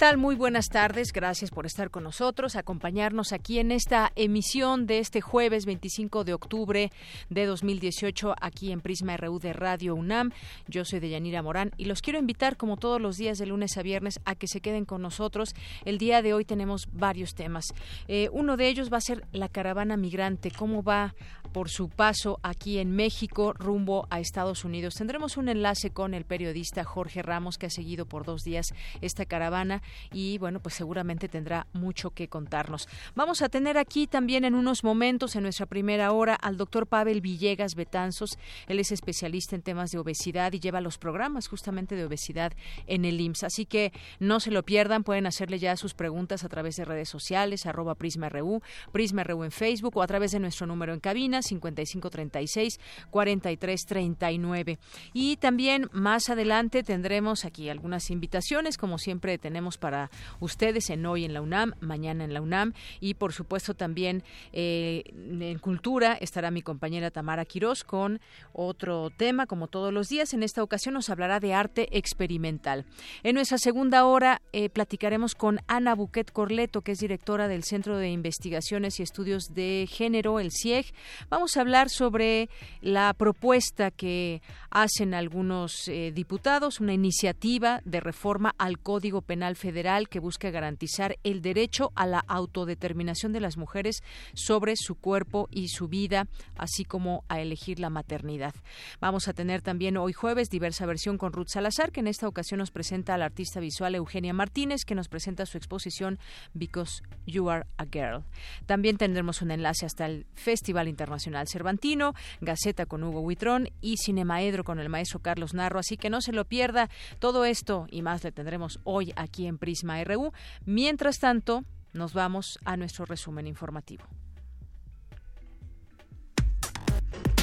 Tal? Muy buenas tardes. Gracias por estar con nosotros, acompañarnos aquí en esta emisión de este jueves 25 de octubre de 2018 aquí en Prisma RU de Radio UNAM. Yo soy Deyanira Morán y los quiero invitar como todos los días de lunes a viernes a que se queden con nosotros. El día de hoy tenemos varios temas. Eh, uno de ellos va a ser la caravana migrante, cómo va por su paso aquí en México rumbo a Estados Unidos. Tendremos un enlace con el periodista Jorge Ramos que ha seguido por dos días esta caravana y bueno, pues seguramente tendrá mucho que contarnos. Vamos a tener aquí también en unos momentos, en nuestra primera hora, al doctor Pavel Villegas Betanzos. Él es especialista en temas de obesidad y lleva los programas justamente de obesidad en el IMSS. Así que no se lo pierdan, pueden hacerle ya sus preguntas a través de redes sociales, arroba PrismaRU, PrismaRU en Facebook o a través de nuestro número en cabina 5536 4339. Y también más adelante tendremos aquí algunas invitaciones, como siempre tenemos para ustedes en hoy en la UNAM, mañana en la UNAM y por supuesto también eh, en cultura estará mi compañera Tamara Quirós con otro tema como todos los días. En esta ocasión nos hablará de arte experimental. En nuestra segunda hora eh, platicaremos con Ana Buquet Corleto, que es directora del Centro de Investigaciones y Estudios de Género, el CIEG, Vamos a hablar sobre la propuesta que hacen algunos eh, diputados, una iniciativa de reforma al Código Penal Federal que busca garantizar el derecho a la autodeterminación de las mujeres sobre su cuerpo y su vida, así como a elegir la maternidad. Vamos a tener también hoy jueves diversa versión con Ruth Salazar, que en esta ocasión nos presenta a la artista visual Eugenia Martínez, que nos presenta su exposición Because You Are a Girl. También tendremos un enlace hasta el Festival Internacional Nacional Cervantino, Gaceta con Hugo Huitrón y Cinemaedro con el maestro Carlos Narro. Así que no se lo pierda. Todo esto y más le tendremos hoy aquí en Prisma RU. Mientras tanto, nos vamos a nuestro resumen informativo.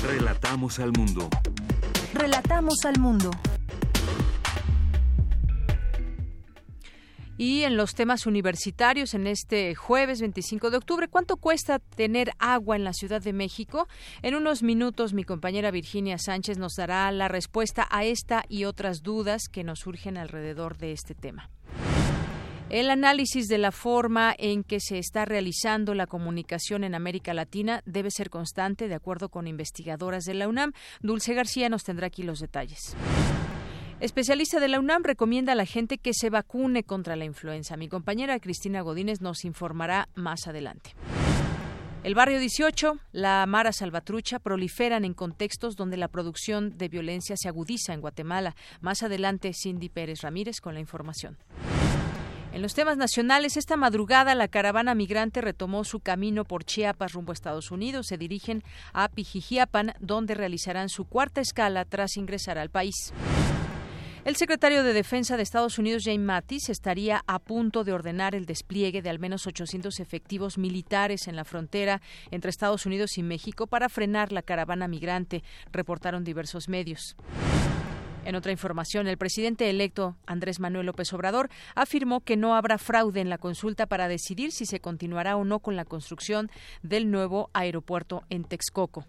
Relatamos al mundo. Relatamos al mundo. Y en los temas universitarios, en este jueves 25 de octubre, ¿cuánto cuesta tener agua en la Ciudad de México? En unos minutos mi compañera Virginia Sánchez nos dará la respuesta a esta y otras dudas que nos surgen alrededor de este tema. El análisis de la forma en que se está realizando la comunicación en América Latina debe ser constante, de acuerdo con investigadoras de la UNAM. Dulce García nos tendrá aquí los detalles. Especialista de la UNAM recomienda a la gente que se vacune contra la influenza. Mi compañera Cristina Godínez nos informará más adelante. El barrio 18, la Mara Salvatrucha, proliferan en contextos donde la producción de violencia se agudiza en Guatemala. Más adelante, Cindy Pérez Ramírez con la información. En los temas nacionales, esta madrugada la caravana migrante retomó su camino por Chiapas rumbo a Estados Unidos. Se dirigen a Pijijiapan, donde realizarán su cuarta escala tras ingresar al país. El secretario de Defensa de Estados Unidos, James Mattis, estaría a punto de ordenar el despliegue de al menos 800 efectivos militares en la frontera entre Estados Unidos y México para frenar la caravana migrante, reportaron diversos medios. En otra información, el presidente electo Andrés Manuel López Obrador afirmó que no habrá fraude en la consulta para decidir si se continuará o no con la construcción del nuevo aeropuerto en Texcoco.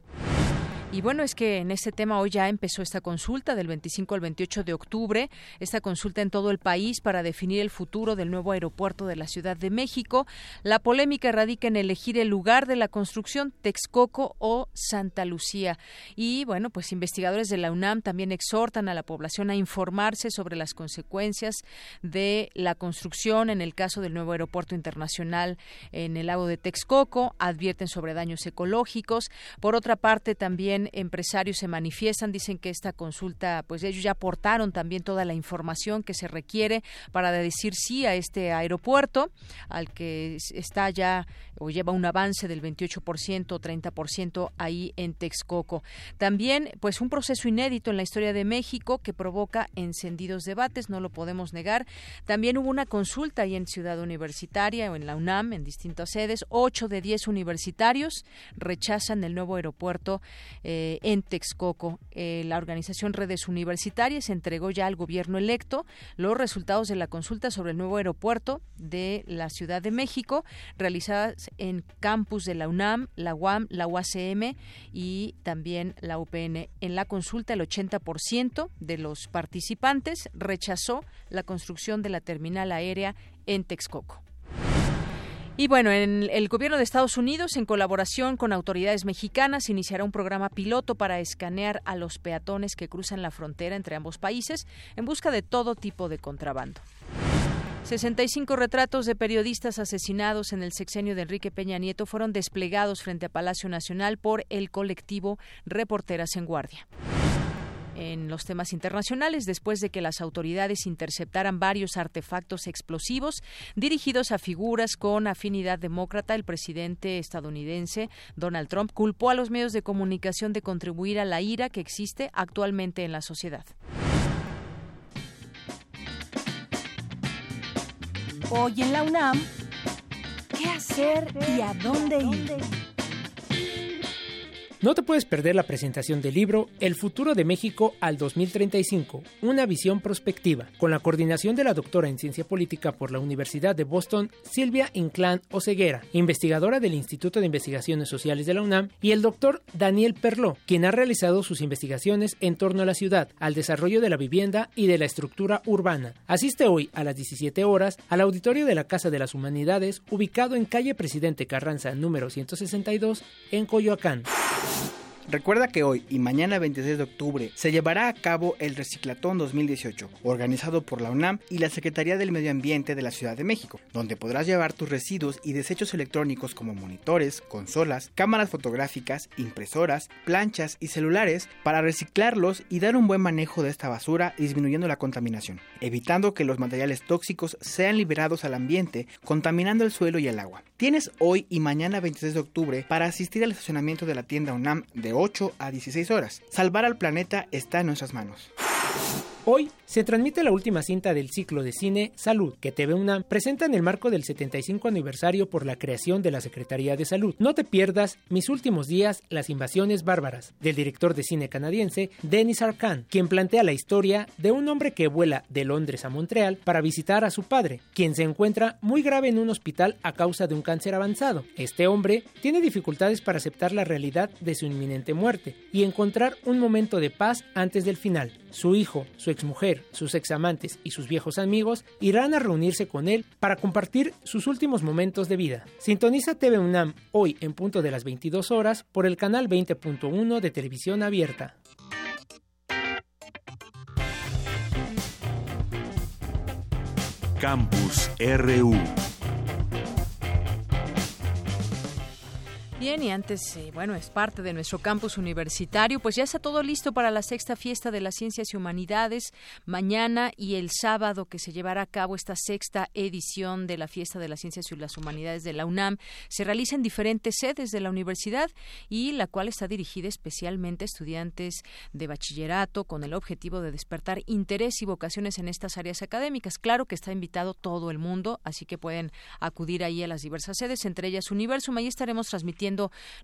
Y bueno, es que en este tema hoy ya empezó esta consulta del 25 al 28 de octubre, esta consulta en todo el país para definir el futuro del nuevo aeropuerto de la Ciudad de México. La polémica radica en elegir el lugar de la construcción, Texcoco o Santa Lucía. Y bueno, pues investigadores de la UNAM también exhortan a la población a informarse sobre las consecuencias de la construcción en el caso del nuevo aeropuerto internacional en el lago de Texcoco, advierten sobre daños ecológicos. Por otra parte, también empresarios se manifiestan, dicen que esta consulta, pues ellos ya aportaron también toda la información que se requiere para decir sí a este aeropuerto, al que está ya o lleva un avance del 28% o 30% ahí en Texcoco. También, pues un proceso inédito en la historia de México que provoca encendidos debates, no lo podemos negar. También hubo una consulta ahí en Ciudad Universitaria o en la UNAM, en distintas sedes. Ocho de diez universitarios rechazan el nuevo aeropuerto eh, en Texcoco. Eh, la organización Redes Universitarias entregó ya al gobierno electo los resultados de la consulta sobre el nuevo aeropuerto de la Ciudad de México, realizadas en campus de la UNAM, la UAM, la UACM y también la UPN. En la consulta, el 80% de los participantes rechazó la construcción de la terminal aérea en Texcoco. Y bueno, en el gobierno de Estados Unidos, en colaboración con autoridades mexicanas, iniciará un programa piloto para escanear a los peatones que cruzan la frontera entre ambos países en busca de todo tipo de contrabando. 65 retratos de periodistas asesinados en el sexenio de Enrique Peña Nieto fueron desplegados frente a Palacio Nacional por el colectivo Reporteras en Guardia en los temas internacionales después de que las autoridades interceptaran varios artefactos explosivos dirigidos a figuras con afinidad demócrata. El presidente estadounidense Donald Trump culpó a los medios de comunicación de contribuir a la ira que existe actualmente en la sociedad. Hoy en la UNAM, ¿qué hacer y a dónde ir? No te puedes perder la presentación del libro El futuro de México al 2035, una visión prospectiva, con la coordinación de la doctora en ciencia política por la Universidad de Boston, Silvia Inclán Oceguera, investigadora del Instituto de Investigaciones Sociales de la UNAM, y el doctor Daniel Perló, quien ha realizado sus investigaciones en torno a la ciudad, al desarrollo de la vivienda y de la estructura urbana. Asiste hoy a las 17 horas al auditorio de la Casa de las Humanidades, ubicado en calle Presidente Carranza número 162 en Coyoacán. Recuerda que hoy y mañana 26 de octubre se llevará a cabo el Reciclatón 2018, organizado por la UNAM y la Secretaría del Medio Ambiente de la Ciudad de México, donde podrás llevar tus residuos y desechos electrónicos como monitores, consolas, cámaras fotográficas, impresoras, planchas y celulares para reciclarlos y dar un buen manejo de esta basura disminuyendo la contaminación, evitando que los materiales tóxicos sean liberados al ambiente, contaminando el suelo y el agua. Tienes hoy y mañana 26 de octubre para asistir al estacionamiento de la tienda UNAM de 8 a 16 horas. Salvar al planeta está en nuestras manos. Hoy se transmite la última cinta del ciclo de cine Salud, que TV UNAM presenta en el marco del 75 aniversario por la creación de la Secretaría de Salud. No te pierdas Mis últimos días, las invasiones bárbaras, del director de cine canadiense Denis Arcand, quien plantea la historia de un hombre que vuela de Londres a Montreal para visitar a su padre, quien se encuentra muy grave en un hospital a causa de un cáncer avanzado. Este hombre tiene dificultades para aceptar la realidad de su inminente muerte y encontrar un momento de paz antes del final. Su hijo, su exmujer, sus examantes y sus viejos amigos irán a reunirse con él para compartir sus últimos momentos de vida. Sintoniza TV UNAM hoy en punto de las 22 horas por el canal 20.1 de televisión abierta. Campus RU Bien, y antes, eh, bueno, es parte de nuestro campus universitario, pues ya está todo listo para la sexta fiesta de las ciencias y humanidades, mañana y el sábado que se llevará a cabo esta sexta edición de la fiesta de las ciencias y las humanidades de la UNAM. Se realiza en diferentes sedes de la universidad y la cual está dirigida especialmente a estudiantes de bachillerato con el objetivo de despertar interés y vocaciones en estas áreas académicas. Claro que está invitado todo el mundo, así que pueden acudir ahí a las diversas sedes, entre ellas Universum. Ahí estaremos transmitiendo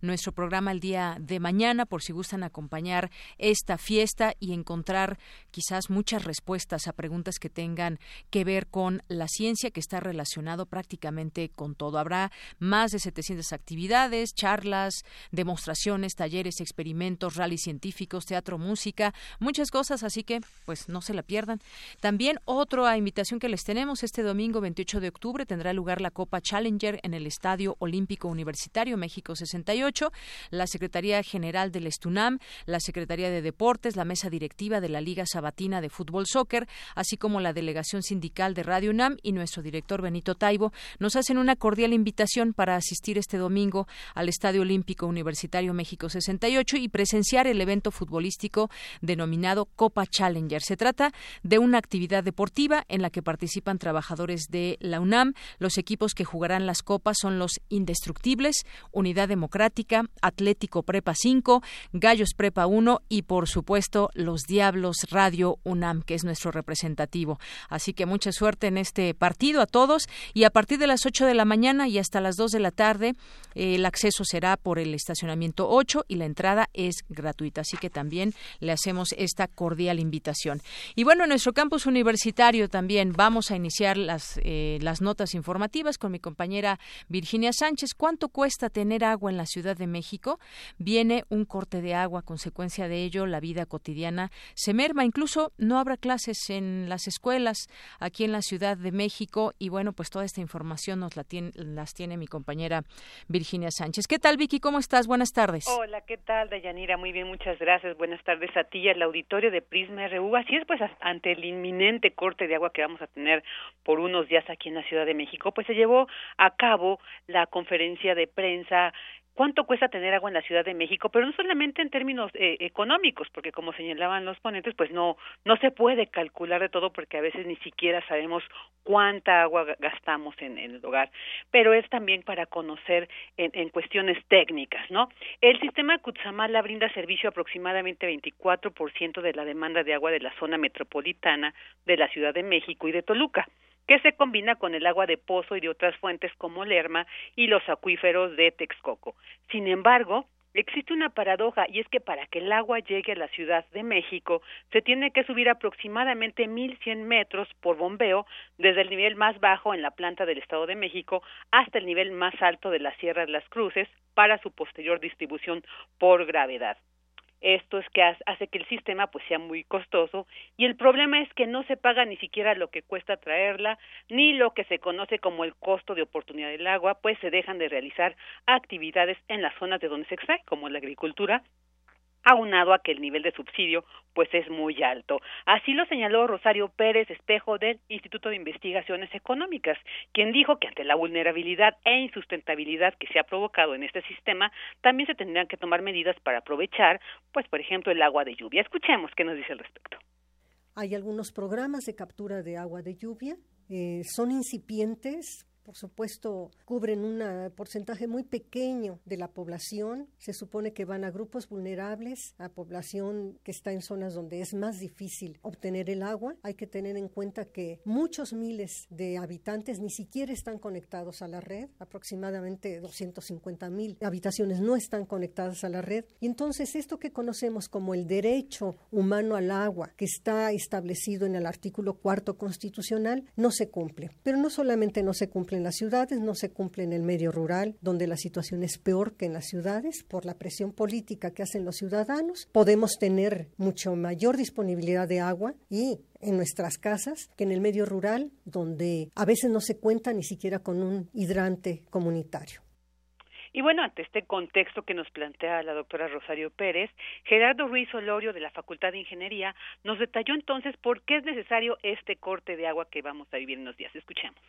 nuestro programa el día de mañana por si gustan acompañar esta fiesta y encontrar quizás muchas respuestas a preguntas que tengan que ver con la ciencia que está relacionado prácticamente con todo. Habrá más de 700 actividades, charlas, demostraciones, talleres, experimentos, rallies científicos, teatro, música, muchas cosas, así que pues no se la pierdan. También otra invitación que les tenemos este domingo 28 de octubre tendrá lugar la Copa Challenger en el Estadio Olímpico Universitario México México 68, la Secretaría General del Estunam, la Secretaría de Deportes, la Mesa Directiva de la Liga Sabatina de Fútbol Soccer, así como la Delegación Sindical de Radio UNAM y nuestro director Benito Taibo, nos hacen una cordial invitación para asistir este domingo al Estadio Olímpico Universitario México 68 y presenciar el evento futbolístico denominado Copa Challenger. Se trata de una actividad deportiva en la que participan trabajadores de la UNAM. Los equipos que jugarán las copas son los Indestructibles, Unidad Democrática, Atlético Prepa 5, Gallos Prepa 1 y, por supuesto, los Diablos Radio UNAM, que es nuestro representativo. Así que mucha suerte en este partido a todos y a partir de las 8 de la mañana y hasta las 2 de la tarde eh, el acceso será por el estacionamiento 8 y la entrada es gratuita. Así que también le hacemos esta cordial invitación. Y bueno, en nuestro campus universitario también vamos a iniciar las, eh, las notas informativas con mi compañera Virginia Sánchez. ¿Cuánto cuesta tener agua en la Ciudad de México? Viene un corte de agua, consecuencia de ello la vida cotidiana se merma. Incluso no habrá clases en las escuelas aquí en la Ciudad de México y bueno, pues toda esta información nos la tiene, las tiene mi compañera Virginia Sánchez. ¿Qué tal, Vicky? ¿Cómo estás? Buenas tardes. Hola, ¿qué tal, Dayanira? Muy bien, muchas gracias. Buenas tardes a ti y al auditorio de Prisma RU. Así es, pues ante el inminente corte de agua que vamos a tener por unos días aquí en la Ciudad de México, pues se llevó a cabo la conferencia de prensa cuánto cuesta tener agua en la Ciudad de México, pero no solamente en términos eh, económicos, porque como señalaban los ponentes, pues no no se puede calcular de todo porque a veces ni siquiera sabemos cuánta agua gastamos en, el hogar, pero es también para conocer en, en cuestiones técnicas, ¿no? El sistema Cutzamala brinda servicio a aproximadamente 24% de la demanda de agua de la zona metropolitana de la Ciudad de México y de Toluca que se combina con el agua de pozo y de otras fuentes como Lerma y los acuíferos de Texcoco. Sin embargo, existe una paradoja y es que para que el agua llegue a la Ciudad de México se tiene que subir aproximadamente 1.100 metros por bombeo desde el nivel más bajo en la planta del Estado de México hasta el nivel más alto de la Sierra de las Cruces para su posterior distribución por gravedad. Esto es que hace que el sistema pues sea muy costoso. Y el problema es que no se paga ni siquiera lo que cuesta traerla ni lo que se conoce como el costo de oportunidad del agua, pues se dejan de realizar actividades en las zonas de donde se extrae, como la agricultura, aunado a que el nivel de subsidio pues es muy alto. Así lo señaló Rosario Pérez Espejo del Instituto de Investigaciones Económicas, quien dijo que ante la vulnerabilidad e insustentabilidad que se ha provocado en este sistema, también se tendrían que tomar medidas para aprovechar, pues por ejemplo, el agua de lluvia. Escuchemos qué nos dice al respecto. Hay algunos programas de captura de agua de lluvia, eh, son incipientes, por supuesto, cubren un porcentaje muy pequeño de la población. Se supone que van a grupos vulnerables, a población que está en zonas donde es más difícil obtener el agua. Hay que tener en cuenta que muchos miles de habitantes ni siquiera están conectados a la red. Aproximadamente 250 mil habitaciones no están conectadas a la red. Y entonces esto que conocemos como el derecho humano al agua, que está establecido en el artículo cuarto constitucional, no se cumple. Pero no solamente no se cumple en las ciudades, no se cumple en el medio rural, donde la situación es peor que en las ciudades por la presión política que hacen los ciudadanos. Podemos tener mucho mayor disponibilidad de agua y en nuestras casas que en el medio rural, donde a veces no se cuenta ni siquiera con un hidrante comunitario. Y bueno, ante este contexto que nos plantea la doctora Rosario Pérez, Gerardo Ruiz Olorio de la Facultad de Ingeniería nos detalló entonces por qué es necesario este corte de agua que vamos a vivir en los días. Escuchemos.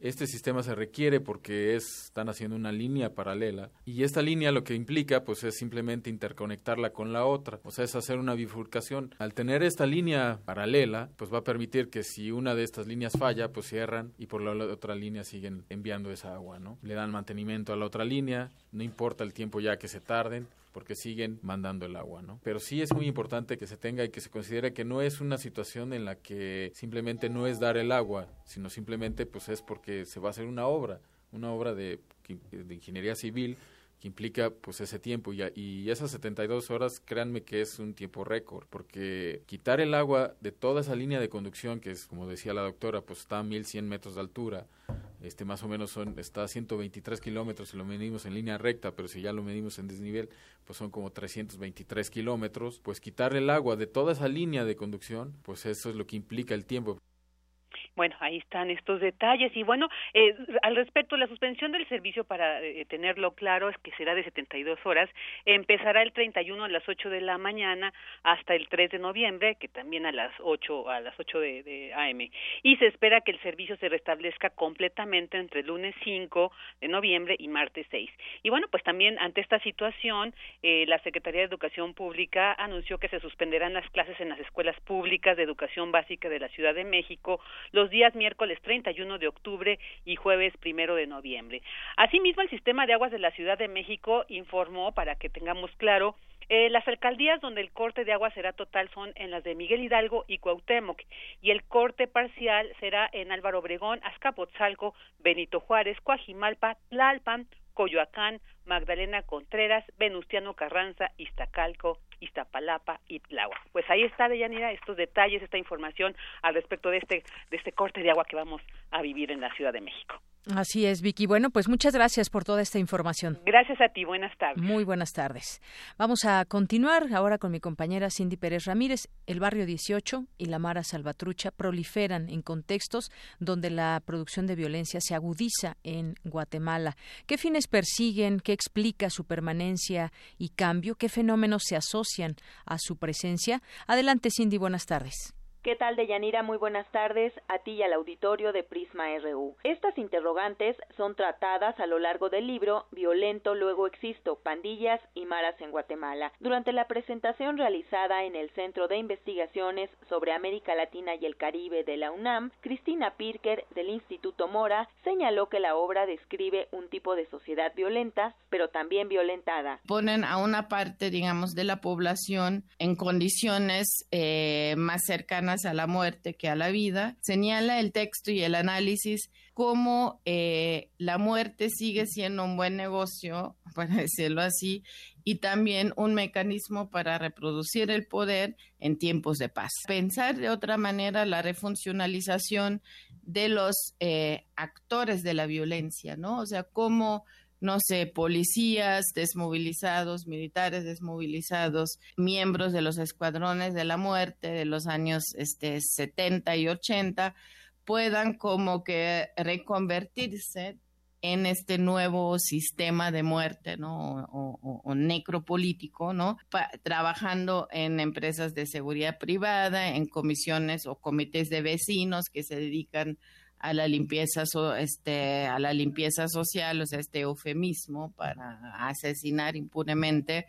Este sistema se requiere porque están haciendo una línea paralela y esta línea lo que implica pues es simplemente interconectarla con la otra, o sea, es hacer una bifurcación. Al tener esta línea paralela, pues va a permitir que si una de estas líneas falla, pues cierran y por la otra línea siguen enviando esa agua, ¿no? Le dan mantenimiento a la otra línea, no importa el tiempo ya que se tarden, porque siguen mandando el agua, ¿no? Pero sí es muy importante que se tenga y que se considere que no es una situación en la que simplemente no es dar el agua, sino simplemente pues es porque se va a hacer una obra, una obra de, de ingeniería civil que implica pues ese tiempo y, y esas 72 horas créanme que es un tiempo récord porque quitar el agua de toda esa línea de conducción que es como decía la doctora pues está a 1100 metros de altura este más o menos son está a 123 kilómetros si lo medimos en línea recta pero si ya lo medimos en desnivel pues son como 323 kilómetros pues quitar el agua de toda esa línea de conducción pues eso es lo que implica el tiempo Bueno, ahí están estos detalles. Y bueno, eh, al respecto, la suspensión del servicio para eh, tenerlo claro es que será de 72 horas, empezará el 31 a las 8 de la mañana hasta el 3 de noviembre, que también a las 8 a las 8 de, de AM y se espera que el servicio se restablezca completamente entre el lunes 5 de noviembre y martes 6. Y bueno, pues también ante esta situación, eh, la Secretaría de Educación Pública anunció que se suspenderán las clases en las escuelas públicas de educación básica de la Ciudad de México los días miércoles 31 de octubre y jueves 1 de noviembre. Asimismo, el sistema de aguas de la Ciudad de México informó, para que tengamos claro, eh, las alcaldías donde el corte de agua será total son en las de Miguel Hidalgo y Cuauhtémoc y el corte parcial será en Álvaro Obregón, Azcapotzalco, Benito Juárez, Coajimalpa, Tlalpan, Coyoacán, Magdalena Contreras, Venustiano Carranza, Iztacalco, Iztapalapa y Tláhuac. Pues ahí está, Deyanira, estos detalles, esta información al respecto de este, de este corte de agua que vamos a vivir en la Ciudad de México. Así es, Vicky. Bueno, pues muchas gracias por toda esta información. Gracias a ti. Buenas tardes. Muy buenas tardes. Vamos a continuar ahora con mi compañera Cindy Pérez Ramírez. El barrio 18 y la Mara Salvatrucha proliferan en contextos donde la producción de violencia se agudiza en Guatemala. ¿Qué fines persiguen? ¿Qué explica su permanencia y cambio? ¿Qué fenómenos se asocian a su presencia? Adelante, Cindy. Buenas tardes. ¿Qué tal, Deyanira? Muy buenas tardes a ti y al auditorio de Prisma RU. Estas interrogantes son tratadas a lo largo del libro Violento luego existo, pandillas y maras en Guatemala. Durante la presentación realizada en el Centro de Investigaciones sobre América Latina y el Caribe de la UNAM, Cristina Pirker del Instituto Mora señaló que la obra describe un tipo de sociedad violenta, pero también violentada. Ponen a una parte, digamos, de la población en condiciones eh, más cercanas a la muerte que a la vida. Señala el texto y el análisis cómo eh, la muerte sigue siendo un buen negocio, para decirlo así, y también un mecanismo para reproducir el poder en tiempos de paz. Pensar de otra manera la refuncionalización de los eh, actores de la violencia, ¿no? O sea, cómo no sé, policías desmovilizados, militares desmovilizados, miembros de los escuadrones de la muerte de los años este, 70 y 80, puedan como que reconvertirse en este nuevo sistema de muerte, ¿no? O, necropolítico, ¿no? trabajando en empresas de seguridad privada, en comisiones o comités de vecinos que se dedican a la limpieza este a la limpieza social, o sea, este eufemismo para asesinar impunemente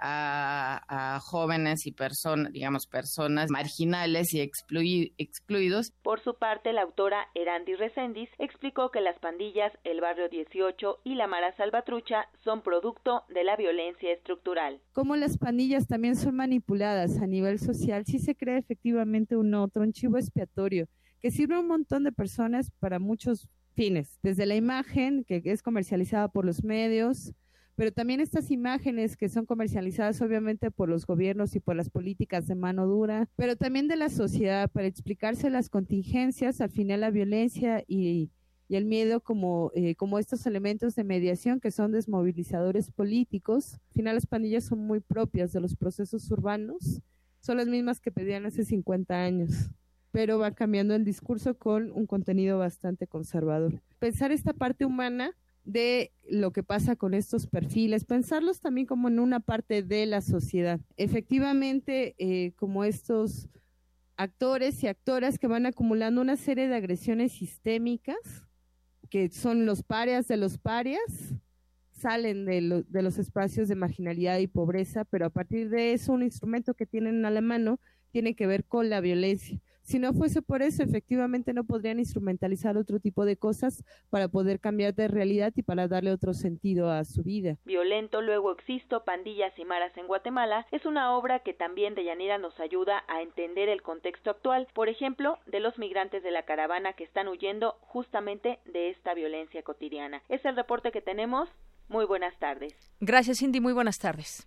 a, jóvenes y personas, digamos, personas marginales y excluidos. Por su parte, la autora Erandi Resendiz explicó que las pandillas, el barrio 18 y la Mara Salvatrucha son producto de la violencia estructural. Como las pandillas también son manipuladas a nivel social, sí se crea efectivamente un otro, un chivo expiatorio que sirve a un montón de personas para muchos fines, desde la imagen que es comercializada por los medios, pero también estas imágenes que son comercializadas obviamente por los gobiernos y por las políticas de mano dura, pero también de la sociedad para explicarse las contingencias, al final la violencia y, el miedo como, eh, como estos elementos de mediación que son desmovilizadores políticos. Al final las pandillas son muy propias de los procesos urbanos, son las mismas que pedían hace 50 años pero va cambiando el discurso con un contenido bastante conservador. Pensar esta parte humana de lo que pasa con estos perfiles, pensarlos también como en una parte de la sociedad. Efectivamente, eh, como estos actores y actoras que van acumulando una serie de agresiones sistémicas, que son los parias de los parias, salen de, de los espacios de marginalidad y pobreza, pero a partir de eso un instrumento que tienen a la mano tiene que ver con la violencia. Si no fuese por eso, efectivamente no podrían instrumentalizar otro tipo de cosas para poder cambiar de realidad y para darle otro sentido a su vida. Violento, luego existo, pandillas y maras en Guatemala es una obra que también de Yanira nos ayuda a entender el contexto actual, por ejemplo, de los migrantes de la caravana que están huyendo justamente de esta violencia cotidiana. Es el reporte que tenemos. Muy buenas tardes. Gracias, Cindy. Muy buenas tardes.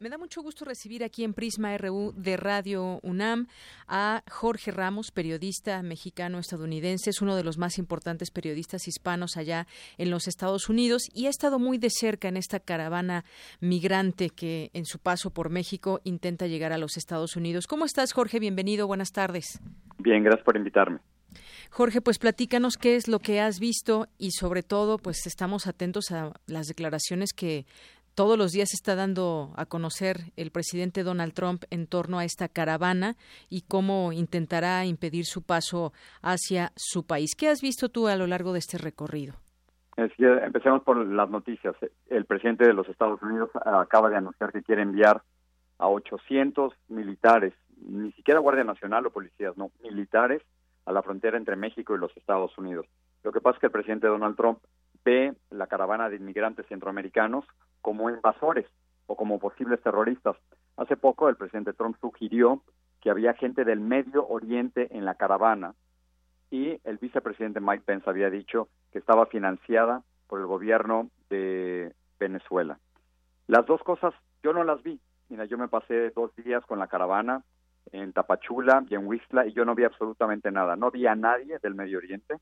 Me da mucho gusto recibir aquí en Prisma RU de Radio UNAM a Jorge Ramos, periodista mexicano-estadounidense, es uno de los más importantes periodistas hispanos allá en los Estados Unidos y ha estado muy de cerca en esta caravana migrante que en su paso por México intenta llegar a los Estados Unidos. ¿Cómo estás, Jorge? Bienvenido, buenas tardes. Bien, gracias por invitarme. Jorge, pues platícanos qué es lo que has visto y sobre todo, pues estamos atentos a las declaraciones que todos los días está dando a conocer el presidente Donald Trump en torno a esta caravana y cómo intentará impedir su paso hacia su país. ¿Qué has visto tú a lo largo de este recorrido? empecemos por las noticias. El presidente de los Estados Unidos acaba de anunciar que quiere enviar a 800 militares, ni siquiera Guardia Nacional o policías, no, militares a la frontera entre México y los Estados Unidos. Lo que pasa es que el presidente Donald Trump ve la caravana de inmigrantes centroamericanos como invasores o como posibles terroristas. Hace poco el presidente Trump sugirió que había gente del Medio Oriente en la caravana y el vicepresidente Mike Pence había dicho que estaba financiada por el gobierno de Venezuela. Las dos cosas yo no las vi. Mira, yo me pasé dos días con la caravana en Tapachula y en Huixla y yo no vi absolutamente nada. No vi a nadie del Medio Oriente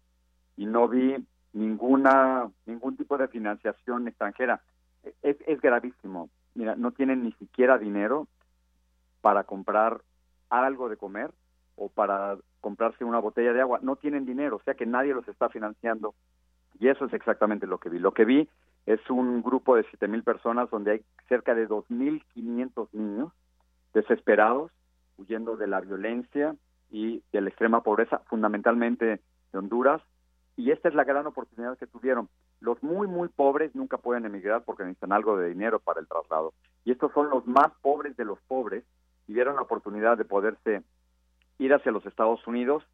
y no vi ninguna ningún tipo de financiación extranjera. Es, es gravísimo. Mira, no tienen ni siquiera dinero para comprar algo de comer o para comprarse una botella de agua. No tienen dinero, o sea que nadie los está financiando. Y eso es exactamente lo que vi. Lo que vi es un grupo de 7.000 personas donde hay cerca de 2.500 niños desesperados, huyendo de la violencia y de la extrema pobreza, fundamentalmente de Honduras, y esta es la gran oportunidad que tuvieron. Los muy, muy pobres nunca pueden emigrar porque necesitan algo de dinero para el traslado. Y estos son los más pobres de los pobres y vieron la oportunidad de poderse ir hacia los Estados Unidos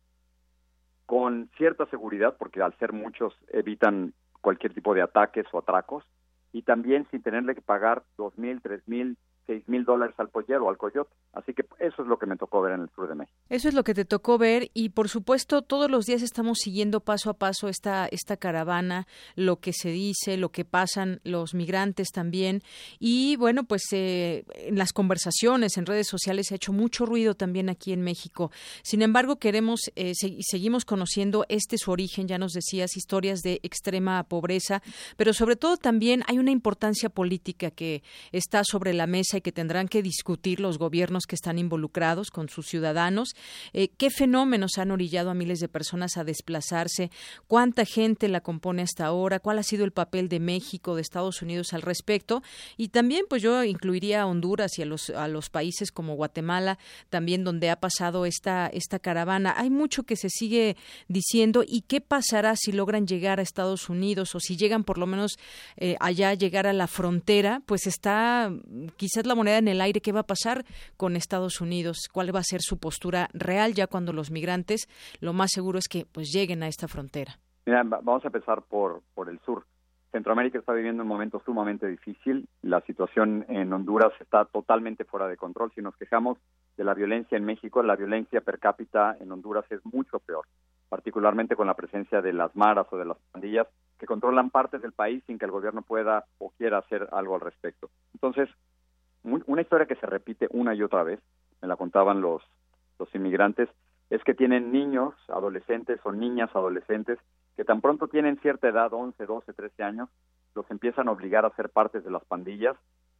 con cierta seguridad, porque al ser muchos evitan cualquier tipo de ataques o atracos, y también sin tenerle que pagar dos mil, tres mil, seis mil dólares al pollero al coyote. Así que eso es lo que me tocó ver en el sur de México. Eso es lo que te tocó ver y por supuesto todos los días estamos siguiendo paso a paso esta, esta caravana, lo que se dice, lo que pasan los migrantes también y bueno, pues eh, en las conversaciones en redes sociales se ha hecho mucho ruido también aquí en México. Sin embargo, queremos, eh, seguimos conociendo este su origen, ya nos decías, historias de extrema pobreza, pero sobre todo también hay una importancia política que está sobre la mesa y que tendrán que discutir los gobiernos que están involucrados con sus ciudadanos. Eh, ¿Qué fenómenos han orillado a miles de personas a desplazarse? ¿Cuánta gente la compone hasta ahora? ¿Cuál ha sido el papel de México, de Estados Unidos al respecto? Y también, pues yo incluiría a Honduras y a los, a los países como Guatemala, también donde ha pasado esta, esta caravana. Hay mucho que se sigue diciendo y qué pasará si logran llegar a Estados Unidos o si llegan por lo menos eh, allá, llegar a la frontera, pues está quizás la moneda en el aire. ¿Qué va a pasar con Estados Unidos? ¿Cuál va a ser su postura real ya cuando los migrantes, lo más seguro es que pues lleguen a esta frontera? Mira, vamos a empezar por, por el sur. Centroamérica está viviendo un momento sumamente difícil. La situación en Honduras está totalmente fuera de control. Si nos quejamos de la violencia en México, la violencia per cápita en Honduras es mucho peor, particularmente con la presencia de las maras o de las pandillas que controlan partes del país sin que el gobierno pueda o quiera hacer algo al respecto. Entonces, una historia que se repite una y otra vez, me la contaban los, los inmigrantes, es que tienen niños, adolescentes o niñas adolescentes que tan pronto tienen cierta edad, 11, 12, 13 años, los empiezan a obligar a ser partes de las pandillas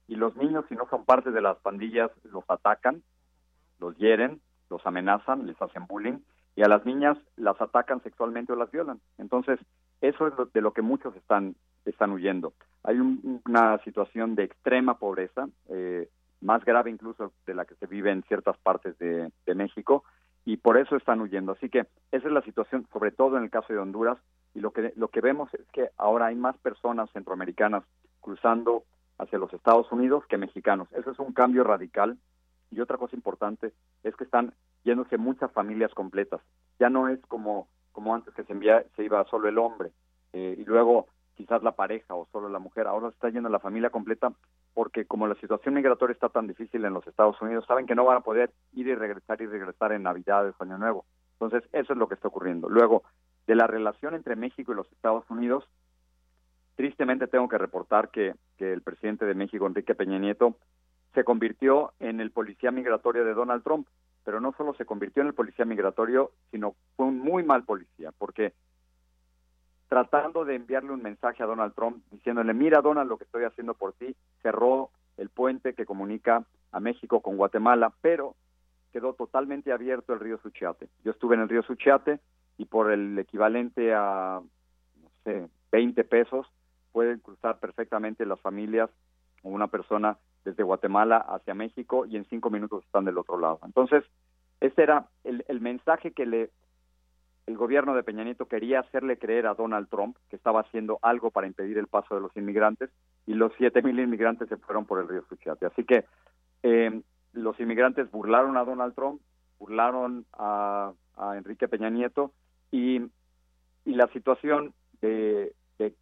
y los niños, si no son partes de las pandillas, los atacan, los hieren, los amenazan, les hacen bullying y a las niñas las atacan sexualmente o las violan. Entonces, eso es de lo que muchos están, están huyendo. Hay una situación de extrema pobreza, eh, más grave incluso de la que se vive en ciertas partes de, México, y por eso están huyendo. Así que esa es la situación, sobre todo en el caso de Honduras, y lo que, lo que vemos es que ahora hay más personas centroamericanas cruzando hacia los Estados Unidos que mexicanos. Eso es un cambio radical. Y otra cosa importante es que están yéndose muchas familias completas. Ya no es como como antes que se, envía, se iba solo el hombre eh, y luego quizás la pareja o solo la mujer. Ahora se está yendo la familia completa porque como la situación migratoria está tan difícil en los Estados Unidos, saben que no van a poder ir y regresar y regresar en Navidad, Año Nuevo. Entonces, eso es lo que está ocurriendo. Luego, de la relación entre México y los Estados Unidos, tristemente tengo que reportar que, que el presidente de México, Enrique Peña Nieto, se convirtió en el policía migratorio de Donald Trump, pero no solo se convirtió en el policía migratorio, sino fue un muy mal policía, porque tratando de enviarle un mensaje a Donald Trump diciéndole, mira Donald lo que estoy haciendo por ti, cerró el puente que comunica a México con Guatemala, pero quedó totalmente abierto el río Suchiate. Yo estuve en el río Suchiate y por el equivalente a, no sé, 20 pesos, pueden cruzar perfectamente las familias o una persona desde Guatemala hacia México y en cinco minutos están del otro lado. Entonces, ese era el, el mensaje que le el gobierno de Peña Nieto quería hacerle creer a Donald Trump que estaba haciendo algo para impedir el paso de los inmigrantes y los siete mil inmigrantes se fueron por el río Suchiate. Así que eh, los inmigrantes burlaron a Donald Trump, burlaron a, a Enrique Peña Nieto y, y la situación de, de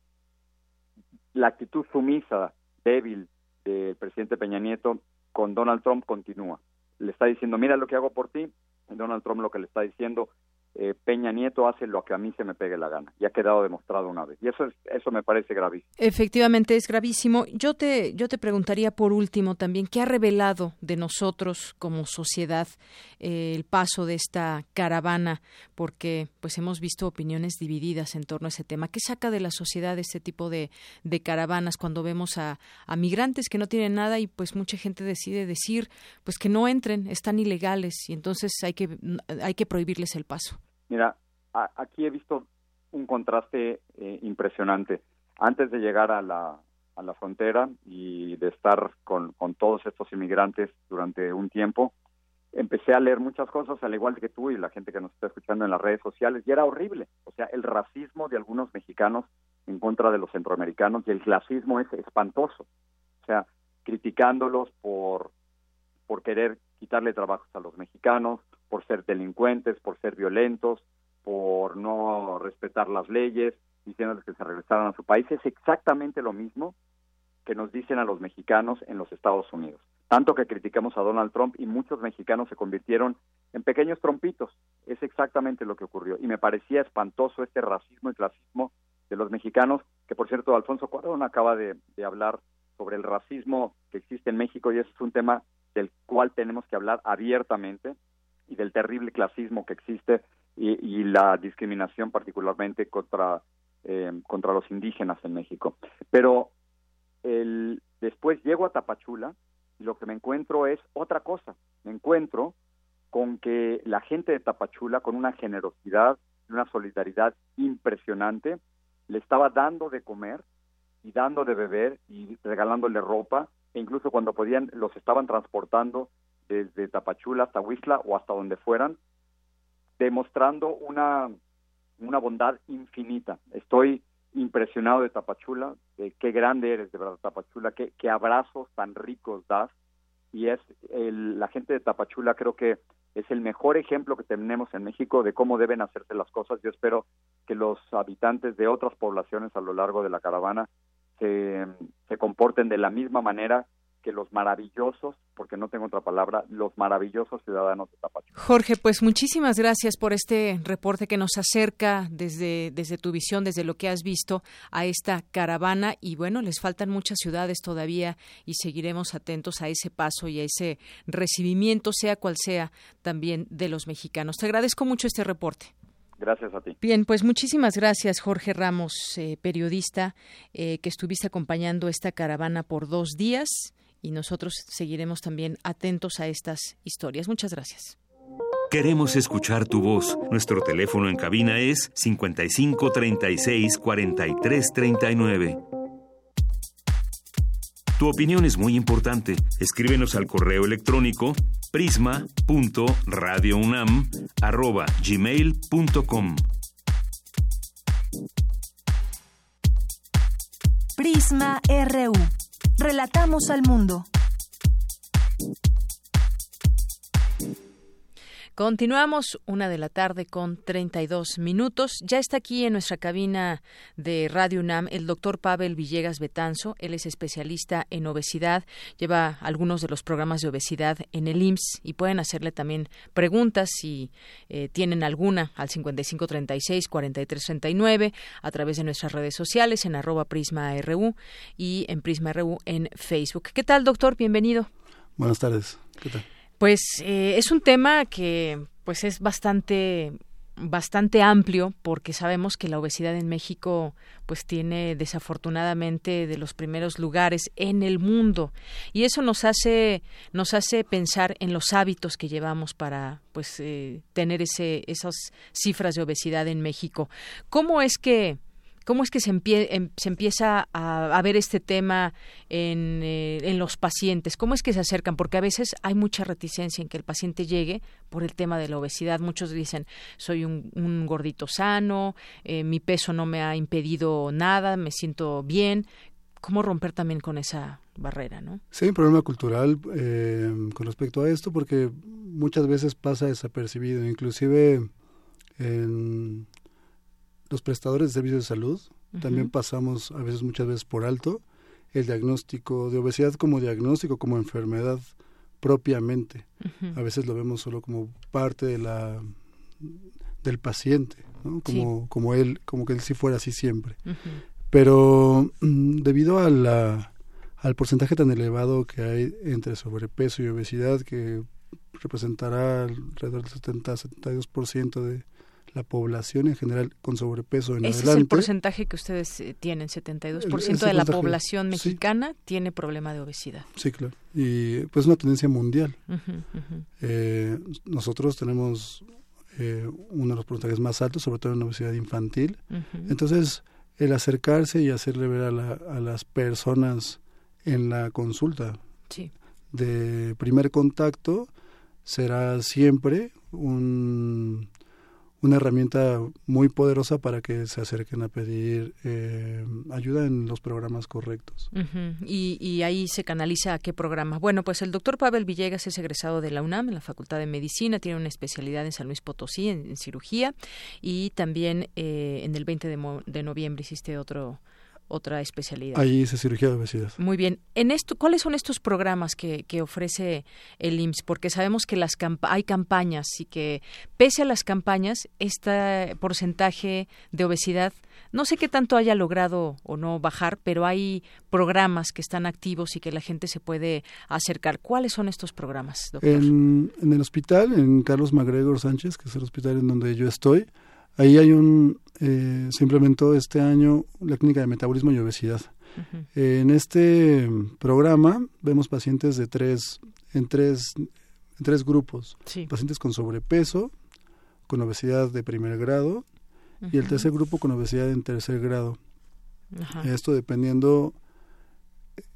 la actitud sumisa, débil del presidente Peña Nieto con Donald Trump continúa. Le está diciendo, mira lo que hago por ti, Donald Trump lo que le está diciendo, eh, Peña Nieto hace lo que a mí se me pegue la gana. Y ha quedado demostrado una vez. Y eso, es, eso me parece gravísimo. Efectivamente, es gravísimo. Yo te, yo te preguntaría por último también, ¿qué ha revelado de nosotros como sociedad eh, el paso de esta caravana? Porque pues hemos visto opiniones divididas en torno a ese tema. ¿Qué saca de la sociedad este tipo de, de caravanas cuando vemos a, a migrantes que no tienen nada y pues mucha gente decide decir pues que no entren, están ilegales y entonces hay que, hay que prohibirles el paso? Mira, a, aquí he visto un contraste eh, impresionante. Antes de llegar a la, a la frontera y de estar con, con todos estos inmigrantes durante un tiempo, empecé a leer muchas cosas, al igual que tú y la gente que nos está escuchando en las redes sociales, y era horrible. O sea, el racismo de algunos mexicanos en contra de los centroamericanos y el clasismo es espantoso. O sea, criticándolos por, por querer quitarle trabajos a los mexicanos, por ser delincuentes, por ser violentos, por no respetar las leyes, diciéndoles que se regresaran a su país. Es exactamente lo mismo que nos dicen a los mexicanos en los Estados Unidos. Tanto que criticamos a Donald Trump y muchos mexicanos se convirtieron en pequeños trompitos. Es exactamente lo que ocurrió. Y me parecía espantoso este racismo y clasismo de los mexicanos, que por cierto Alfonso Cuarón acaba de, de hablar sobre el racismo que existe en México y ese es un tema del cual tenemos que hablar abiertamente y del terrible clasismo que existe y, y la discriminación particularmente contra eh, contra los indígenas en México. Pero el, después llego a Tapachula y lo que me encuentro es otra cosa. Me encuentro con que la gente de Tapachula, con una generosidad, una solidaridad impresionante, le estaba dando de comer y dando de beber y regalándole ropa, e incluso cuando podían los estaban transportando desde Tapachula hasta Huizla o hasta donde fueran, demostrando una, una bondad infinita. Estoy impresionado de Tapachula, de qué grande eres de verdad Tapachula, qué, qué abrazos tan ricos das. Y es el, la gente de Tapachula creo que es el mejor ejemplo que tenemos en México de cómo deben hacerse las cosas. Yo espero que los habitantes de otras poblaciones a lo largo de la caravana se, se comporten de la misma manera que los maravillosos, porque no tengo otra palabra, los maravillosos ciudadanos de Tapachula. Jorge, pues muchísimas gracias por este reporte que nos acerca desde, desde tu visión, desde lo que has visto a esta caravana y bueno, les faltan muchas ciudades todavía y seguiremos atentos a ese paso y a ese recibimiento, sea cual sea, también de los mexicanos. Te agradezco mucho este reporte. Gracias a ti. Bien, pues muchísimas gracias, Jorge Ramos, eh, periodista, eh, que estuviste acompañando esta caravana por dos días y nosotros seguiremos también atentos a estas historias. Muchas gracias. Queremos escuchar tu voz. Nuestro teléfono en cabina es 55 36 43 39. Tu opinión es muy importante. Escríbenos al correo electrónico prisma.radiounam@gmail.com. Prisma RU. Relatamos al mundo. Continuamos una de la tarde con 32 minutos. Ya está aquí en nuestra cabina de Radio UNAM el doctor Pavel Villegas Betanzo. Él es especialista en obesidad, lleva algunos de los programas de obesidad en el IMSS y pueden hacerle también preguntas si eh, tienen alguna al 5536-4339 a través de nuestras redes sociales en arroba Prisma RU y en Prisma RU en Facebook. ¿Qué tal, doctor? Bienvenido. Buenas tardes. ¿Qué tal? Pues eh, es un tema que pues es bastante bastante amplio porque sabemos que la obesidad en México pues tiene desafortunadamente de los primeros lugares en el mundo. Y eso nos hace nos hace pensar en los hábitos que llevamos para pues eh, tener ese esas cifras de obesidad en México. Cómo es que ¿Cómo es que se, em, se empieza a, ver este tema en, eh, en, los pacientes? ¿Cómo es que se acercan? Porque a veces hay mucha reticencia en que el paciente llegue por el tema de la obesidad. Muchos dicen, soy un, gordito sano, eh, mi peso no me ha impedido nada, me siento bien. ¿Cómo romper también con esa barrera? ¿no? Sí, hay un problema cultural eh, con respecto a esto porque muchas veces pasa desapercibido, inclusive en los prestadores de servicios de salud también pasamos a veces muchas veces por alto el diagnóstico de obesidad como diagnóstico como enfermedad propiamente. A veces lo vemos solo como parte de la del paciente ¿no? como como él como que él sí fuera así siempre. Pero mm, debido a la al porcentaje tan elevado que hay entre sobrepeso y obesidad que representará alrededor del 70 72% de la población en general con sobrepeso en Ese es el porcentaje que ustedes eh, tienen, 72% de la población mexicana tiene problema de obesidad. Sí, claro. Y pues una tendencia mundial. Eh, nosotros tenemos eh, uno de los porcentajes más altos, sobre todo en la obesidad infantil. Entonces, el acercarse y hacerle ver a, a las personas en la consulta de primer contacto será siempre un una herramienta muy poderosa para que se acerquen a pedir eh, ayuda en los programas correctos. y, y, ahí se canaliza a qué programa. Bueno, pues el doctor Pavel Villegas es egresado de la UNAM, en la Facultad de Medicina, tiene una especialidad en San Luis Potosí, en, cirugía, y también eh, en el 20 de, de noviembre hiciste otro otra especialidad. Ahí hice cirugía de obesidad. Muy bien. En esto, ¿Cuáles son estos programas que, que ofrece el IMSS? Porque sabemos que las hay campañas y que pese a las campañas, este porcentaje de obesidad, no sé qué tanto haya logrado o no bajar, pero hay programas que están activos y que la gente se puede acercar. ¿Cuáles son estos programas, doctor? En, en el hospital, en Carlos MacGregor Sánchez, que es el hospital en donde yo estoy, Ahí hay un, eh, se implementó este año la clínica de metabolismo y obesidad. en este programa vemos pacientes de tres, en tres, en tres grupos. Pacientes con sobrepeso, con obesidad de primer grado y el tercer grupo con obesidad en tercer grado. Esto dependiendo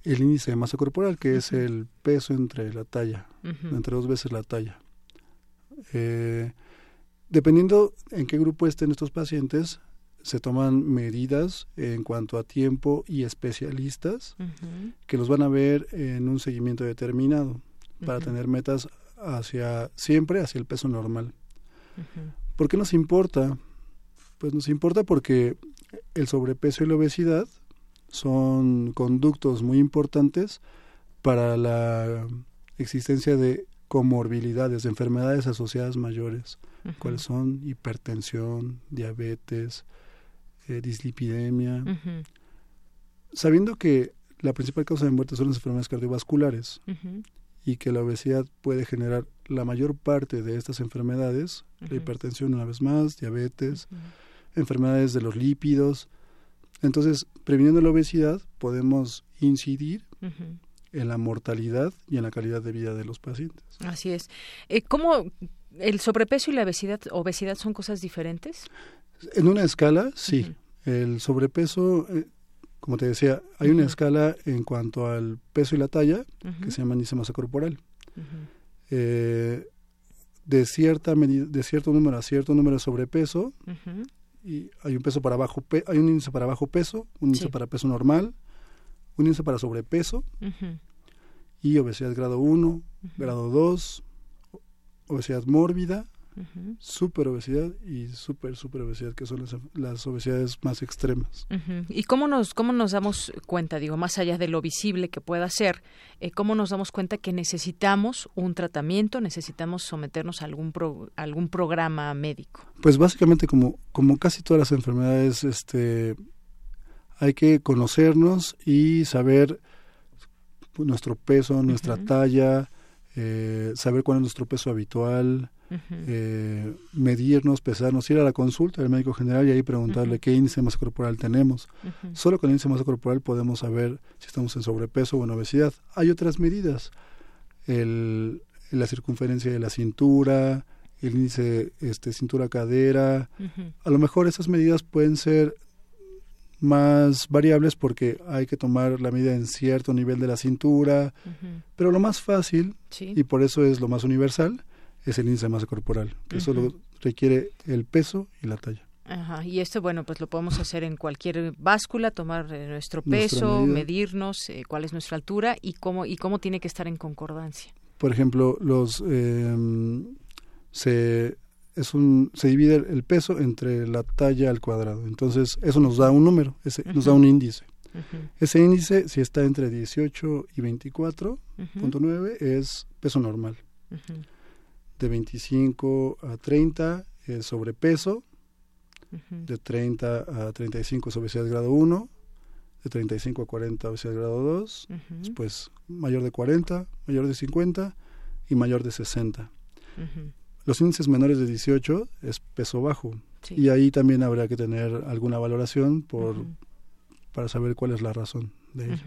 el índice de masa corporal, que es el peso entre la talla, entre dos veces la talla. Eh, Dependiendo en qué grupo estén estos pacientes, se toman medidas en cuanto a tiempo y especialistas que los van a ver en un seguimiento determinado para tener metas hacia siempre hacia el peso normal. ¿Por qué nos importa? Pues nos importa porque el sobrepeso y la obesidad son conductos muy importantes para la existencia de comorbilidades, de enfermedades asociadas mayores cuáles son hipertensión, diabetes, eh, dislipidemia. Sabiendo que la principal causa de muerte son las enfermedades cardiovasculares y que la obesidad puede generar la mayor parte de estas enfermedades, la hipertensión una vez más, diabetes, enfermedades de los lípidos. Entonces, previniendo la obesidad, podemos incidir en la mortalidad y en la calidad de vida de los pacientes. Así es. Eh, ¿Cómo ¿El sobrepeso y la obesidad, obesidad son cosas diferentes? En una escala, sí. El sobrepeso, eh, como te decía, hay una escala en cuanto al peso y la talla, que se llama índice masa corporal. Eh, de cierta de cierto número a cierto número de sobrepeso, y hay un peso para bajo hay un índice para bajo peso, un índice para peso normal, un índice para sobrepeso. Y obesidad grado 1, grado 2, obesidad mórbida, super obesidad y super super obesidad que son las, obesidades más extremas. Y cómo nos cómo nos damos cuenta digo más allá de lo visible que pueda ser eh, cómo nos damos cuenta que necesitamos un tratamiento necesitamos someternos a algún algún programa médico pues básicamente como como casi todas las enfermedades este hay que conocernos y saber nuestro peso, nuestra talla, eh, saber cuál es nuestro peso habitual, eh, medirnos, pesarnos, ir a la consulta del médico general y ahí preguntarle qué índice de masa corporal tenemos. Solo con el índice de masa corporal podemos saber si estamos en sobrepeso o en obesidad. Hay otras medidas, el, la circunferencia de la cintura, el índice este, cintura-cadera. A lo mejor esas medidas pueden ser más variables porque hay que tomar la medida en cierto nivel de la cintura, pero lo más fácil, y por eso es lo más universal, es el índice de masa corporal, que solo requiere el peso y la talla. Ajá, y esto, bueno, pues lo podemos hacer en cualquier báscula, tomar eh, nuestro peso, medirnos eh, cuál es nuestra altura y cómo, y cómo tiene que estar en concordancia. Por ejemplo, los em, se es un se divide el peso entre la talla al cuadrado. Entonces, eso nos da un número, ese, nos da un índice. Ese índice, si está entre 18 y 24.9, es peso normal. De 25 a 30 es sobrepeso. De 30 a 35 es obesidad grado 1. De 35 a 40 obesidad grado 2. Después mayor de 40, mayor de 50 y mayor de 60. Los índices menores de 18 es peso bajo. Y ahí también habrá que tener alguna valoración por, para saber cuál es la razón de ello.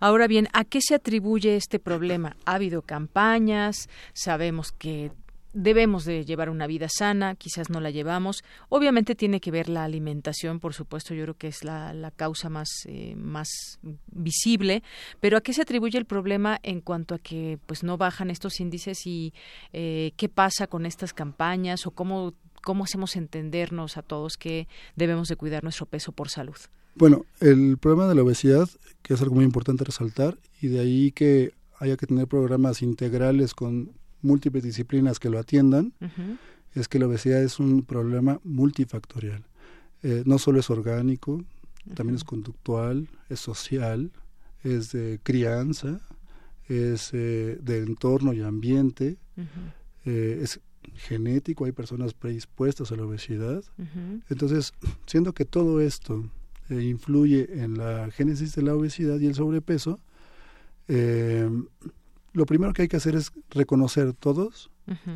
Ahora bien, ¿a qué se atribuye este problema? Ha habido campañas, sabemos que debemos de llevar una vida sana, quizás no la llevamos. Obviamente tiene que ver la alimentación, por supuesto, yo creo que es la, la causa más, eh, más visible, pero ¿a qué se atribuye el problema en cuanto a que pues no bajan estos índices y eh, qué pasa con estas campañas o cómo, cómo hacemos entendernos a todos que debemos de cuidar nuestro peso por salud? Bueno, el problema de la obesidad, que es algo muy importante resaltar, y de ahí que haya que tener programas integrales con múltiples disciplinas que lo atiendan, es que la obesidad es un problema multifactorial. Eh, no solo es orgánico, también es conductual, es social, es de crianza, es eh, de entorno y ambiente, eh, es genético, hay personas predispuestas a la obesidad. Entonces, siendo que todo esto influye en la génesis de la obesidad y el sobrepeso, lo primero que hay que hacer es reconocer todos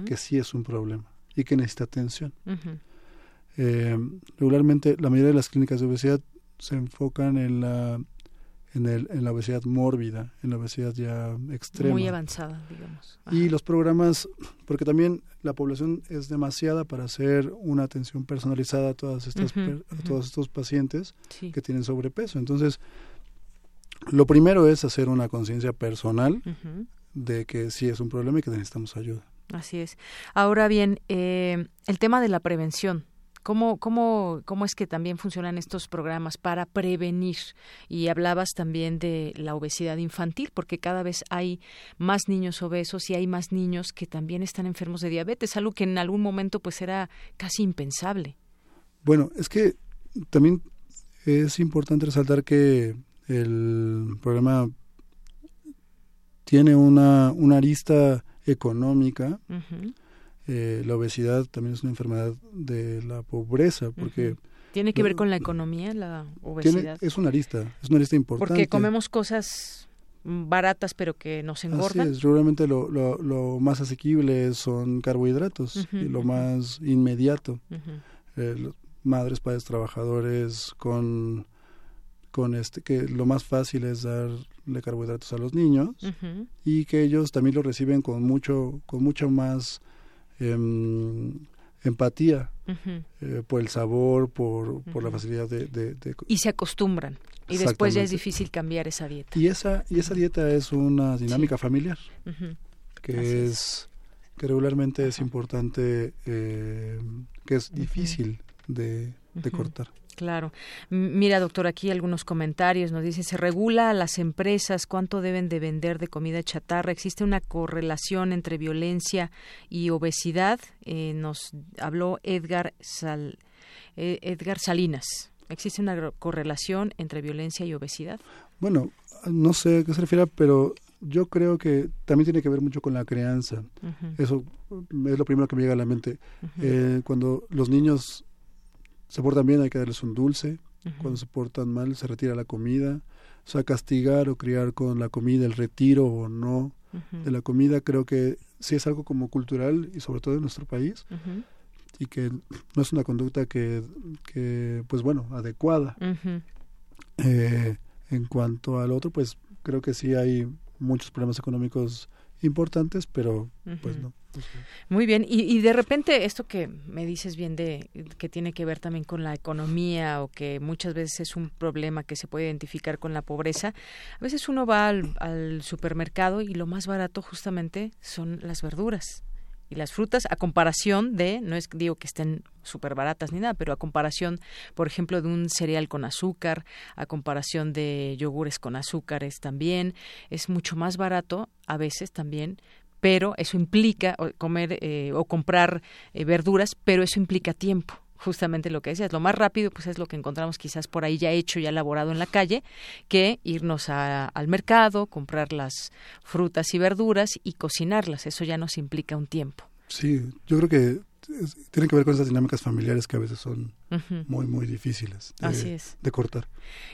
que sí es un problema y que necesita atención. Eh, regularmente la mayoría de las clínicas de obesidad se enfocan en la en, el, en la obesidad mórbida, en la obesidad ya extrema. Muy avanzada, digamos. Y los programas, porque también la población es demasiada para hacer una atención personalizada a, todas estas, todos estos pacientes que tienen sobrepeso. Entonces, lo primero es hacer una conciencia personal de que sí es un problema y que necesitamos ayuda. Así es. Ahora bien, eh, el tema de la prevención. ¿Cómo, cómo, ¿Cómo es que también funcionan estos programas para prevenir? Y hablabas también de la obesidad infantil, porque cada vez hay más niños obesos y hay más niños que también están enfermos de diabetes, algo que en algún momento pues era casi impensable. Bueno, es que también es importante resaltar que el programa tiene una, una arista económica. Eh, la obesidad también es una enfermedad de la pobreza, porque... ¿Tiene que ver con la economía, la obesidad? es una arista, es una arista importante. Porque comemos cosas baratas pero que nos engordan. Así es, realmente lo, lo, más asequible son carbohidratos y lo más inmediato. Eh, madres, padres, trabajadores con con este que lo más fácil es darle carbohidratos a los niños y que ellos también lo reciben con mucho con mucho más em, empatía eh, por el sabor por, por la facilidad de, y se acostumbran y después ya es difícil cambiar esa dieta. Y esa y esa dieta es una dinámica familiar que es, que regularmente es importante eh, que es difícil de, de cortar Claro. Mira, doctor, aquí algunos comentarios. Nos dice, se regula a las empresas cuánto deben de vender de comida chatarra. ¿Existe una correlación entre violencia y obesidad? Eh, nos habló Edgar, Sal, eh, Edgar Salinas. ¿Existe una correlación entre violencia y obesidad? Bueno, no sé a qué se refiere, pero yo creo que también tiene que ver mucho con la crianza. Eso es lo primero que me llega a la mente. eh, cuando los niños se portan bien, hay que darles un dulce, cuando se portan mal se retira la comida, o sea, castigar o criar con la comida, el retiro o no de la comida, creo que sí es algo como cultural y sobre todo en nuestro país. Y que no es una conducta que, que pues bueno, adecuada. eh, en cuanto al otro, pues creo que sí hay muchos problemas económicos importantes, pero pues no. Muy bien, y, y, de repente esto que me dices bien de que tiene que ver también con la economía o que muchas veces es un problema que se puede identificar con la pobreza, a veces uno va al, supermercado y lo más barato justamente son las verduras y las frutas a comparación de, no es digo que estén súper baratas ni nada, pero a comparación, por ejemplo, de un cereal con azúcar, a comparación de yogures con azúcares también, es mucho más barato a veces también pero eso implica comer eh, o comprar eh, verduras, pero eso implica tiempo justamente lo que decías, lo más rápido pues es lo que encontramos quizás por ahí ya hecho, ya elaborado en la calle, que irnos al mercado, comprar las frutas y verduras y cocinarlas, eso ya nos implica un tiempo. Sí, yo creo que tiene que ver con esas dinámicas familiares que a veces son uh -huh. muy, muy difíciles de, Así es. de cortar.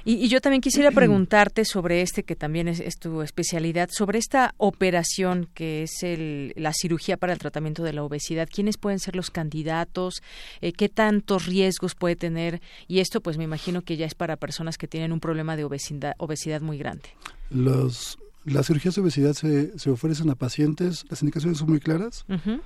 Y, y, yo también quisiera preguntarte sobre este, que también es, es tu especialidad, sobre esta operación que es el, la cirugía para el tratamiento de la obesidad. ¿Quiénes pueden ser los candidatos? Eh, ¿Qué tantos riesgos puede tener? Y esto, pues me imagino que ya es para personas que tienen un problema de obesidad, obesidad muy grande. Los, las cirugías de obesidad se, se ofrecen a pacientes, las indicaciones son muy claras. Uh -huh.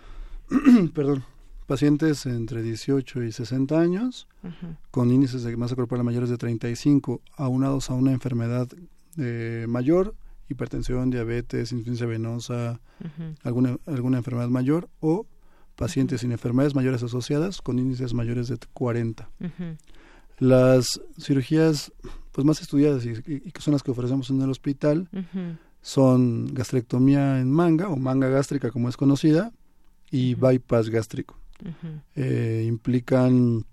Perdón pacientes entre 18 y 60 años uh -huh. con índices de masa corporal mayores de 35 aunados a una enfermedad eh, mayor, hipertensión, diabetes, insuficiencia venosa, uh -huh. alguna, alguna enfermedad mayor o pacientes uh -huh. sin enfermedades mayores asociadas con índices mayores de 40. Las cirugías pues más estudiadas y, y, que son las que ofrecemos en el hospital son gastrectomía en manga o manga gástrica como es conocida y bypass gástrico. Uh -huh. eh, implican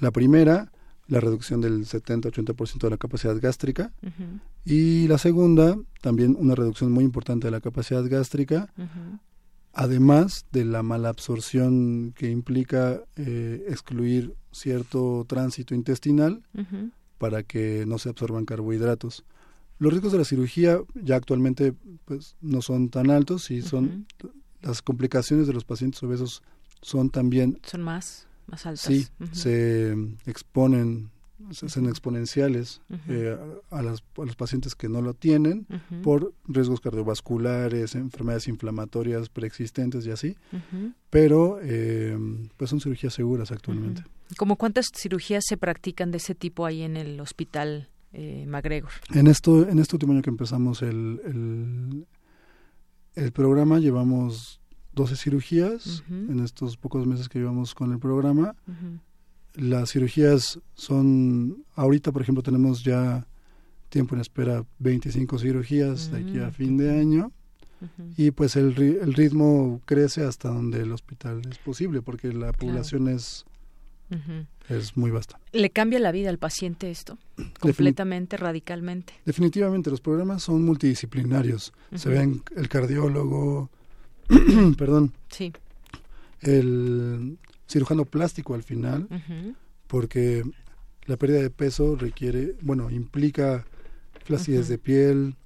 la primera, la reducción del 70-80% de la capacidad gástrica uh -huh. y la segunda, también una reducción muy importante de la capacidad gástrica, uh -huh. además de la mala absorción que implica eh, excluir cierto tránsito intestinal para que no se absorban carbohidratos. Los riesgos de la cirugía ya actualmente pues, no son tan altos y son las complicaciones de los pacientes obesos son también son más más altas sí uh -huh. se exponen se hacen exponenciales uh -huh. eh, a, las, a, los pacientes que no lo tienen uh -huh. por riesgos cardiovasculares enfermedades inflamatorias preexistentes y así pero eh, pues son cirugías seguras actualmente ¿Cómo cuántas cirugías se practican de ese tipo ahí en el hospital eh, MacGregor? En esto en este último año que empezamos el, el, el programa llevamos 12 cirugías uh -huh. en estos pocos meses que llevamos con el programa. Uh -huh. Las cirugías son, ahorita por ejemplo tenemos ya tiempo en espera 25 cirugías de aquí a fin de año y pues el, el, ritmo crece hasta donde el hospital es posible porque la población claro. es es muy vasta. ¿Le cambia la vida al paciente esto? Completamente, Defin radicalmente. Definitivamente, los programas son multidisciplinarios. Se ven el cardiólogo, perdón, sí. el cirujano plástico al final, uh -huh. porque la pérdida de peso requiere, bueno, implica flacidez de piel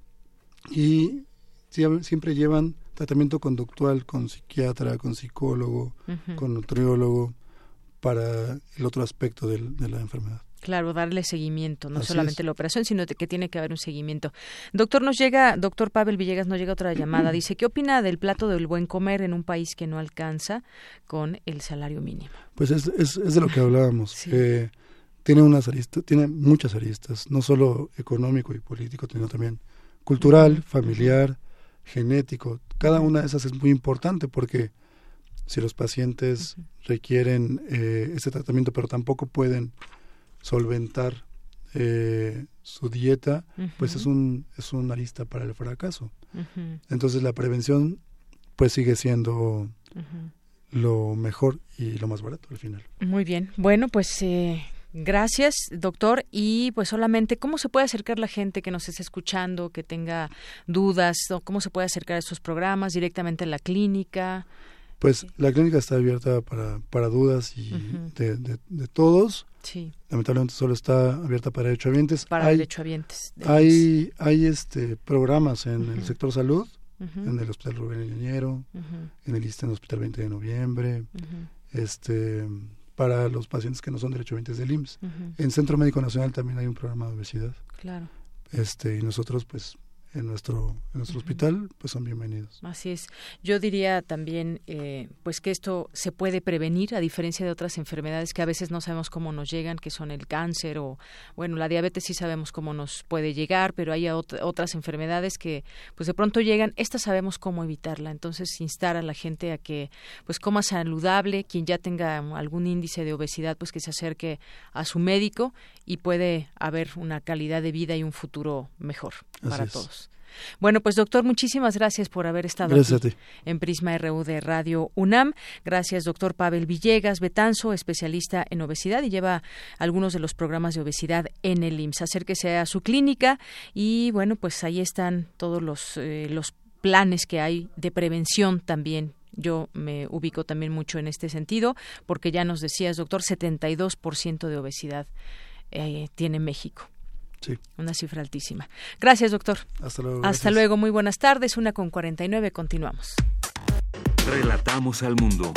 y siempre llevan tratamiento conductual con psiquiatra, con psicólogo, con nutriólogo para el otro aspecto de, de la enfermedad. Claro, darle seguimiento, no Así solamente es. la operación, sino que tiene que haber un seguimiento. Doctor, nos llega, doctor Pavel Villegas, nos llega otra llamada. Dice, ¿qué opina del plato del buen comer en un país que no alcanza con el salario mínimo? Pues es, es, es de lo que hablábamos. sí. eh, tiene unas aristas, tiene muchas aristas, no solo económico y político, sino también cultural, familiar, genético. Cada una de esas es muy importante porque si los pacientes uh -huh. requieren eh, ese tratamiento, pero tampoco pueden solventar eh, su dieta, uh -huh. pues es un es una arista para el fracaso. Uh -huh. Entonces la prevención pues sigue siendo lo mejor y lo más barato al final. Muy bien. Bueno, pues eh, Gracias, doctor. Y pues solamente, ¿cómo se puede acercar la gente que nos esté escuchando, que tenga dudas? ¿Cómo se puede acercar a estos programas directamente en la clínica? Pues la clínica está abierta para, para dudas y de, de, todos. Sí. Lamentablemente solo está abierta para derechohabientes. Para hay, derechohabientes. Hay, hay este programas en el sector salud, en el Hospital Rubén Ñañero, en el en el Hospital 20 de Noviembre, este para los pacientes que no son derechohabientes del IMSS. En Centro Médico Nacional también hay un programa de obesidad. Claro. Este, y nosotros pues en nuestro, en nuestro hospital, pues son bienvenidos. Así es. Yo diría también, eh, pues que esto se puede prevenir, a diferencia de otras enfermedades que a veces no sabemos cómo nos llegan, que son el cáncer o, bueno, la diabetes sí sabemos cómo nos puede llegar, pero hay otras enfermedades que, pues de pronto llegan, esta sabemos cómo evitarla. Entonces, instar a la gente a que, pues coma saludable, quien ya tenga algún índice de obesidad, pues que se acerque a su médico y puede haber una calidad de vida y un futuro mejor para todos. Bueno, pues doctor, muchísimas gracias por haber estado aquí en Prisma RU de Radio UNAM. Gracias, doctor Pavel Villegas Betanzo, especialista en obesidad y lleva algunos de los programas de obesidad en el IMSS. Acérquese a su clínica y bueno, pues ahí están todos los, eh, los planes que hay de prevención también yo me ubico también mucho en este sentido, porque ya nos decías, doctor, 72% de obesidad eh, tiene México. Sí. Una cifra altísima. Gracias, doctor. Hasta luego. Hasta luego. Muy buenas tardes. Una con 49. Continuamos. Relatamos al mundo.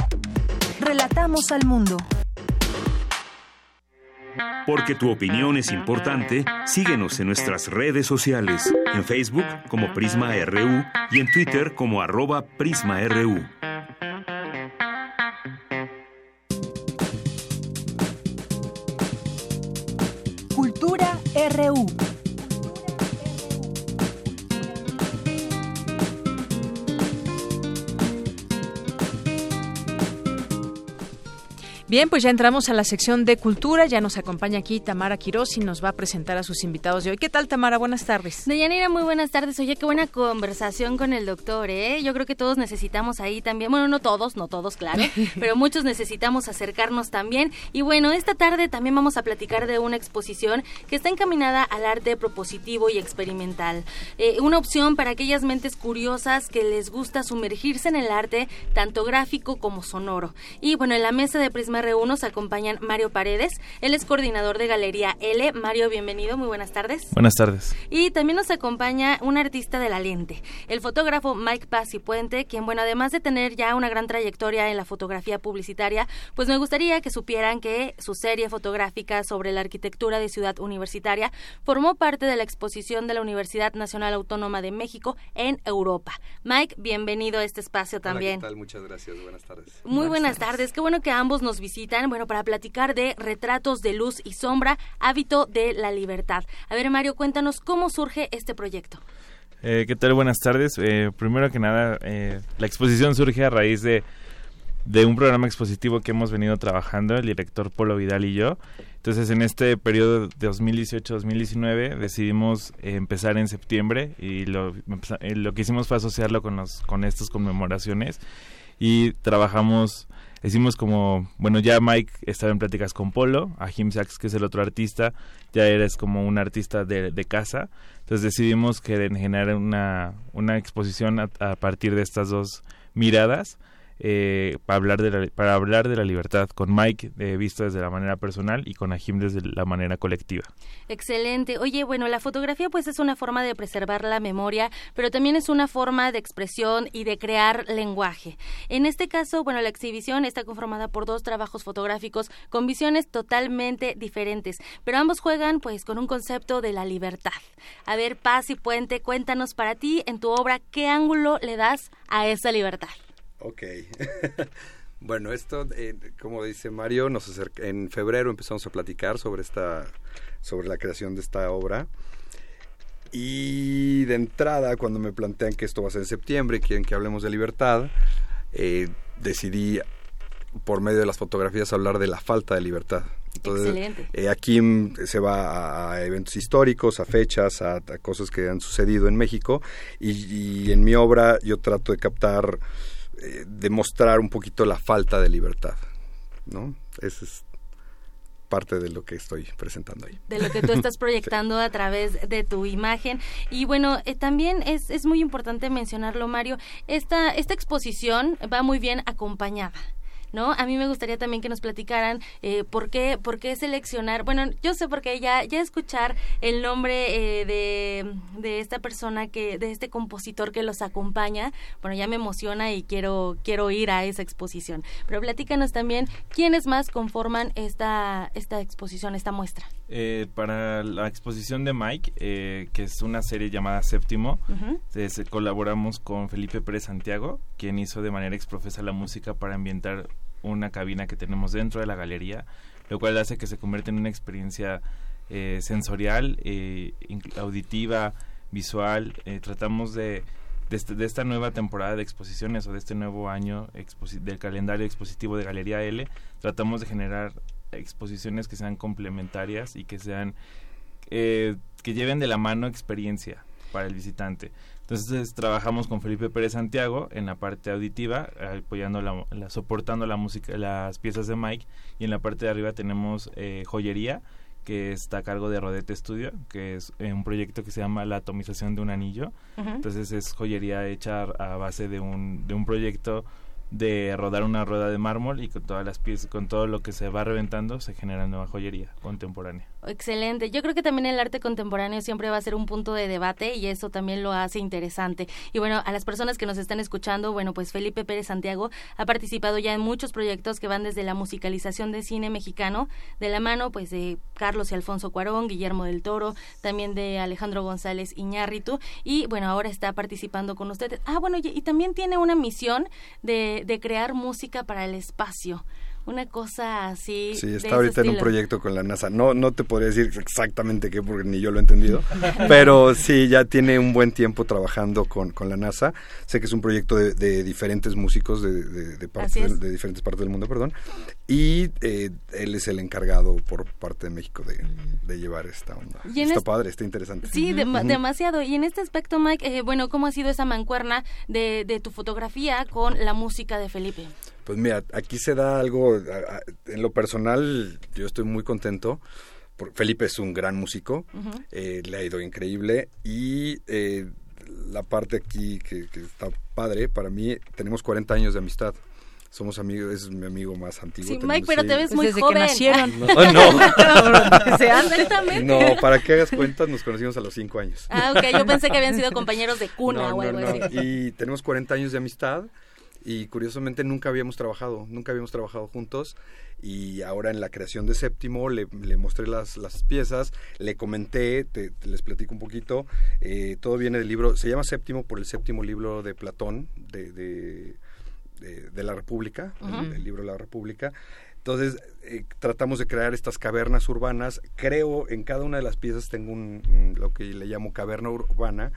Relatamos al mundo. Porque tu opinión es importante, síguenos en nuestras redes sociales, en Facebook como Prisma RU y en Twitter como arroba PrismaRU. RU. Bien, pues ya entramos a la sección de cultura. Ya nos acompaña aquí Tamara Quiroz y nos va a presentar a sus invitados de hoy. ¿Qué tal, Tamara? Buenas tardes. Deyanira, muy buenas tardes. Oye, qué buena conversación con el doctor, ¿eh? Yo creo que todos necesitamos ahí también, bueno, no todos, no todos, claro, pero muchos necesitamos acercarnos también. Y bueno, esta tarde también vamos a platicar de una exposición que está encaminada al arte propositivo y experimental. Eh, una opción para aquellas mentes curiosas que les gusta sumergirse en el arte, tanto gráfico como sonoro. Y bueno, en la mesa de Prisma R1 nos acompañan Mario Paredes, él es coordinador de Galería L. Mario, bienvenido, muy buenas tardes. Buenas tardes. Y también nos acompaña un artista de la lente, el fotógrafo Mike Paz y Puente, quien, bueno, además de tener ya una gran trayectoria en la fotografía publicitaria, pues me gustaría que supieran que su serie fotográfica sobre la arquitectura de Ciudad Universitaria formó parte de la exposición de la Universidad Nacional Autónoma de México en Europa. Mike, bienvenido a este espacio también. ¿qué tal? Muchas gracias. Buenas tardes. Muy buenas, tardes. Qué bueno que ambos nos visitan, bueno, para platicar de retratos de luz y sombra, hábito de la libertad. A ver, Mario, cuéntanos cómo surge este proyecto. Eh, ¿Qué tal? Buenas tardes. Eh, primero que nada, eh, la exposición surge a raíz de, de un programa expositivo que hemos venido trabajando, el director Polo Vidal y yo. Entonces, en este periodo de 2018-2019 decidimos empezar en septiembre y lo, lo que hicimos fue asociarlo con, los, con estas conmemoraciones y trabajamos Decimos como, bueno, ya Mike estaba en pláticas con Polo, a Jim Sachs, que es el otro artista, ya eres como un artista de, de casa. Entonces decidimos que generar una, una exposición a partir de estas dos miradas eh, para, hablar de la, para hablar de la libertad, con Mike eh, visto desde la manera personal y con Ajim desde la manera colectiva. Excelente. Oye, bueno, la fotografía pues es una forma de preservar la memoria, pero también es una forma de expresión y de crear lenguaje. En este caso, bueno, la exhibición está conformada por dos trabajos fotográficos con visiones totalmente diferentes, pero ambos juegan pues con un concepto de la libertad. A ver, Paz y Puente, cuéntanos para ti en tu obra qué ángulo le das a esa libertad. Ok. bueno, esto, eh, como dice Mario, nos en febrero empezamos a platicar sobre esta, sobre la creación de esta obra. Y de entrada, cuando me plantean que esto va a ser en septiembre y quieren que hablemos de libertad, eh, decidí por medio de las fotografías hablar de la falta de libertad. Entonces, eh, aquí se va a, eventos históricos, a fechas, a, cosas que han sucedido en México y, y, en mi obra yo trato de captar eh, demostrar un poquito la falta de libertad, ¿no? es parte de lo que estoy presentando ahí. De lo que tú estás proyectando a través de tu imagen. Y bueno, eh, también es, es muy importante mencionarlo, Mario, esta, esta exposición va muy bien acompañada. ¿No? A mí me gustaría también que nos platicaran eh, por qué por qué seleccionar, bueno, yo sé por qué ya ya escuchar el nombre eh, de, de esta persona que de este compositor que los acompaña, bueno, ya me emociona y quiero quiero ir a esa exposición. Pero platícanos también quiénes más conforman esta esta exposición, esta muestra. Eh, para la exposición de Mike, que es una serie llamada Séptimo, colaboramos con Felipe Pérez Santiago, quien hizo de manera exprofesa la música para ambientar una cabina que tenemos dentro de la galería, lo cual hace que se convierta en una experiencia eh, sensorial, eh, auditiva, visual. Eh, tratamos de, este, de, esta nueva temporada de exposiciones o de este nuevo año del calendario expositivo de Galería L, tratamos de generar exposiciones que sean complementarias y que sean que lleven de la mano experiencia para el visitante. Entonces trabajamos con Felipe Pérez Santiago en la parte auditiva, apoyando la, soportando la música, las piezas de Mike, y en la parte de arriba tenemos eh, joyería que está a cargo de Rodete Studio, que es eh, un proyecto que se llama la atomización de un anillo. Entonces es joyería hecha a base de un, de un proyecto de rodar una rueda de mármol y con todas las piezas, con todo lo que se va reventando, se genera nueva joyería contemporánea. Excelente. Yo creo que también el arte contemporáneo siempre va a ser un punto de debate y eso también lo hace interesante. Y bueno, a las personas que nos están escuchando, bueno, pues Felipe Pérez Santiago ha participado ya en muchos proyectos que van desde la musicalización de cine mexicano, de la mano pues de Carlos y Alfonso Cuarón, Guillermo del Toro, también de Alejandro González Iñárritu y bueno, ahora está participando con ustedes. Ah, bueno, y, y también tiene una misión de de, crear música para el espacio una cosa así. Sí, está ahorita en un proyecto con la NASA. No, no te podría decir exactamente qué, porque ni yo lo he entendido, pero sí, ya tiene un buen tiempo trabajando con, con la NASA. Sé que es un proyecto de, diferentes músicos de, de, de, diferentes partes del mundo, perdón, y eh, él es el encargado por parte de México de, llevar esta onda. Está padre, está interesante. Sí, demasiado. Y en este aspecto, Mike, eh, bueno, ¿cómo ha sido esa mancuerna de, de tu fotografía con la música de Felipe? Pues mira, aquí se da algo, en lo personal yo estoy muy contento. Felipe es un gran músico, eh, le ha ido increíble y eh, la parte aquí que, está padre, para mí tenemos 40 años de amistad somos amigos, es mi amigo más antiguo. Sí, Mike, pero te ves muy Desde joven. que nacieron. No, no. no, para que hagas cuentas, nos conocimos a los cinco años. Ah, ok, yo pensé que habían sido compañeros de cuna o algo así. Y tenemos 40 años de amistad y curiosamente nunca habíamos trabajado, nunca habíamos trabajado juntos y ahora en la creación de Séptimo le, le mostré las, las, piezas, le comenté, te, les platico un poquito, eh, todo viene del libro, se llama Séptimo por el séptimo libro de Platón, de, de, de, la República, el, libro de la República. Entonces eh, tratamos de crear estas cavernas urbanas, creo en cada una de las piezas tengo un, lo que le llamo caverna urbana,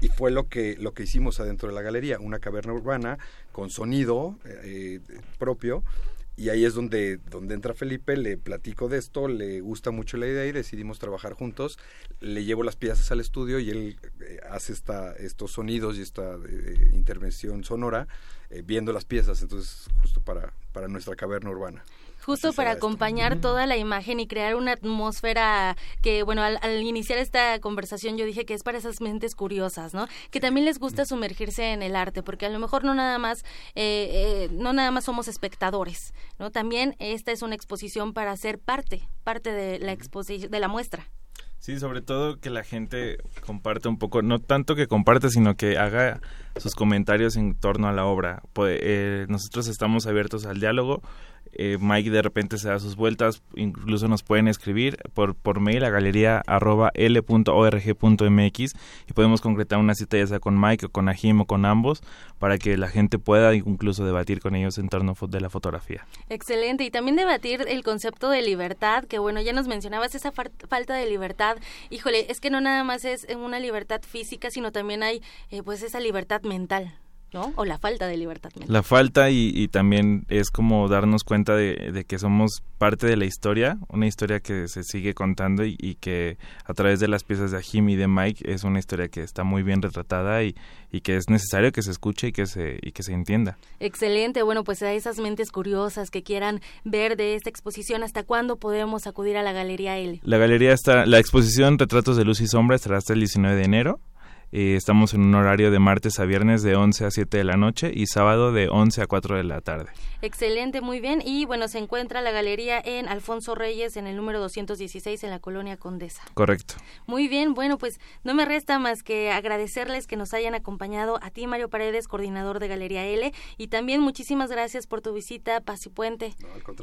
y fue lo que lo que hicimos adentro de la galería. Una caverna urbana con sonido eh, propio y ahí es donde donde entra Felipe le platico de esto le gusta mucho la idea y decidimos trabajar juntos. Le llevo las piezas al estudio y él eh, hace esta estos sonidos y esta eh, intervención sonora viendo las piezas entonces justo para para nuestra caverna urbana justo para acompañar toda la imagen y crear una atmósfera que, bueno, al, iniciar esta conversación yo dije que es para esas mentes curiosas, ¿no? Que también les gusta sumergirse en el arte, porque a lo mejor no nada más, eh, eh, no nada más somos espectadores, ¿no? También esta es una exposición para ser parte, parte de la exposición, de la muestra. Sí, sobre todo que la gente comparte un poco, no tanto que comparte, sino que haga sus comentarios en torno a la obra. Pues, eh, nosotros estamos abiertos al diálogo, eh, Mike de repente se da sus vueltas, incluso nos pueden escribir por, por mail a galería arroba l.org.mx y podemos concretar una cita ya sea con Mike o con Ajim o con ambos para que la gente pueda incluso debatir con ellos en torno de la fotografía. Excelente, y también debatir el concepto de libertad, que bueno, ya nos mencionabas esa falta de libertad. Híjole, es que no nada más es una libertad física, sino también hay eh, pues esa libertad mental. ¿No? O la falta de libertad mental. La falta y, también es como darnos cuenta de, que somos parte de la historia, una historia que se sigue contando y, que a través de las piezas de Jim y de Mike es una historia que está muy bien retratada y, y que es necesario que se escuche y que se, y que se entienda. Excelente, bueno, pues a esas mentes curiosas que quieran ver de esta exposición, ¿hasta cuándo podemos acudir a la Galería L? La galería está, la exposición Retratos de Luz y Sombra estará hasta el 19 de enero eh, estamos en un horario de martes a viernes de 11 a 7 de la noche y sábado de 11 a 4 de la tarde. Excelente, muy bien. Y bueno, se encuentra la galería en Alfonso Reyes, en el número 216, en la colonia Condesa. Correcto. Muy bien, bueno, pues no me resta más que agradecerles que nos hayan acompañado a ti, Mario Paredes, coordinador de Galería L, y también muchísimas gracias por tu visita, Paz y Puente.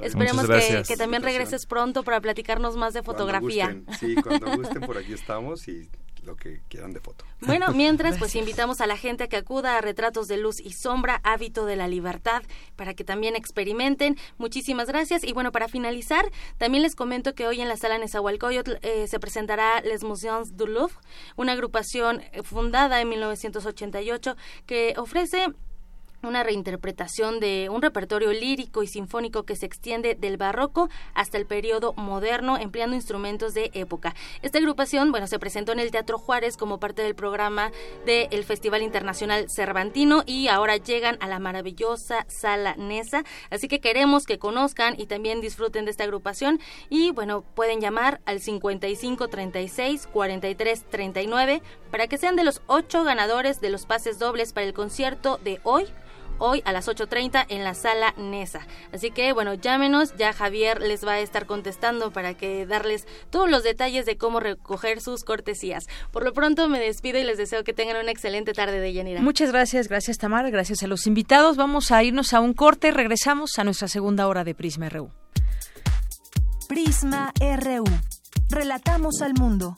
Esperemos que, que, también regreses pronto para platicarnos más de fotografía. Sí, cuando gusten, por aquí estamos y lo que quieran de foto. Bueno, mientras, pues invitamos a la gente a que acuda a Retratos de Luz y Sombra, Hábito de la Libertad, para que también experimenten. Muchísimas gracias. Y bueno, para finalizar, también les comento que hoy en la sala Nezahualcóyotl eh, se presentará Les Musées du Louvre, una agrupación eh, fundada en 1988 que ofrece una reinterpretación de un repertorio lírico y sinfónico que se extiende del barroco hasta el periodo moderno empleando instrumentos de época. Esta agrupación, bueno, se presentó en el Teatro Juárez como parte del programa del Festival Internacional Cervantino y ahora llegan a la maravillosa Sala Nesa, así que queremos que conozcan y también disfruten de esta agrupación y bueno, pueden llamar al 55 36 43 39 para que sean de los ocho ganadores de los pases dobles para el concierto de hoy hoy a las 8.30 en la sala Nesa. Así que bueno, llámenos, ya Javier les va a estar contestando para que darles todos los detalles de cómo recoger sus cortesías. Por lo pronto me despido y les deseo que tengan una excelente tarde de Yanira. Muchas gracias, gracias Tamara, gracias a los invitados. Vamos a irnos a un corte, regresamos a nuestra segunda hora de Prisma RU. Prisma RU. Relatamos al mundo.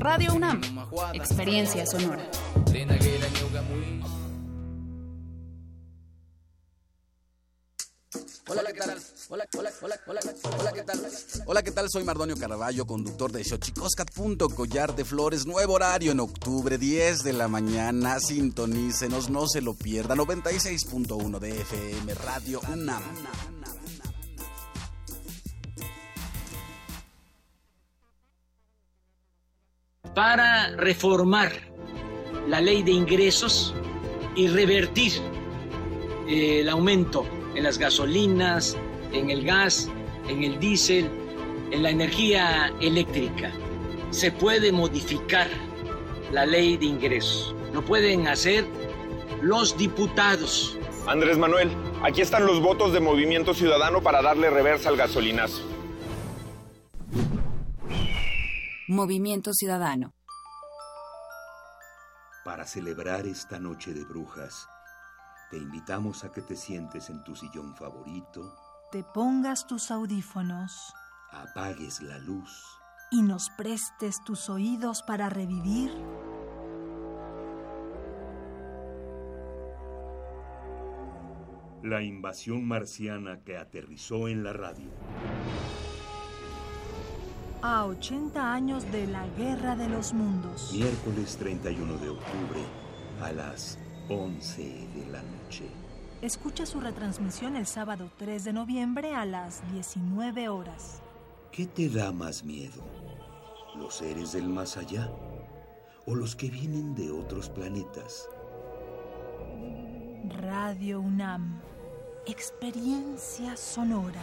Radio UNAM. Experiencia sonora. Hola, ¿qué tal? Hola, hola, hola, hola, hola, ¿qué tal? Hola, ¿qué tal? Soy Mardonio Carballo, conductor de Xochicoscat. Collar de Flores, nuevo horario en octubre, 10 de la mañana. Sintonícenos, no se lo pierda. 96.1 de FM, Radio UNAM. Para reformar la ley de ingresos y revertir eh, el aumento en las gasolinas, en el gas, en el diésel, en la energía eléctrica. Se puede modificar la ley de ingresos. Lo pueden hacer los diputados. Andrés Manuel, aquí están los votos de Movimiento Ciudadano para darle reversa al gasolinazo. Movimiento Ciudadano. Para celebrar esta noche de brujas, te invitamos a que te sientes en tu sillón favorito, te pongas tus audífonos, apagues la luz y nos prestes tus oídos para revivir la invasión marciana que aterrizó en la radio. A 80 años de la Guerra de los Mundos. Miércoles 31 de octubre a las 11 de la noche. Escucha su retransmisión el sábado 3 de noviembre a las 19 horas. ¿Qué te da más miedo? ¿Los seres del más allá? ¿O los que vienen de otros planetas? Radio UNAM. Experiencia sonora.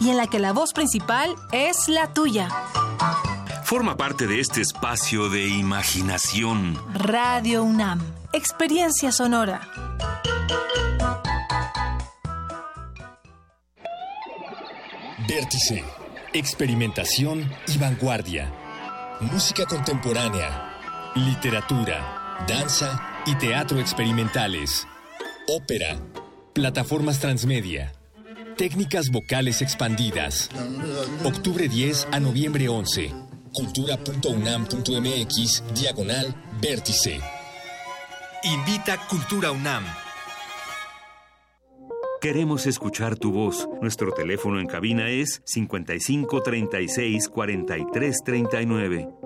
y en la que la voz principal es la tuya. Forma parte de este espacio de imaginación. Radio UNAM, experiencia sonora. Vértice, experimentación y vanguardia. Música contemporánea, literatura, danza y teatro experimentales. Ópera, plataformas transmedia, técnicas vocales expandidas. Octubre 10 a noviembre 11. Cultura.unam.mx, diagonal, vértice. Invita Cultura UNAM. Queremos escuchar tu voz. Nuestro teléfono en cabina es 55 36 43 39.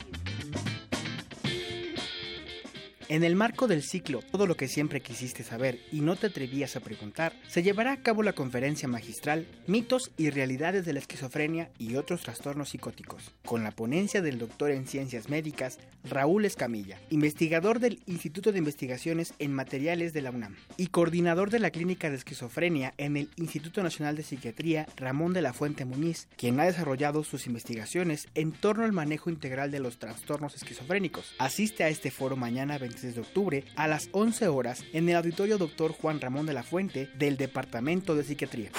En el marco del ciclo Todo lo que siempre quisiste saber y no te atrevías a preguntar, se llevará a cabo la conferencia magistral Mitos y realidades de la esquizofrenia y otros trastornos psicóticos, con la ponencia del doctor en ciencias médicas Raúl Escamilla, investigador del Instituto de Investigaciones en Materiales de la UNAM y coordinador de la Clínica de Esquizofrenia en el Instituto Nacional de Psiquiatría Ramón de la Fuente Muñiz, quien ha desarrollado sus investigaciones en torno al manejo integral de los trastornos esquizofrénicos. Asiste a este foro mañana 26 de octubre a las 11 horas en el auditorio Dr. Juan Ramón de la Fuente del Departamento de Psiquiatría.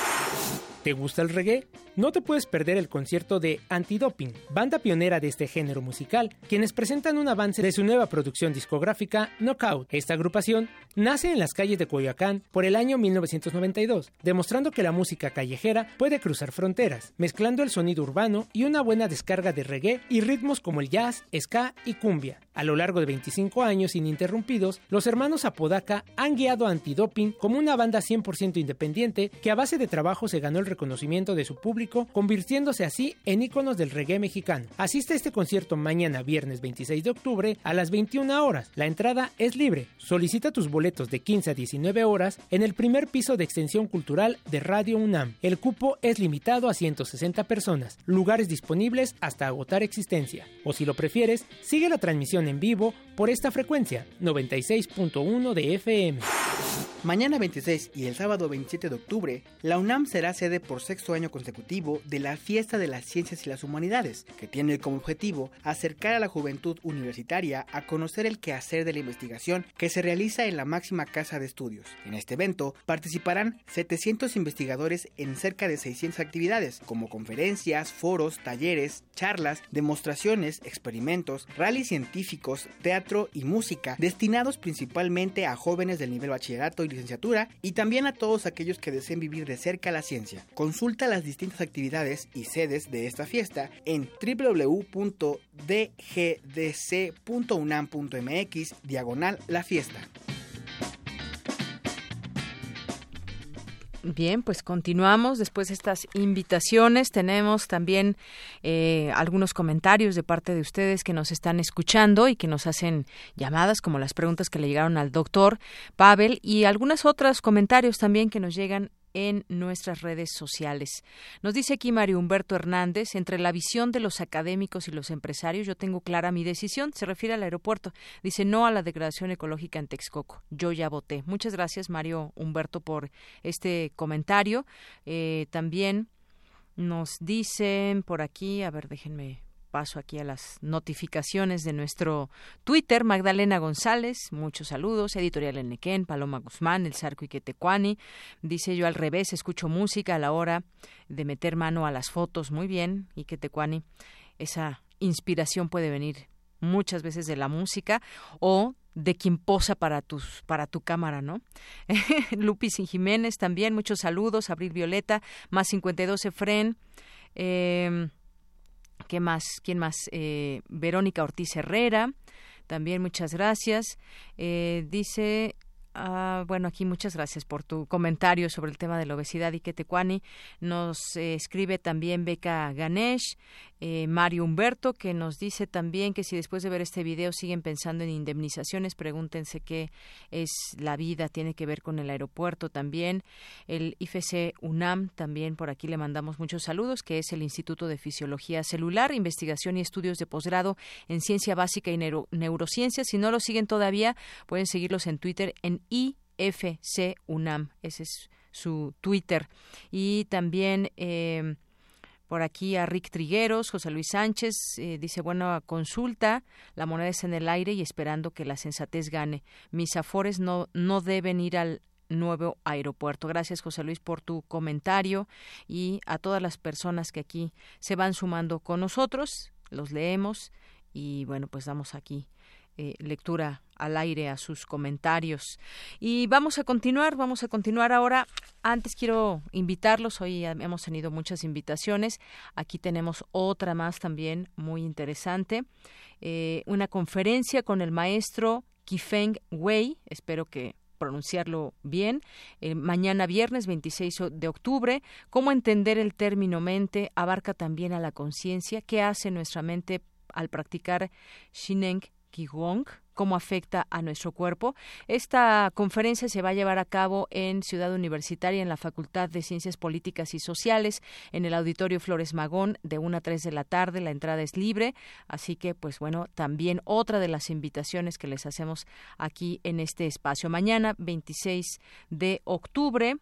¿Te gusta el reggae? No te puedes perder el concierto de Antidoping, banda pionera de este género musical, quienes presentan un avance de su nueva producción discográfica Knockout. Esta agrupación nace en las calles de Coyoacán por el año 1992, demostrando que la música callejera puede cruzar fronteras, mezclando el sonido urbano y una buena descarga de reggae y ritmos como el jazz, ska y cumbia. A lo largo de 25 años ininterrumpidos, los hermanos Apodaca han guiado a Antidoping como una banda 100% independiente que a base de trabajo se ganó el reconocimiento de su público, convirtiéndose así en íconos del reggae mexicano. Asiste a este concierto mañana viernes 26 de octubre a las 21 horas. La entrada es libre. Solicita tus boletos de 15 a 19 horas en el primer piso de extensión cultural de Radio UNAM. El cupo es limitado a 160 personas, lugares disponibles hasta agotar existencia. O si lo prefieres, sigue la transmisión en vivo por esta frecuencia 96.1 de FM. Mañana 26 y el sábado 27 de octubre, la UNAM será sede por sexto año consecutivo de la Fiesta de las Ciencias y las Humanidades, que tiene como objetivo acercar a la juventud universitaria a conocer el quehacer de la investigación que se realiza en la máxima casa de estudios. En este evento participarán 700 investigadores en cerca de 600 actividades, como conferencias, foros, talleres, charlas, demostraciones, experimentos, rallies científicos, teatro y música, destinados principalmente a jóvenes del nivel bachillerato y licenciatura y también a todos aquellos que deseen vivir de cerca la ciencia. Consulta las distintas actividades y sedes de esta fiesta en www.dgdc.unam.mx diagonal la fiesta. Bien, pues continuamos. Después de estas invitaciones, tenemos también eh, algunos comentarios de parte de ustedes que nos están escuchando y que nos hacen llamadas, como las preguntas que le llegaron al doctor Pavel y algunos otros comentarios también que nos llegan en nuestras redes sociales. Nos dice aquí Mario Humberto Hernández, entre la visión de los académicos y los empresarios, yo tengo clara mi decisión, se refiere al aeropuerto. Dice no a la degradación ecológica en Texcoco. Yo ya voté. Muchas gracias, Mario Humberto, por este comentario. Eh, también nos dicen por aquí, a ver, déjenme paso aquí a las notificaciones de nuestro Twitter. Magdalena González, muchos saludos. Editorial Enequén, Paloma Guzmán, El Sarco Iquetecuani. Dice yo al revés, escucho música a la hora de meter mano a las fotos. Muy bien, Iquetecuani. Esa inspiración puede venir muchas veces de la música o de quien posa para tus para tu cámara, ¿no? Lupis y Jiménez también, muchos saludos, Abril Violeta, más 52 Efren, eh, ¿Qué más? ¿Quién más? Eh, Verónica Ortiz Herrera. También muchas gracias. Eh, dice Ah, bueno, aquí muchas gracias por tu comentario sobre el tema de la obesidad y que Tecuani. Nos eh, escribe también Beca Ganesh, eh, Mario Humberto, que nos dice también que si después de ver este video siguen pensando en indemnizaciones, pregúntense qué es la vida, tiene que ver con el aeropuerto también. El IFC UNAM, también por aquí le mandamos muchos saludos, que es el Instituto de Fisiología Celular, Investigación y Estudios de Posgrado en Ciencia Básica y Neurociencia. Si no lo siguen todavía, pueden seguirlos en Twitter en IFC UNAM. Ese es su Twitter. Y también eh, por aquí a Rick Trigueros, José Luis Sánchez, eh, dice, bueno, consulta, la moneda es en el aire y esperando que la sensatez gane. Mis afores no, no deben ir al nuevo aeropuerto. Gracias, José Luis, por tu comentario y a todas las personas que aquí se van sumando con nosotros. Los leemos y bueno, pues damos aquí eh, lectura al aire a sus comentarios. Y vamos a continuar, vamos a continuar ahora. Antes quiero invitarlos, hoy hemos tenido muchas invitaciones. Aquí tenemos otra más también muy interesante. Eh, una conferencia con el maestro Kifeng Wei, espero que pronunciarlo bien, eh, mañana viernes 26 de octubre, cómo entender el término mente abarca también a la conciencia, qué hace nuestra mente al practicar Shineng Qigong, cómo afecta a nuestro cuerpo. Esta conferencia se va a llevar a cabo en Ciudad Universitaria, en la Facultad de Ciencias Políticas y Sociales, en el Auditorio Flores Magón, de 1 a 3 de la tarde. La entrada es libre, así que, pues bueno, también otra de las invitaciones que les hacemos aquí en este espacio. Mañana, 26 de octubre,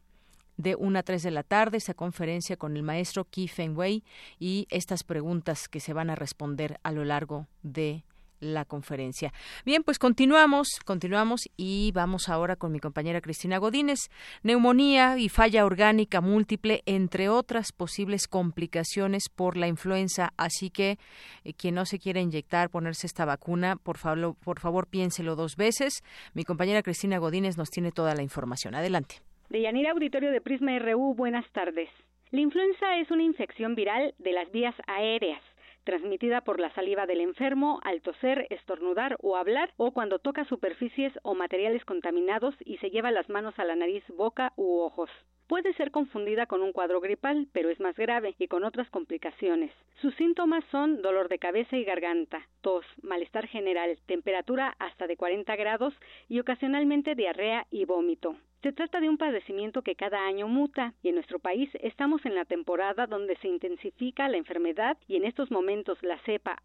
de 1 a 3 de la tarde, esa conferencia con el maestro Qi Fengwei y estas preguntas que se van a responder a lo largo de la conferencia. Bien, pues continuamos, continuamos y vamos ahora con mi compañera Cristina Godínez. Neumonía y falla orgánica múltiple, entre otras posibles complicaciones por la influenza. Así que eh, quien no se quiera inyectar, ponerse esta vacuna, por favor, por favor piénselo dos veces. Mi compañera Cristina Godínez nos tiene toda la información. Adelante. De Yanira Auditorio de Prisma RU, buenas tardes. La influenza es una infección viral de las vías aéreas transmitida por la saliva del enfermo al toser, estornudar o hablar o cuando toca superficies o materiales contaminados y se lleva las manos a la nariz, boca u ojos. Puede ser confundida con un cuadro gripal, pero es más grave y con otras complicaciones. Sus síntomas son dolor de cabeza y garganta, tos, malestar general, temperatura hasta de 40 grados y ocasionalmente diarrea y vómito. Se trata de un padecimiento que cada año muta y en nuestro país estamos en la temporada donde se intensifica la enfermedad y en estos momentos la cepa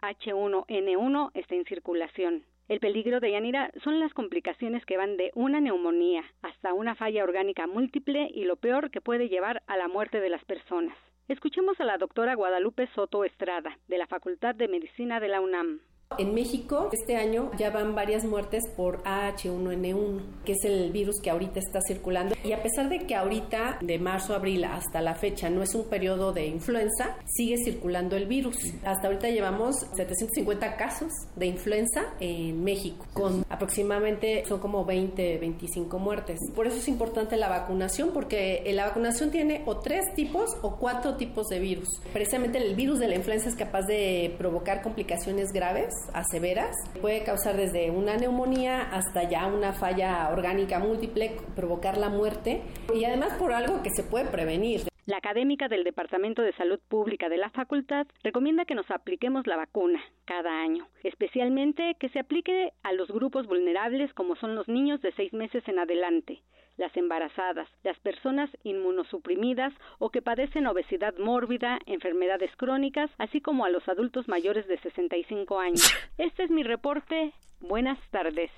AH1N1 está en circulación. El peligro de Yanira son las complicaciones que van de una neumonía hasta una falla orgánica múltiple y lo peor que puede llevar a la muerte de las personas. Escuchemos a la doctora Guadalupe Soto Estrada, de la Facultad de Medicina de la UNAM. En México, este año ya van varias muertes por AH1N1, que es el virus que ahorita está circulando. Y a pesar de que ahorita, de marzo a abril hasta la fecha, no es un periodo de influenza, sigue circulando el virus. Hasta ahorita llevamos 750 casos de influenza en México, con aproximadamente son como 20, 25 muertes. Por eso es importante la vacunación, porque la vacunación tiene o tres tipos o cuatro tipos de virus. Precisamente el virus de la influenza es capaz de provocar complicaciones graves a severas. Puede causar desde una neumonía hasta ya una falla orgánica múltiple, provocar la muerte y además por algo que se puede prevenir. La académica del Departamento de Salud Pública de la facultad recomienda que nos apliquemos la vacuna cada año, especialmente que se aplique a los grupos vulnerables como son los niños de seis meses en adelante, las embarazadas, las personas inmunosuprimidas o que padecen obesidad mórbida, enfermedades crónicas, así como a los adultos mayores de 65 años. Este es mi reporte. Buenas tardes.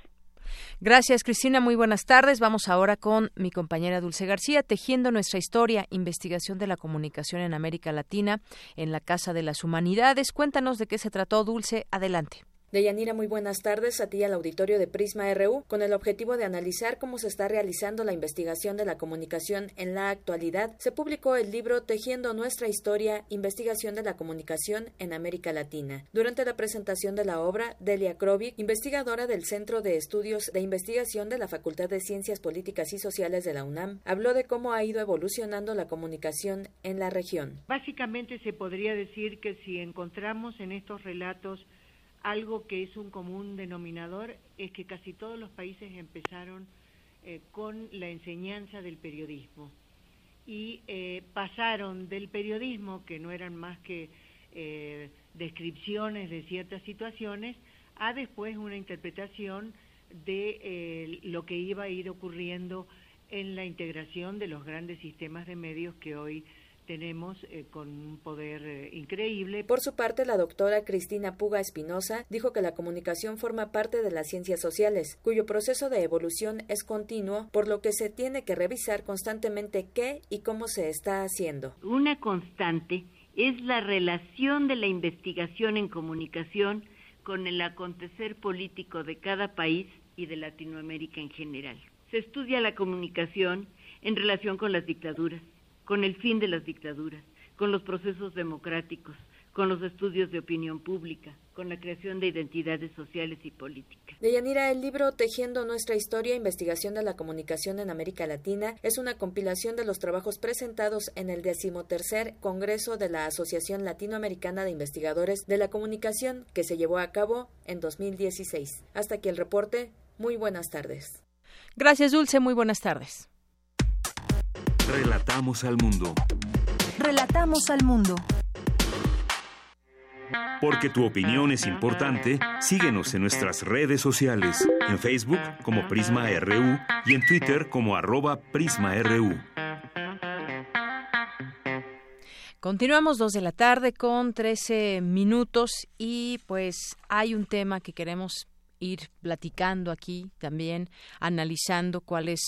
Gracias, Cristina. Muy buenas tardes. Vamos ahora con mi compañera Dulce García, tejiendo nuestra historia, investigación de la comunicación en América Latina en la Casa de las Humanidades. Cuéntanos de qué se trató, Dulce. Adelante. Deyanira, muy buenas tardes a ti al auditorio de Prisma RU con el objetivo de analizar cómo se está realizando la investigación de la comunicación en la actualidad. Se publicó el libro Tejiendo nuestra historia, investigación de la comunicación en América Latina. Durante la presentación de la obra, Delia Krovic, investigadora del Centro de Estudios de Investigación de la Facultad de Ciencias Políticas y Sociales de la UNAM, habló de cómo ha ido evolucionando la comunicación en la región. Básicamente se podría decir que si encontramos en estos relatos algo que es un común denominador, es que casi todos los países empezaron eh, con la enseñanza del periodismo. Y eh, pasaron del periodismo, que no eran más que eh, descripciones de ciertas situaciones, a después una interpretación de lo que iba a ir ocurriendo en la integración de los grandes sistemas de medios que hoy tenemos eh, con un poder eh, increíble. Por su parte, la doctora Cristina Puga Espinosa dijo que la comunicación forma parte de las ciencias sociales, cuyo proceso de evolución es continuo, por lo que se tiene que revisar constantemente qué y cómo se está haciendo. Una constante es la relación de la investigación en comunicación con el acontecer político de cada país y de Latinoamérica en general. Se estudia la comunicación en relación con las dictaduras, con el fin de las dictaduras, con los procesos democráticos, con los estudios de opinión pública, con la creación de identidades sociales y políticas. Deyanira, el libro Tejiendo nuestra historia, investigación de la comunicación en América Latina es una compilación de los trabajos presentados en el decimotercer Congreso de la Asociación Latinoamericana de Investigadores de la Comunicación que se llevó a cabo en 2016. Hasta aquí el reporte. Muy buenas tardes. Gracias, Dulce. Muy buenas tardes. Relatamos al mundo. Relatamos al mundo. Porque tu opinión es importante, síguenos en nuestras redes sociales, en Facebook como Prisma RU y en Twitter como arroba PrismaRU. Continuamos dos de la tarde con 13 minutos y pues hay un tema que queremos ir platicando aquí también, analizando cuáles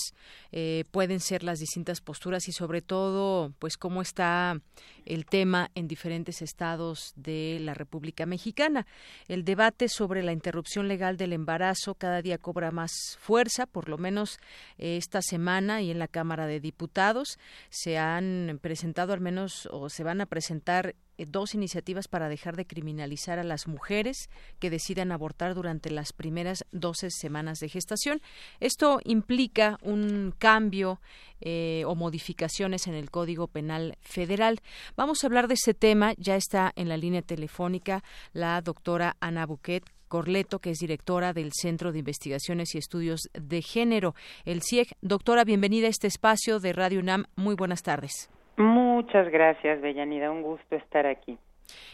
eh, pueden ser las distintas posturas y sobre todo, pues cómo está el tema en diferentes estados de la República Mexicana. El debate sobre la interrupción legal del embarazo cada día cobra más fuerza, por lo menos eh, esta semana y en la Cámara de Diputados se han presentado al menos o se van a presentar dos iniciativas para dejar de criminalizar a las mujeres que decidan abortar durante las primeras 12 semanas de gestación. Esto implica un cambio eh, o modificaciones en el Código Penal Federal. Vamos a hablar de ese tema. Ya está en la línea telefónica la doctora Ana Buquet, Corleto, que es directora del Centro de Investigaciones y Estudios de Género, el CIEG. Doctora, bienvenida a este espacio de Radio UNAM. Muy buenas tardes. Muchas gracias, Bellanida. Un gusto estar aquí.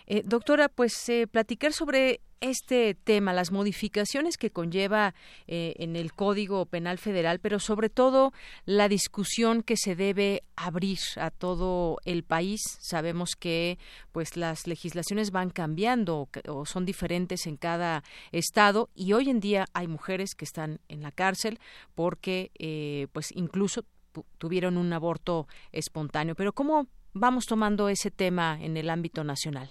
Eh, doctora, pues eh, platicar sobre este tema, las modificaciones que conlleva eh, en el Código Penal Federal, pero sobre todo la discusión que se debe abrir a todo el país. Sabemos que pues las legislaciones van cambiando o son diferentes en cada estado y hoy en día hay mujeres que están en la cárcel porque pues incluso tuvieron un aborto espontáneo. Pero ¿cómo vamos tomando ese tema en el ámbito nacional?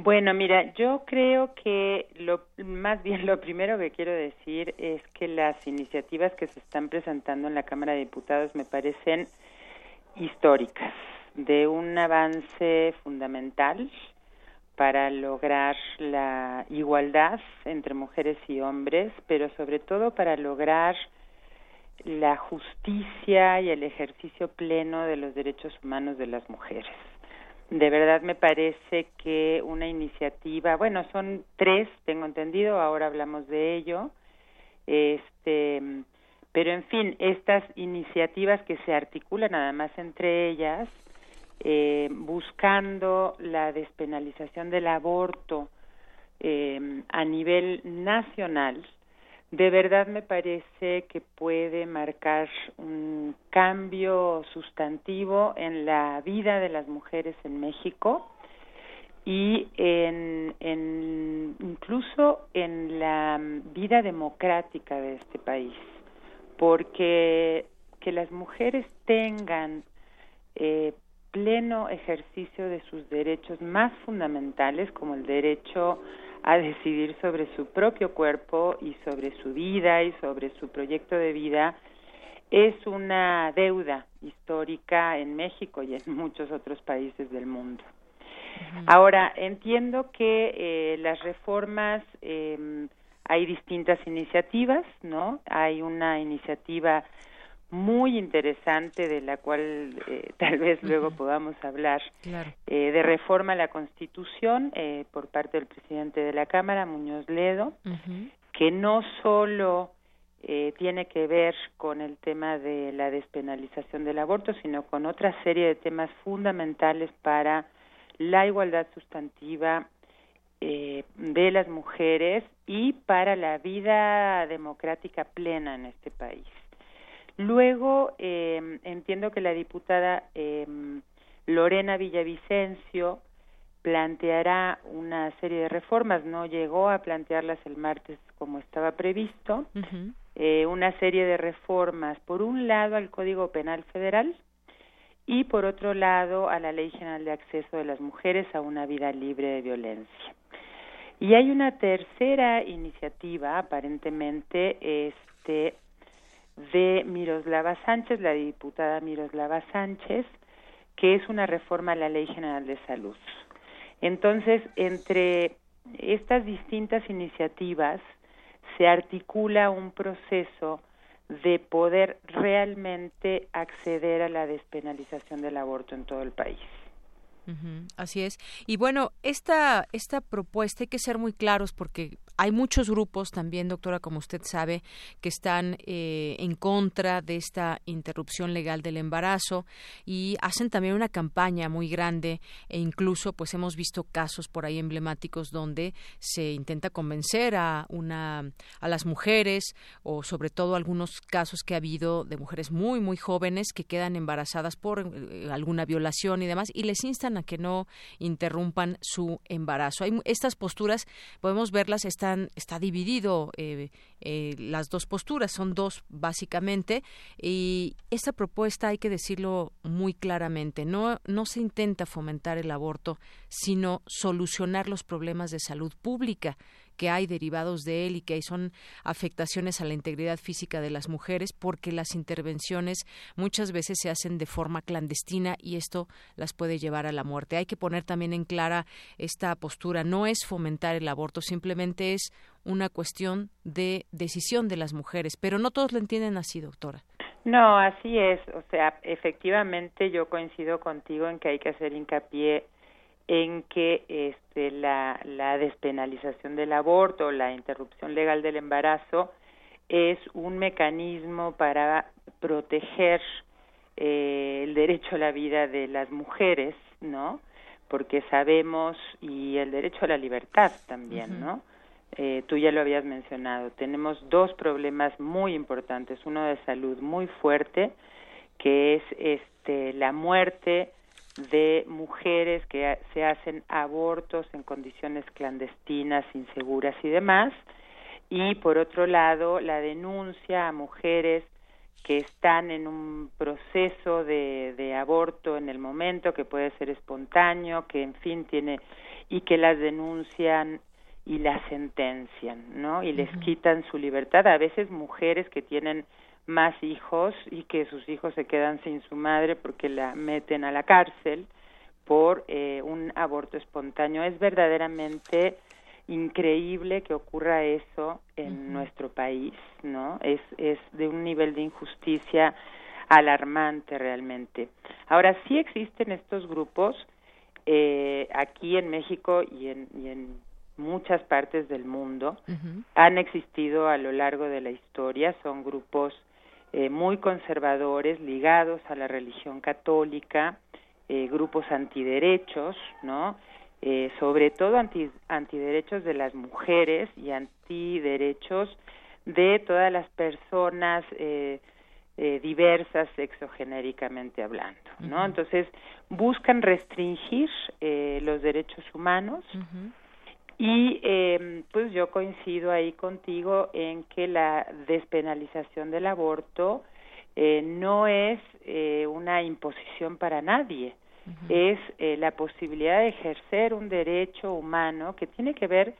Bueno, mira, yo creo que lo más bien lo primero que quiero decir es que las iniciativas que se están presentando en la Cámara de Diputados me parecen históricas, de un avance fundamental para lograr la igualdad entre mujeres y hombres, pero sobre todo para lograr la justicia y el ejercicio pleno de los derechos humanos de las mujeres. De verdad me parece que una iniciativa, bueno, son tres, tengo entendido, ahora hablamos de ello, este, pero en fin, estas iniciativas que se articulan además entre ellas, eh, buscando la despenalización del aborto eh, a nivel nacional, de verdad me parece que puede marcar un cambio sustantivo en la vida de las mujeres en México y en, incluso en la vida democrática de este país, porque que las mujeres tengan eh, pleno ejercicio de sus derechos más fundamentales, como el derecho a decidir sobre su propio cuerpo y sobre su vida y sobre su proyecto de vida, es una deuda histórica en México y en muchos otros países del mundo. Ahora, entiendo que eh, las reformas, eh, hay distintas iniciativas, ¿no? Hay una iniciativa muy interesante de la cual eh, tal vez luego podamos hablar eh, de reforma a la Constitución eh, por parte del presidente de la Cámara, Muñoz Ledo, que no solo tiene que ver con el tema de la despenalización del aborto, sino con otra serie de temas fundamentales para la igualdad sustantiva de las mujeres y para la vida democrática plena en este país. Luego, eh, entiendo que la diputada eh, Lorena Villavicencio planteará una serie de reformas, no llegó a plantearlas el martes como estaba previsto, eh, una serie de reformas, por un lado al Código Penal Federal y por otro lado a la Ley General de Acceso de las Mujeres a una vida libre de violencia. Y hay una tercera iniciativa, aparentemente, este, de Miroslava Sánchez, la diputada Miroslava Sánchez, que es una reforma a la Ley General de Salud. Entonces, entre estas distintas iniciativas se articula un proceso de poder realmente acceder a la despenalización del aborto en todo el país así es. Y bueno, esta, esta propuesta hay que ser muy claros porque hay muchos grupos también, doctora, como usted sabe, que están eh, en contra de esta interrupción legal del embarazo y hacen también una campaña muy grande e incluso pues hemos visto casos por ahí emblemáticos donde se intenta convencer a una a las mujeres o sobre todo algunos casos que ha habido de mujeres muy muy jóvenes que quedan embarazadas por eh, alguna violación y demás y les instan a que no interrumpan su embarazo. Hay estas posturas podemos verlas están está dividido eh, eh, las dos posturas, son dos básicamente, y esta propuesta hay que decirlo muy claramente, no, no se intenta fomentar el aborto, sino solucionar los problemas de salud pública que hay derivados de él y que son afectaciones a la integridad física de las mujeres porque las intervenciones muchas veces se hacen de forma clandestina y esto las puede llevar a la muerte. Hay que poner también en clara esta postura. No es fomentar el aborto, simplemente es una cuestión de decisión de las mujeres, pero no todos lo entienden así, doctora. No, así es. O sea, efectivamente yo coincido contigo en que hay que hacer hincapié en que este, la, la despenalización del aborto, la interrupción legal del embarazo, es un mecanismo para proteger eh, el derecho a la vida de las mujeres, ¿no? Porque sabemos, y el derecho a la libertad también, ¿no? Eh, tú ya lo habías mencionado, tenemos dos problemas muy importantes, uno de salud muy fuerte, que es este, la muerte de mujeres que se hacen abortos en condiciones clandestinas, inseguras y demás, y por otro lado la denuncia a mujeres que están en un proceso de, de aborto en el momento que puede ser espontáneo, que en fin tiene y que las denuncian y las sentencian, ¿no? Y les quitan su libertad. A veces mujeres que tienen más hijos y que sus hijos se quedan sin su madre porque la meten a la cárcel por eh, un aborto espontáneo. Es verdaderamente increíble que ocurra eso en nuestro país, ¿no? Es, es de un nivel de injusticia alarmante realmente. Ahora sí existen estos grupos eh, aquí en México y en, y en muchas partes del mundo. Han existido a lo largo de la historia, son grupos eh, muy conservadores ligados a la religión católica, eh, grupos antiderechos, ¿no? Eh, sobre todo anti, antiderechos de las mujeres y antiderechos de todas las personas eh, eh, diversas sexogenéricamente hablando, ¿no? Entonces buscan restringir eh, los derechos humanos y eh, pues yo coincido ahí contigo en que la despenalización del aborto eh, no es eh, una imposición para nadie, es eh, la posibilidad de ejercer un derecho humano que tiene que ver,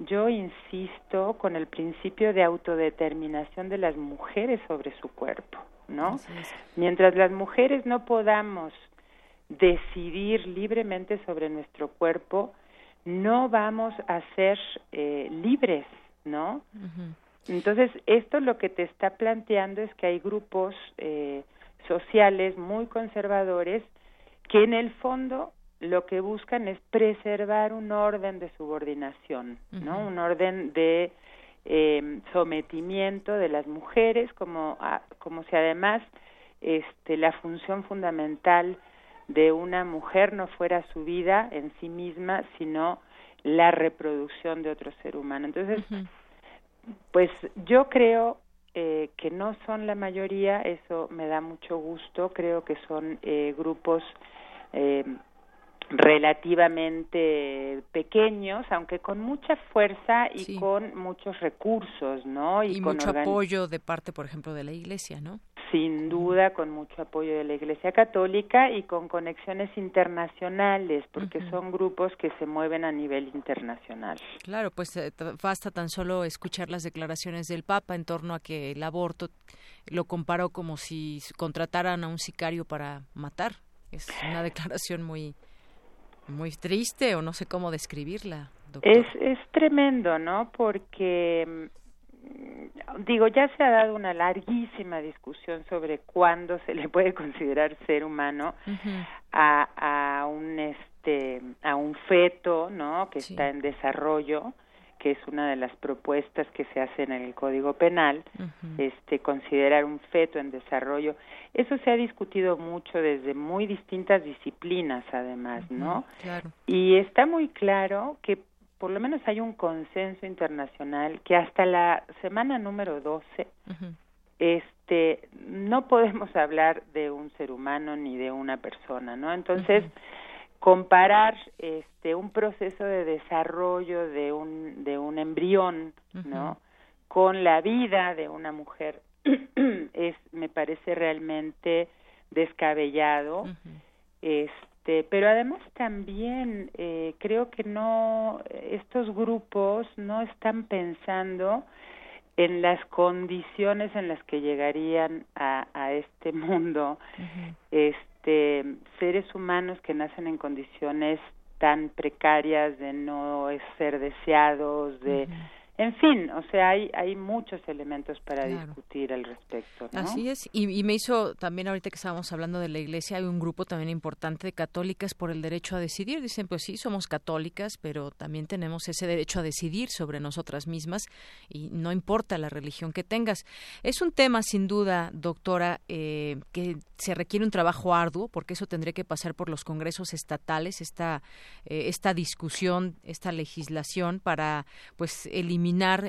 yo insisto, con el principio de autodeterminación de las mujeres sobre su cuerpo, ¿no? Mientras las mujeres no podamos decidir libremente sobre nuestro cuerpo, no vamos a ser eh, libres, ¿no? Entonces, esto lo que te está planteando es que hay grupos eh, sociales muy conservadores que en el fondo lo que buscan es preservar un orden de subordinación, ¿no? Un orden de eh, sometimiento de las mujeres, como, como si además este, la función fundamental de una mujer no fuera su vida en sí misma, sino la reproducción de otro ser humano. Entonces, pues yo creo eh, que no son la mayoría, eso me da mucho gusto, creo que son eh, grupos eh, relativamente pequeños, aunque con mucha fuerza y con muchos recursos, ¿no? Y, mucho apoyo de parte, por ejemplo, de la Iglesia, ¿no? Sin duda, con mucho apoyo de la Iglesia Católica y con conexiones internacionales, porque son grupos que se mueven a nivel internacional. Claro, pues eh, basta tan solo escuchar las declaraciones del Papa en torno a que el aborto lo comparó como si contrataran a un sicario para matar. Es una declaración muy muy triste o no sé cómo describirla. Es, es tremendo, ¿no? Porque, mm, digo, ya se ha dado una larguísima discusión sobre cuándo se le puede considerar ser humano a, a un este a un feto, ¿no? Que está en desarrollo que es una de las propuestas que se hacen en el Código Penal, este considerar un feto en desarrollo. Eso se ha discutido mucho desde muy distintas disciplinas, además, ¿no? Claro. Y está muy claro que por lo menos hay un consenso internacional que hasta la semana número 12 este no podemos hablar de un ser humano ni de una persona, ¿no? Entonces, comparar este un proceso de desarrollo de un de un embrión no con la vida de una mujer es me parece realmente descabellado este pero además también eh, creo que no estos grupos no están pensando en las condiciones en las que llegarían a, a este mundo este este, seres humanos que nacen en condiciones tan precarias de no ser deseados, de en fin, o sea, hay, hay muchos elementos para discutir al respecto. Así es, y, me hizo también ahorita que estábamos hablando de la iglesia, hay un grupo también importante de católicas por el derecho a decidir. Dicen, pues sí, somos católicas, pero también tenemos ese derecho a decidir sobre nosotras mismas y no importa la religión que tengas. Es un tema, sin duda, doctora, eh, que se requiere un trabajo arduo, porque eso tendría que pasar por los congresos estatales, esta, eh, esta discusión, esta legislación para pues eliminar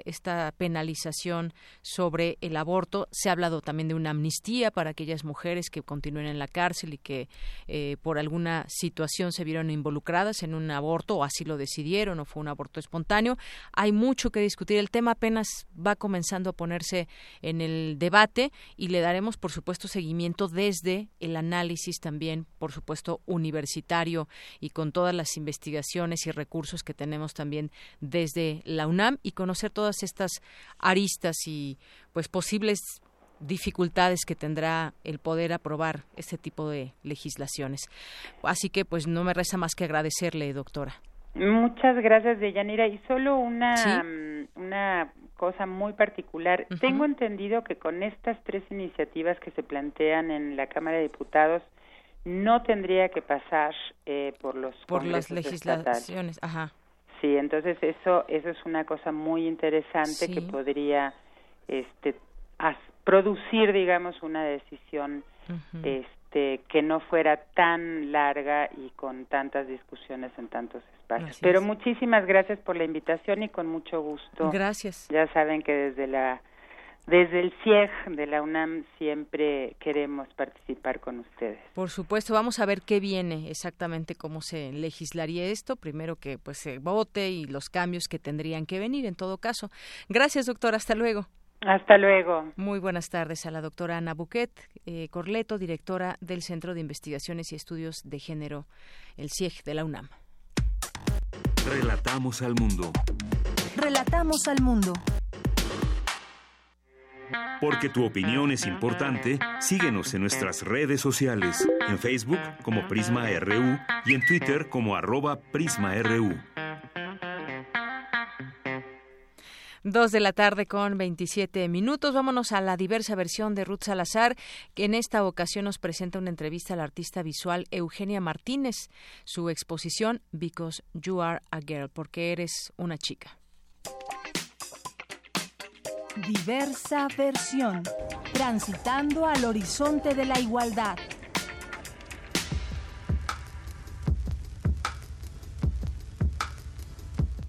esta penalización sobre el aborto. Se ha hablado también de una amnistía para aquellas mujeres que continúen en la cárcel y que eh, por alguna situación se vieron involucradas en un aborto o así lo decidieron o fue un aborto espontáneo. Hay mucho que discutir. El tema apenas va comenzando a ponerse en el debate y le daremos, por supuesto, seguimiento desde el análisis también, por supuesto, universitario y con todas las investigaciones y recursos que tenemos también desde la UNAM conocer todas estas aristas y pues posibles dificultades que tendrá el poder aprobar este tipo de legislaciones. Así que pues no me resta más que agradecerle, doctora. Muchas gracias, Deyanira. Y solo una, mm, una cosa muy particular. Tengo entendido que con estas tres iniciativas que se plantean en la Cámara de Diputados no tendría que pasar eh, por los por las legislaciones. Ajá. Sí, entonces eso eso es una cosa muy interesante que podría este producir digamos una decisión este que no fuera tan larga y con tantas discusiones en tantos espacios. Pero muchísimas gracias por la invitación y con mucho gusto. Gracias. Ya saben que desde la desde el CIEG de la UNAM siempre queremos participar con ustedes. Por supuesto, vamos a ver qué viene exactamente cómo se legislaría esto, primero que pues se vote y los cambios que tendrían que venir en todo caso. Gracias, doctor, hasta luego. Hasta luego. Muy buenas tardes a la doctora Ana Buquet eh, Corleto, directora del Centro de Investigaciones y Estudios de Género, el CIEG de la UNAM. Relatamos al mundo. Relatamos al mundo. Porque tu opinión es importante, síguenos en nuestras redes sociales, en Facebook como Prisma RU y en Twitter como arroba PrismaRU. Dos de la tarde con 27 minutos. Vámonos a la diversa versión de Ruth Salazar, que en esta ocasión nos presenta una entrevista al artista visual Eugenia Martínez. Su exposición Because You Are a Girl, porque eres una chica. Diversa versión. Transitando al horizonte de la igualdad.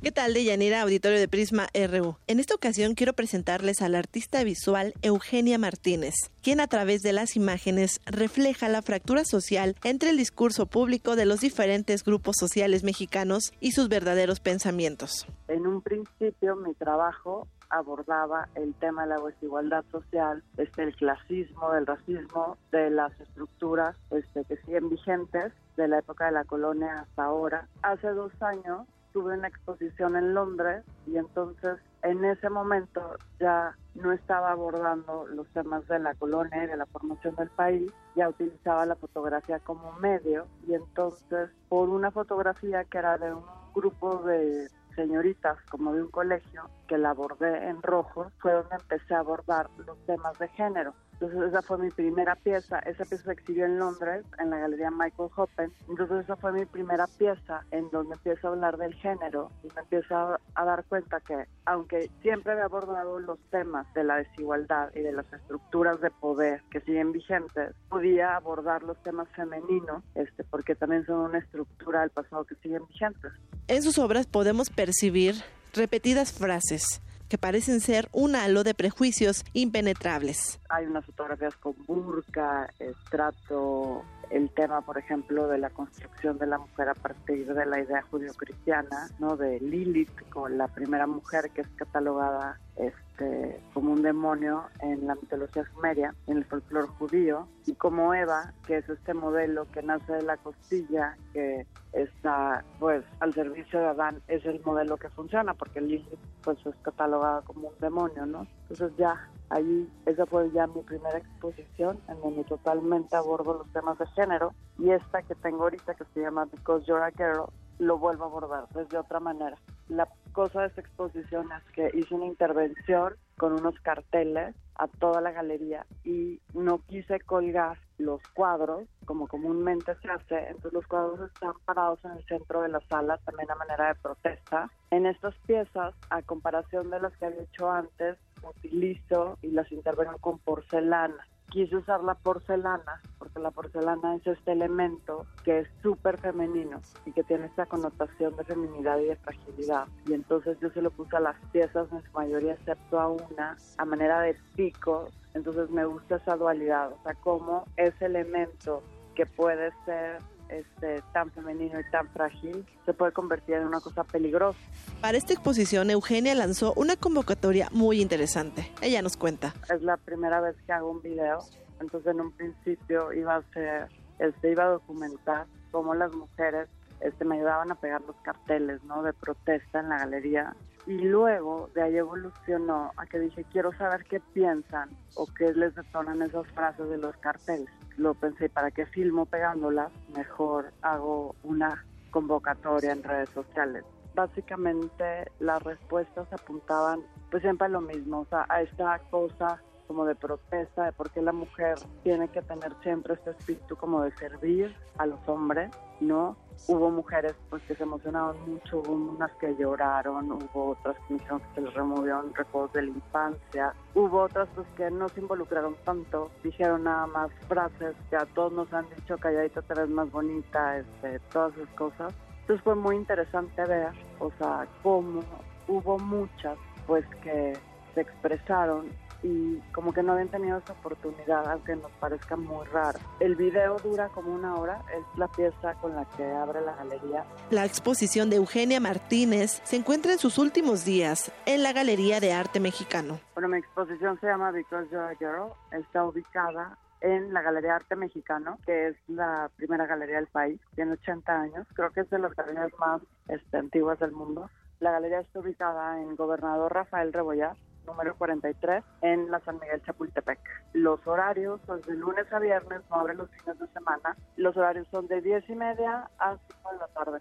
¿Qué tal, Deyanira, auditorio de Prisma RU? En esta ocasión quiero presentarles al artista visual Eugenia Martínez, quien a través de las imágenes refleja la fractura social entre el discurso público de los diferentes grupos sociales mexicanos y sus verdaderos pensamientos. En un principio mi trabajo abordaba el tema de la desigualdad social, este, el clasismo, el racismo, de las estructuras este, que siguen vigentes de la época de la colonia hasta ahora. Hace dos años tuve una exposición en Londres y entonces en ese momento ya no estaba abordando los temas de la colonia y de la formación del país, ya utilizaba la fotografía como medio y entonces por una fotografía que era de un grupo de señoritas como de un colegio que la abordé en rojo fue donde empecé a abordar los temas de género entonces esa fue mi primera pieza. Esa pieza se exhibió en Londres, en la Galería Michael Hoppen. Entonces esa fue mi primera pieza en donde empiezo a hablar del género y me empiezo a, dar cuenta que aunque siempre había abordado los temas de la desigualdad y de las estructuras de poder que siguen vigentes, podía abordar los temas femeninos, este, porque también son una estructura del pasado que siguen vigentes. En sus obras podemos percibir repetidas frases que parecen ser un halo de prejuicios impenetrables. Hay unas fotografías con burka, estrato, el tema, por ejemplo, de la construcción de la mujer a partir de la idea judio-cristiana, ¿no? De Lilith, con la primera mujer que es catalogada este, como un demonio en la mitología sumeria, en el folclore judío, y como Eva, que es este modelo que nace de la costilla, que está pues al servicio de Adán, es el modelo que funciona, porque Lilith pues es catalogada como un demonio, ¿no? Entonces ya Ahí, esa fue ya mi primera exposición en donde totalmente abordo los temas de género y esta que tengo ahorita que se llama Because You're a Girl, lo vuelvo a abordar desde otra manera. La cosa de esta exposición es que hice una intervención con unos carteles a toda la galería y no quise colgar los cuadros como comúnmente se hace, entonces los cuadros están parados en el centro de la sala también a manera de protesta. En estas piezas, a comparación de las que había hecho antes, utilizo y las intervengo con porcelana. Quise usar la porcelana porque la porcelana es este elemento que es súper femenino y que tiene esta connotación de feminidad y de fragilidad. Y entonces yo se lo puse a las piezas en su mayoría, excepto a una, a manera de pico. Entonces me gusta esa dualidad, o sea, cómo ese elemento que puede ser este, tan femenino y tan frágil se puede convertir en una cosa peligrosa. Para esta exposición, Eugenia lanzó una convocatoria muy interesante. Ella nos cuenta. Es la primera vez que hago un video, entonces en un principio iba a ser, este, iba a documentar cómo las mujeres este, me ayudaban a pegar los carteles ¿no? de protesta en la galería y luego de ahí evolucionó a que dije quiero saber qué piensan o qué les detonan esas frases de los carteles lo pensé, ¿para qué filmo pegándolas? Mejor hago una convocatoria en redes sociales. Básicamente las respuestas apuntaban pues siempre a lo mismo, o sea, a esta cosa como de protesta, de por qué la mujer tiene que tener siempre este espíritu como de servir a los hombres, ¿no? Hubo mujeres pues que se emocionaron mucho, hubo unas que lloraron, hubo otras que dijeron que se les removieron recuerdos de la infancia, hubo otras pues que no se involucraron tanto, dijeron nada más frases que a todos nos han dicho calladita te ves más bonita, este, todas esas cosas. Entonces fue muy interesante ver, o sea, cómo hubo muchas pues que se expresaron y como que no habían tenido esa oportunidad, aunque nos parezca muy raro. El video dura como una hora, es la pieza con la que abre la galería. La exposición de Eugenia Martínez se encuentra en sus últimos días en la Galería de Arte Mexicano. Bueno, mi exposición se llama Because You're a Girl, está ubicada en la Galería Arte Mexicano, que es la primera galería del país, tiene 80 años, creo que es de las galerías más este, antiguas del mundo. La galería está ubicada en Gobernador Rafael Rebollar, número 43, en la San Miguel Chapultepec. Los horarios son de lunes a viernes, no abre los fines de semana. Los horarios son de 10 y media a 5 de la tarde.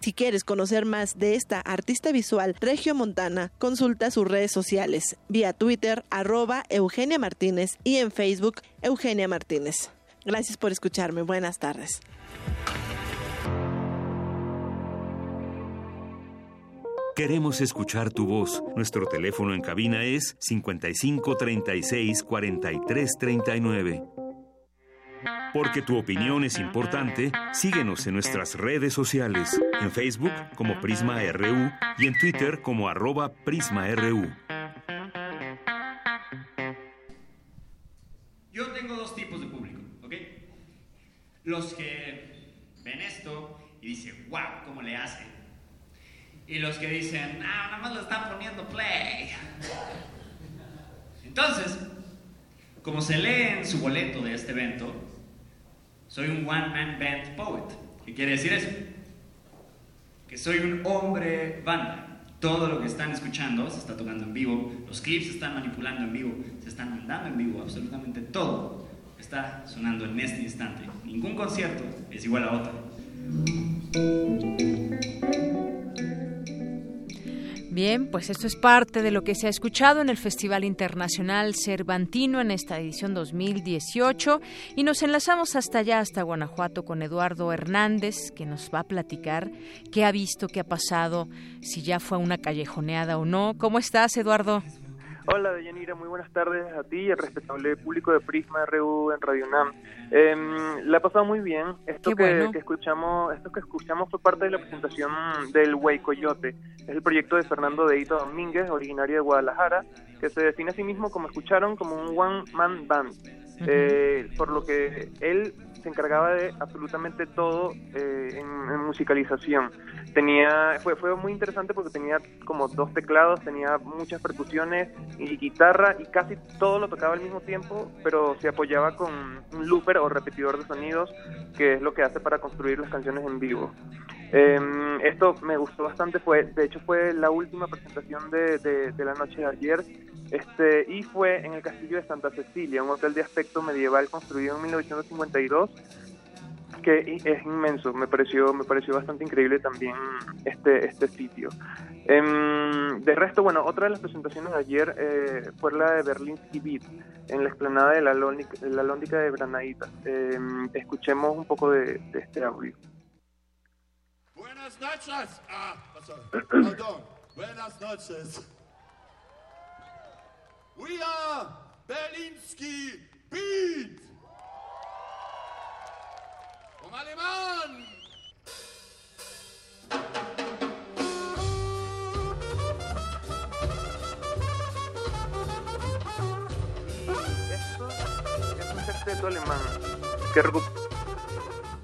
Si quieres conocer más de esta artista visual Regio Montana, consulta sus redes sociales vía Twitter arroba Eugenia Martínez y en Facebook Eugenia Martínez. Gracias por escucharme. Buenas tardes. Queremos escuchar tu voz. Nuestro teléfono en cabina es 55 36 43 39. Porque tu opinión es importante, síguenos en nuestras redes sociales, en Facebook como Prisma RU y en Twitter como arroba PrismaRU. Yo tengo dos tipos de público, ¿ok? Los que ven esto y dicen, wow, ¿cómo le hace? Y los que dicen, ah, nada más le están poniendo play. Entonces, como se lee en su boleto de este evento, soy un one-man band poet. ¿Qué quiere decir eso? Que soy un hombre banda. Todo lo que están escuchando se está tocando en vivo, los clips se están manipulando en vivo, se están mandando en vivo, absolutamente todo está sonando en este instante. Ningún concierto es igual a otro. Bien, pues esto es parte de lo que se ha escuchado en el Festival Internacional Cervantino en esta edición 2018 y nos enlazamos hasta allá, hasta Guanajuato, con Eduardo Hernández, que nos va a platicar qué ha visto, qué ha pasado, si ya fue una callejoneada o no. ¿Cómo estás, Eduardo? Hola, Deyanira, muy buenas tardes a ti y al respetable público de Prisma RU en Radio UNAM. Eh, la he pasado muy bien. Esto que, que, escuchamos, esto que escuchamos fue parte de la presentación del Way Coyote. Es el proyecto de Fernando Deito Domínguez, originario de Guadalajara, que se define a sí mismo, como escucharon, como un one man band. Eh, por lo que él se encargaba de absolutamente todo eh, en, musicalización. Tenía, fue, fue muy interesante porque tenía como dos teclados, tenía muchas percusiones y guitarra y casi todo lo tocaba al mismo tiempo, pero se apoyaba con un looper o repetidor de sonidos, que es lo que hace para construir las canciones en vivo. Eh, esto me gustó bastante, fue, de hecho fue la última presentación de, la noche de ayer este, y fue en el castillo de Santa Cecilia, un hotel de aspecto medieval construido en 1952 que es inmenso, me pareció, me pareció bastante increíble también este, este sitio. Eh, de resto, bueno, otra de las presentaciones de ayer eh, fue la de Berlinsky Beat, en la explanada de la, Lóndica, la Lóndica de Granadita. Eh, escuchemos un poco de, de, este audio. Buenas noches. Ah, perdón. Buenas noches. We are Berlinsky Beat. Vom Alemán. Esto es un sexteto alemán que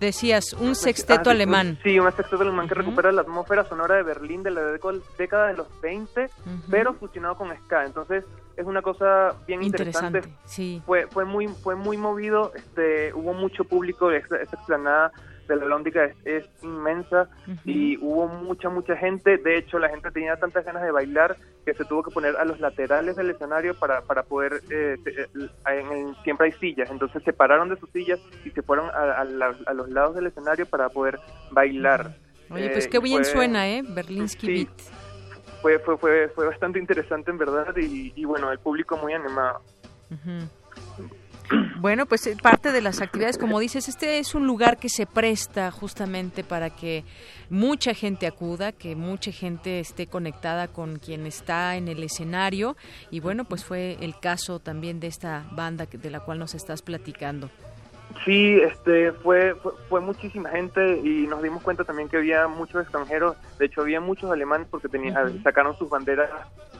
Decías, un sexteto ah, alemán. Sí, un sexteto alemán que uh -huh. recupera la atmósfera sonora de Berlín de la década de los 20, uh -huh. pero fusionado con ska. Entonces, es una cosa bien interesante. interesante. Sí. Fue, fue, muy, fue muy movido, este, hubo mucho público, esta, esta explanada de la Lóndica es, es inmensa uh -huh. y hubo mucha, mucha gente. De hecho, la gente tenía tantas ganas de bailar que se tuvo que poner a los laterales del escenario para, para poder, eh, en el, siempre hay sillas, entonces se pararon de sus sillas y se fueron a, a, la, a los lados del escenario para poder bailar. Oye, pues qué bien fue, suena, ¿eh? Berlinsky sí, Beat. Fue, fue, fue, fue bastante interesante en verdad y, y bueno, el público muy animado. Uh -huh. Bueno, pues parte de las actividades, como dices, este es un lugar que se presta justamente para que mucha gente acuda, que mucha gente esté conectada con quien está en el escenario y bueno, pues fue el caso también de esta banda de la cual nos estás platicando. Sí, este, fue, fue, muchísima gente y nos dimos cuenta también que había muchos extranjeros, de hecho había muchos alemanes porque tenían, sacaron sus banderas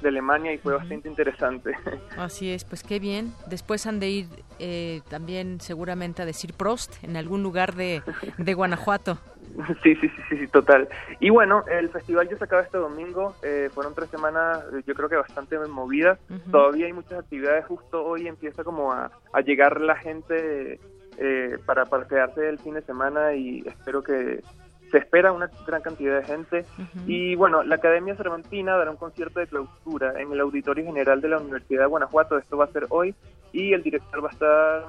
de Alemania y fue bastante interesante. Así es, pues qué bien. Después han de ir eh, también seguramente a decir Prost en algún lugar de, de Guanajuato. Sí, sí, sí, sí, total. Y bueno, el festival ya se acaba este domingo, eh, fueron tres semanas, yo creo que bastante movidas, todavía hay muchas actividades, justo hoy empieza como a, a llegar la gente eh, para, para quedarse el fin de semana y espero que se espera una gran cantidad de gente. Y bueno, la Academia Cervantina dará un concierto de clausura en el Auditorio General de la Universidad de Guanajuato, esto va a ser hoy, y el director va a estar,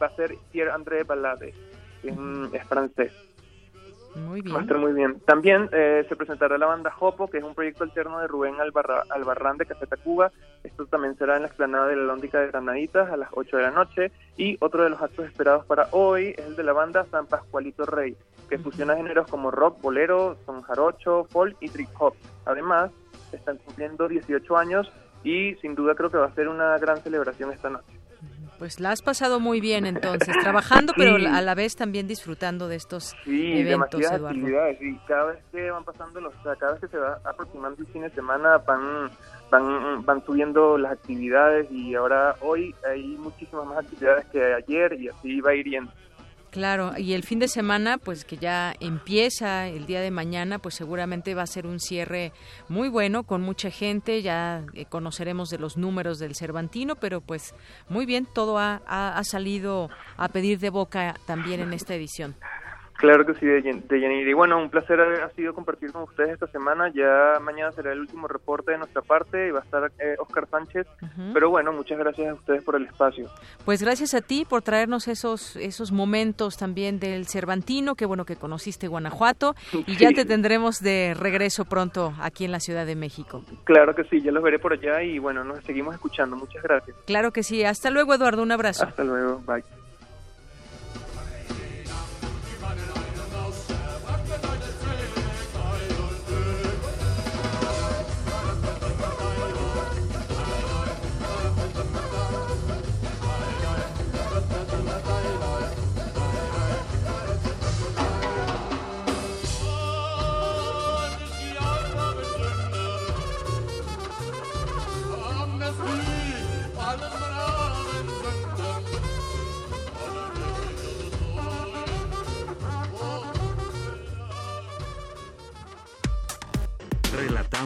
va a ser Pierre-André Balade, que es francés. Muy bien. Va a estar muy bien. También eh, se presentará la banda Jopo, que es un proyecto alterno de Rubén Albarrán de Caseta Cuba. Esto también será en la explanada de la Lóndica de Granaditas a las 8 de la noche. Y otro de los actos esperados para hoy es el de la banda San Pascualito Rey, que fusiona géneros como rock, bolero, son jarocho, folk y trip hop. Además, están cumpliendo 18 años y sin duda creo que va a ser una gran celebración esta noche. Pues la has pasado muy bien entonces, trabajando, pero a la vez también disfrutando de estos sí, eventos, demasiadas actividades y cada vez que van pasando los, cada vez que se va aproximando el fin de semana van, van, van subiendo las actividades y ahora hoy hay muchísimas más actividades que ayer y así va a ir yendo. Claro, y el fin de semana, pues que ya empieza el día de mañana, pues seguramente va a ser un cierre muy bueno con mucha gente, ya eh, conoceremos de los números del Cervantino, pero pues muy bien, todo ha, ha, salido a pedir de boca también en esta edición. Claro que sí, de, de Y bueno, un placer ha sido compartir con ustedes esta semana. Ya mañana será el último reporte de nuestra parte y va a estar eh, Oscar Sánchez. Pero bueno, muchas gracias a ustedes por el espacio. Pues gracias a ti por traernos esos esos momentos también del Cervantino. Qué bueno que conociste Guanajuato y ya te tendremos de regreso pronto aquí en la Ciudad de México. Claro que sí, ya los veré por allá y bueno, nos seguimos escuchando. Muchas gracias. Claro que sí. Hasta luego, Eduardo. Un abrazo. Hasta luego. Bye.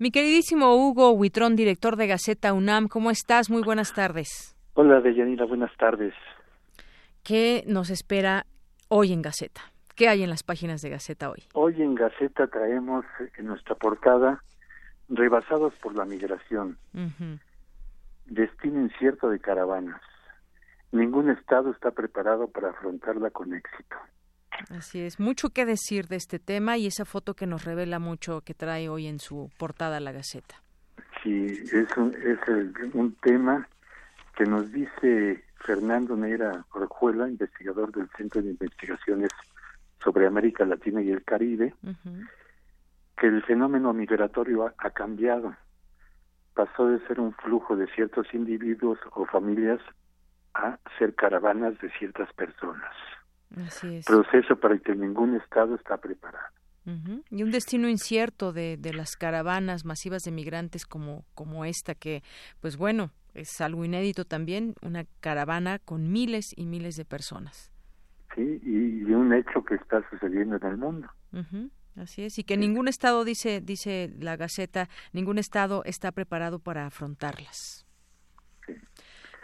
Mi queridísimo Hugo Huitrón, director de Gaceta UNAM, ¿cómo estás? Muy buenas tardes. Hola, Deyanira, buenas tardes. ¿Qué nos espera hoy en Gaceta? ¿Qué hay en las páginas de Gaceta hoy? Hoy en Gaceta traemos en nuestra portada Rebasados por la migración. Destino incierto de caravanas. Ningún estado está preparado para afrontarla con éxito. Así es, mucho que decir de este tema y esa foto que nos revela mucho que trae hoy en su portada la Gaceta. Sí, es un, es un tema que nos dice Fernando Neira Orjuela, investigador del Centro de Investigaciones sobre América Latina y el Caribe, que el fenómeno migratorio ha cambiado. Pasó de ser un flujo de ciertos individuos o familias a ser caravanas de ciertas personas. Proceso para el que ningún Estado está preparado. Y un destino incierto de, de las caravanas masivas de migrantes como, como esta, que, pues bueno, es algo inédito también, una caravana con miles y miles de personas. Sí, y, un hecho que está sucediendo en el mundo. Así es, y que ningún Estado, dice, dice la Gaceta, ningún Estado está preparado para afrontarlas.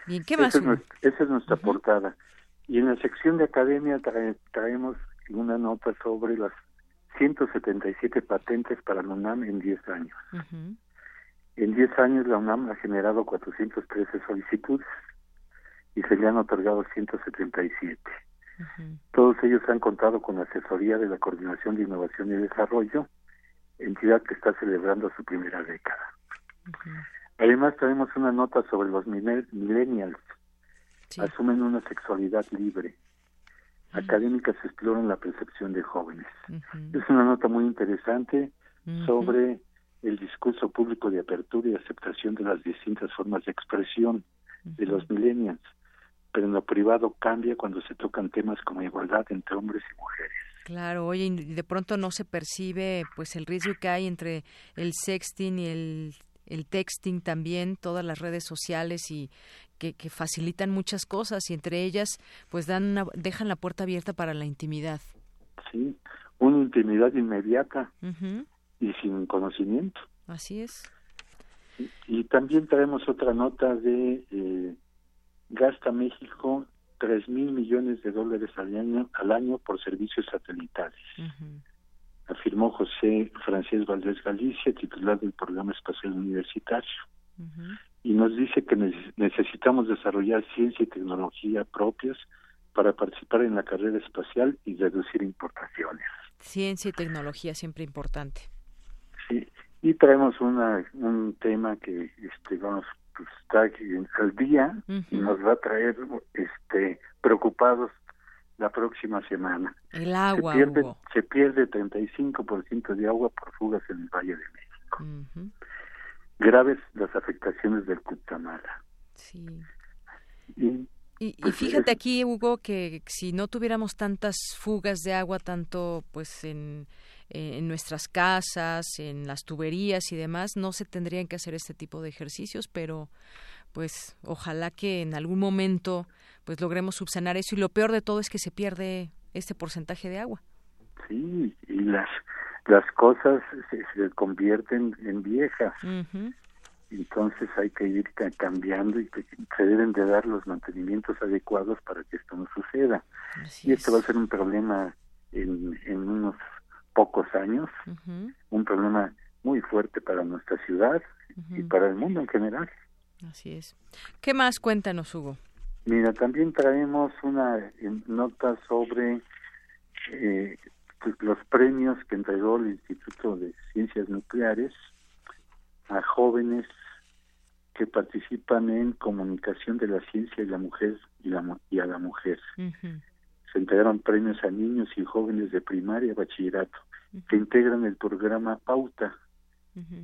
Bien, ¿qué más? Esa es, nuestra portada. Y en la sección de academia traemos una nota sobre las 177 patentes para la UNAM en 10 años. En 10 años la UNAM ha generado 413 solicitudes y se le han otorgado 177. Todos ellos han contado con la asesoría de la Coordinación de Innovación y Desarrollo, entidad que está celebrando su primera década. Además, tenemos una nota sobre los millennials. Asumen una sexualidad libre. Académicas exploran la percepción de jóvenes. Es una nota muy interesante sobre el discurso público de apertura y aceptación de las distintas formas de expresión de los millennials, pero en lo privado cambia cuando se tocan temas como igualdad entre hombres y mujeres. Claro, oye, de pronto no se percibe pues el riesgo que hay entre el sexting y el, el texting también, todas las redes sociales y que, que facilitan muchas cosas y entre ellas pues dan una, dejan la puerta abierta para la intimidad. Sí, una intimidad inmediata y sin conocimiento. Así es. Y, también traemos otra nota de eh, gasta México tres mil millones de dólares al año, al año por servicios satelitales. Afirmó José Francés Valdés Galicia, titular del Programa Espacial Universitario. Y nos dice que necesitamos desarrollar ciencia y tecnología propias para participar en la carrera espacial y reducir importaciones. Ciencia y tecnología siempre importante. Sí, y traemos una, un tema que este vamos pues, está al día y nos va a traer este preocupados la próxima semana. El agua. Se pierde, se pierde 35% de agua por fugas en el Valle de México. Graves las afectaciones del Cutamala. Sí. Y, y, pues, fíjate aquí, Hugo, que si no tuviéramos tantas fugas de agua, tanto pues en en nuestras casas, en las tuberías y demás, no se tendrían que hacer este tipo de ejercicios, pero pues ojalá que en algún momento pues logremos subsanar eso y lo peor de todo es que se pierde este porcentaje de agua. Sí, y las las cosas se, convierten en viejas. Entonces hay que ir cambiando y se deben de dar los mantenimientos adecuados para que esto no suceda. y esto va a ser un problema en, en unos pocos años, un problema muy fuerte para nuestra ciudad y para el mundo en general. Así es. ¿Qué más? Cuéntanos, Hugo. Mira, también traemos una eh, nota sobre eh, pues, los premios que entregó el Instituto de Ciencias Nucleares a jóvenes que participan en comunicación de la ciencia y la mujer y, la, y a la mujer se entregaron premios a niños y jóvenes de primaria y bachillerato que integran el programa Pauta.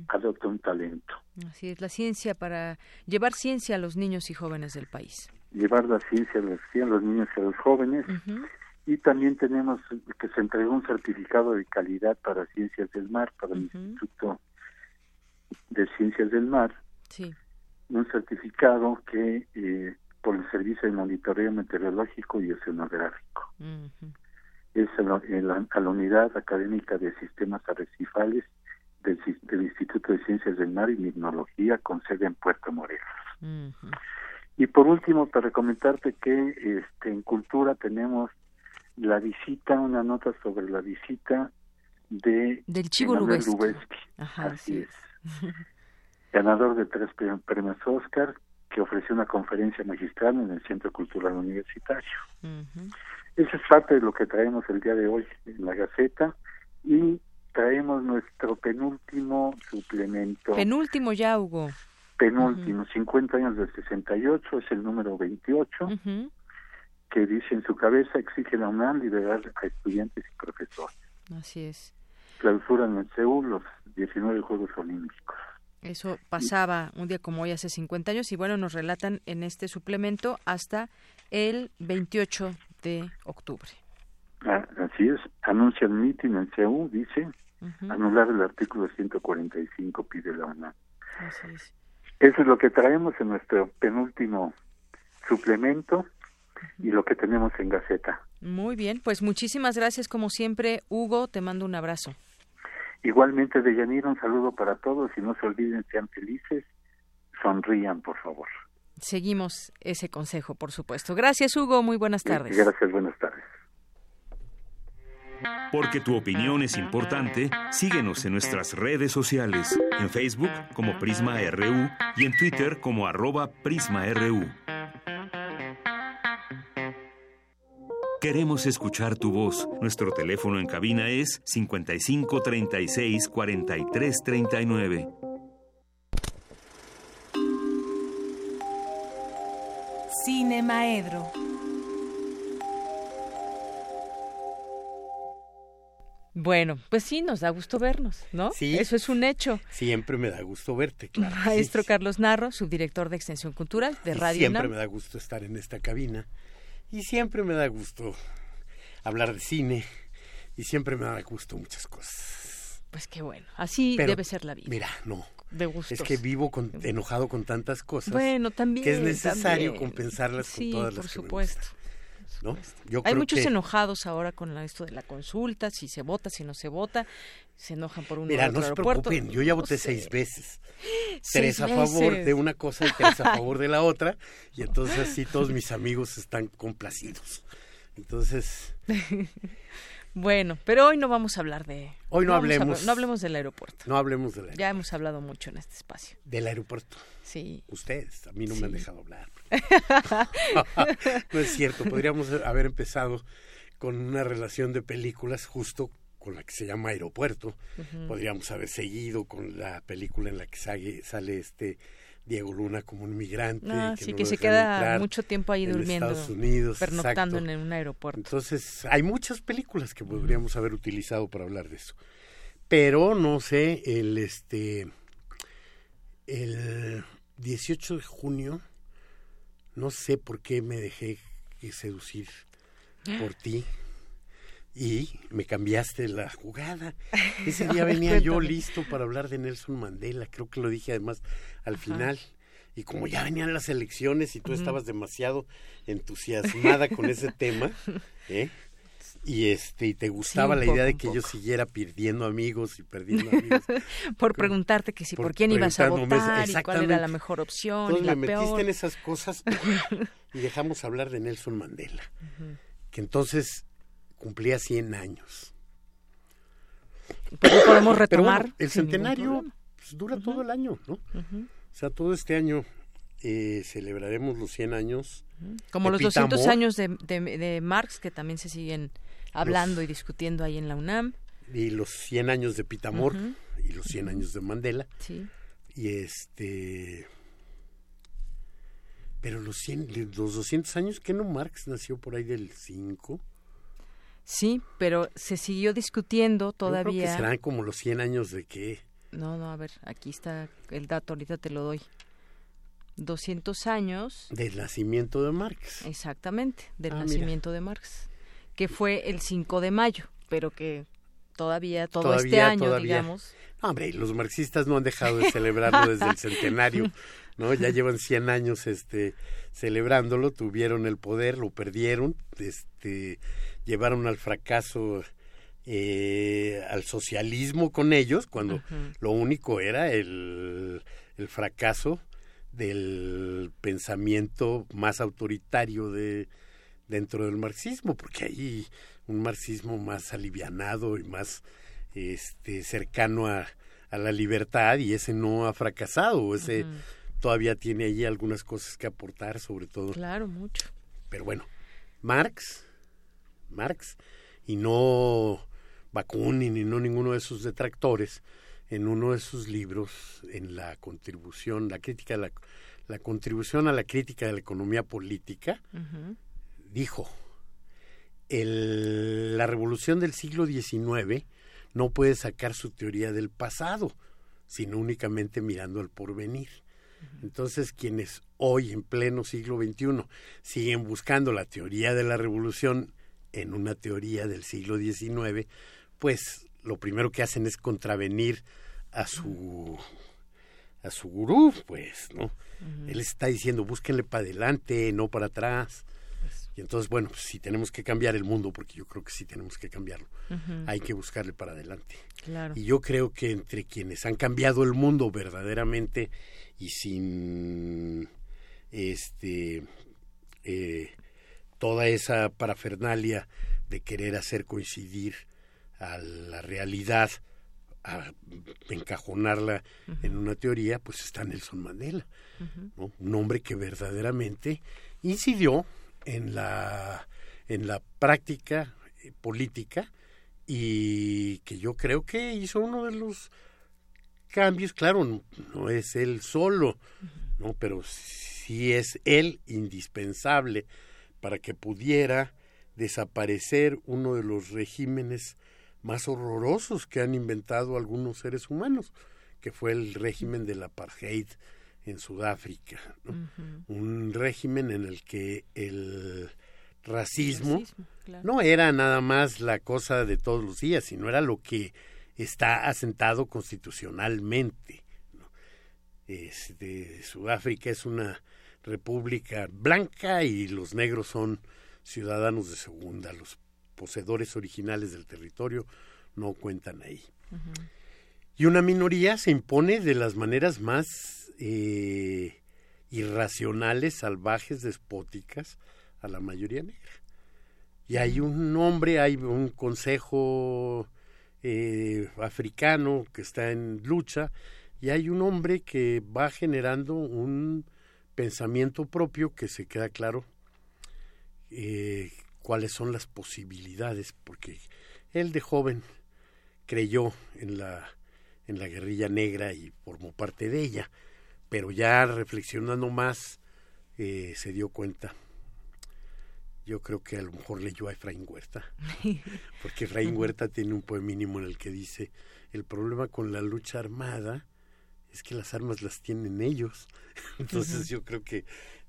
Adopta un talento. Así es, la ciencia para llevar ciencia a los niños y jóvenes del país. Llevar la ciencia a los, a los niños y a los jóvenes. Y también tenemos que se entregó un certificado de calidad para Ciencias del Mar, para el Instituto de Ciencias del Mar. Sí. Un certificado que eh, por el Servicio de Monitoreo Meteorológico y Oceanográfico. Es a la, Unidad Académica de Sistemas Arrecifales del, Instituto de Ciencias del Mar y Mignología con sede en Puerto Morelos. Y por último, para comentarte que este, en Cultura tenemos la visita, una nota sobre la visita de del Chivo Lubeski. Así es. Ganador de tres premios Oscar, que ofreció una conferencia magistral en el Centro Cultural Universitario. Eso es parte de lo que traemos el día de hoy en la Gaceta y traemos nuestro penúltimo suplemento. Penúltimo ya, Hugo. Penúltimo, 50 años del 68, es el número 28, que dice en su cabeza exige la UNAM liberar a estudiantes y profesores. Así es. Clausuran en Seúl los 19 Juegos Olímpicos. Eso pasaba un día como hoy hace 50 años y bueno, nos relatan en este suplemento hasta el 28 de octubre. Ah, así es, anuncia el mitin en CEU, dice, anular el artículo 145 pide la UNAM. Así es. Eso es lo que traemos en nuestro penúltimo suplemento y lo que tenemos en Gaceta. Muy bien, pues muchísimas gracias como siempre, Hugo, te mando un abrazo. Igualmente, Deyanira, un saludo para todos y no se olviden, sean felices, sonrían, por favor. Seguimos ese consejo, por supuesto. Gracias, Hugo. Muy buenas tardes. Gracias, buenas tardes. Porque tu opinión es importante, síguenos en nuestras redes sociales, en Facebook como Prisma RU y en Twitter como arroba PrismaRU. Queremos escuchar tu voz. Nuestro teléfono en cabina es 55 36 43 39. Cine Maedro. Bueno, pues sí, nos da gusto vernos, ¿no? Sí. Eso es un hecho. Siempre me da gusto verte, claro. Maestro Carlos Narro, subdirector de Extensión Cultural de Radio Siempre me da gusto estar en esta cabina y siempre me da gusto hablar de cine y siempre me da gusto muchas cosas. Pues qué bueno, así debe ser la vida. Mira, no. De gustos. Es que vivo con, enojado con tantas cosas. Bueno, también. Que es necesario también. compensarlas sí, con todas por las que supuesto. me. ¿No? Yo Hay muchos que... enojados ahora con esto de la consulta, si se vota, si no se vota, se enojan por un Mira, no se preocupen, yo ya voté no sé. seis veces. Seis tres a favor veces. de una cosa y tres a favor de la otra, y entonces así todos mis amigos están complacidos. Entonces... Bueno, pero hoy no vamos a hablar de... Hoy no, no hablemos... No hablemos del aeropuerto. No hablemos del aeropuerto. Ya hemos hablado mucho en este espacio. Del aeropuerto. Sí. Ustedes, a mí no Sí. me han dejado hablar. no es cierto, podríamos haber empezado con una relación de películas justo con la que se llama Aeropuerto. Podríamos haber seguido con la película en la que sale, sale este Diego Luna como un migrante. Ah, que sí, no que se queda mucho tiempo ahí en durmiendo. Estados Unidos, Pernoctando exacto. en un aeropuerto. Entonces, hay muchas películas que podríamos haber utilizado para hablar de eso. Pero no sé, el este el 18 de junio no sé por qué me dejé seducir por ti y me cambiaste la jugada. Ese día venía yo listo para hablar de Nelson Mandela, creo que lo dije además al final. Y como ya venían las elecciones y tú estabas demasiado entusiasmada con ese tema, ¿eh? Y este y te gustaba un la idea poco, de un que yo siguiera perdiendo amigos y perdiendo amigos. por preguntarte que si por, quién ibas a votar y cuál era la mejor opción Entonces y la me metiste peor. en esas cosas y dejamos hablar de Nelson Mandela, Ujú. que entonces cumplía 100 años. Pero podemos Pero retomar bueno, el centenario pues, dura todo el año, ¿no? Ujú. O sea, todo este año eh, celebraremos los 100 años. Como de los Pita 200 Amor, años de, de- de Marx, que también se siguen hablando y discutiendo ahí en la UNAM. Y los 100 años de Pitamor y los 100 años de Mandela. Sí. Y este... Pero los, 100, los 200 años, que no Marx nació por ahí del 5? Sí, pero se siguió discutiendo Yo creo que todavía. serán como los 100 años de qué. No, no, a ver, aquí está el dato, ahorita te lo doy. 200 años, Del nacimiento de Marx. exactamente, del Ah, mira. nacimiento de Marx, que fue el 5 de mayo, pero que todavía, todo este Todavía, año, todavía. digamos. No, hombre, los marxistas no han dejado de celebrarlo desde el centenario, ¿no? Ya llevan 100 años este celebrándolo, tuvieron el poder, lo perdieron, este llevaron al fracaso eh, al socialismo con ellos, cuando lo único era el, el fracaso del pensamiento más autoritario de dentro del marxismo, porque hay un marxismo más alivianado y más este cercano a, a la libertad y ese no ha fracasado, ese todavía tiene allí algunas cosas que aportar, sobre todo. Claro, mucho. Pero bueno, Marx, Marx, y no Bakunin, y no ninguno de sus detractores, en uno de sus libros, en la contribución, la crítica la, la contribución a la crítica de la economía política. Dijo, el- la revolución del siglo XIX no puede sacar su teoría del pasado, sino únicamente mirando al porvenir. Entonces, quienes hoy, en pleno siglo XXI, siguen buscando la teoría de la revolución en una teoría del siglo XIX, pues lo primero que hacen es contravenir a su a su gurú, pues, ¿no? Él está diciendo, búsquenle para adelante, no para atrás. Y entonces, bueno, pues, si tenemos que cambiar el mundo, porque yo creo que sí tenemos que cambiarlo, hay que buscarle para adelante. Claro. Y yo creo que entre quienes han cambiado el mundo verdaderamente y sin este eh, toda esa parafernalia de querer hacer coincidir a la realidad, a encajonarla en una teoría, pues está Nelson Mandela. ¿no? un hombre que verdaderamente incidió en la en la práctica eh, política y que yo creo que hizo uno de los cambios, claro, no, es él solo, ¿no? pero sí es él indispensable para que pudiera desaparecer uno de los regímenes más horrorosos que han inventado algunos seres humanos, que fue el régimen del apartheid en Sudáfrica, un régimen en el que el racismo, no era nada más la cosa de todos los días, sino era lo que está asentado constitucionalmente. Este, Sudáfrica es una república blanca y los negros son ciudadanos de segunda, los poseedores originales del territorio no cuentan ahí. Y una minoría se impone de las maneras más eh, irracionales, salvajes, despóticas a la mayoría negra. Y hay un hombre, hay un consejo eh, africano que está en lucha y hay un hombre que va generando un pensamiento propio que se queda claro eh, cuáles son las posibilidades, porque él de joven creyó en la, en la guerrilla negra y formó parte de ella, pero ya reflexionando más eh, se dio cuenta. Yo creo que a lo mejor leyó a Efraín Huerta, porque Efraín Huerta tiene un poemínimo en el que dice, el problema con la lucha armada es que las armas las tienen ellos. Entonces yo creo que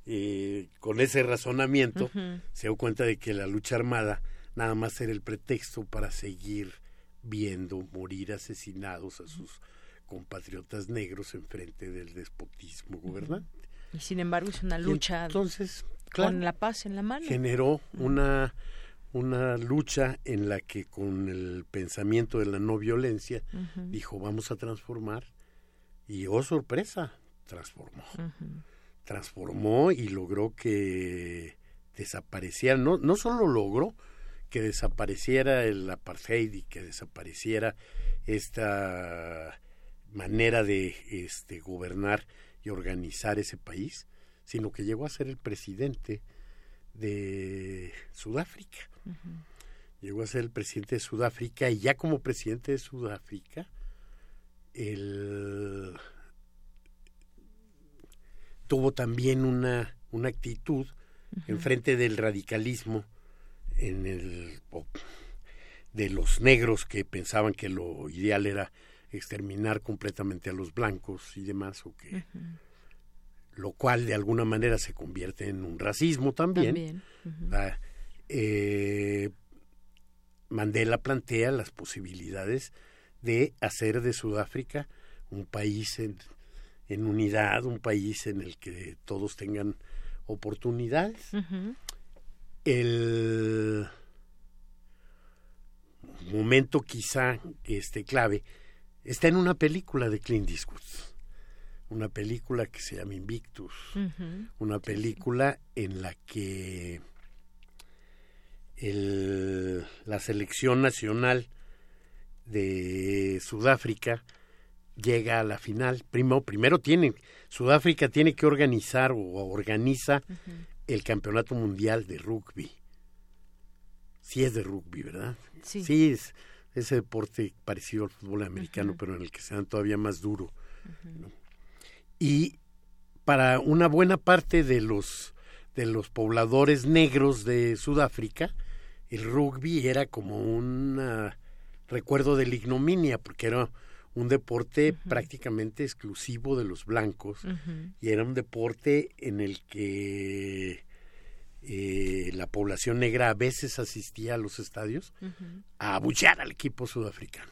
eh, con ese razonamiento se dio cuenta de que la lucha armada nada más era el pretexto para seguir viendo morir asesinados a sus compatriotas negros en frente del despotismo gobernante. Y sin embargo es una lucha entonces, con la paz en la mano. Generó una, una lucha en la que con el pensamiento de la no violencia dijo vamos a transformar y oh sorpresa, transformó. Transformó y logró que desapareciera, no, no solo logró que desapareciera el apartheid y que desapareciera esta manera de este, gobernar y organizar ese país, sino que llegó a ser el presidente de Sudáfrica. Llegó a ser el presidente de Sudáfrica y ya como presidente de Sudáfrica, el tuvo también una, una actitud en frente del radicalismo en el de los negros que pensaban que lo ideal era exterminar completamente a los blancos y demás o que lo cual de alguna manera se convierte en un racismo también, ah, eh, Mandela plantea las posibilidades de hacer de Sudáfrica un país en, en unidad, un país en el que todos tengan oportunidades. El momento quizá este clave está en una película de Clint Eastwood, una película que se llama Invictus, una película en la que el, la selección nacional de Sudáfrica llega a la final. Primero, primero tienen, Sudáfrica tiene que organizar o organiza el campeonato mundial de rugby. Sí es de rugby, ¿verdad? Sí. es ese deporte parecido al fútbol americano, pero en el que se dan todavía más duro. Y para una buena parte de los de los pobladores negros de Sudáfrica, el rugby era como un recuerdo de la ignominia, porque era un deporte prácticamente exclusivo de los blancos y era un deporte en el que eh, la población negra a veces asistía a los estadios a abuchear al equipo sudafricano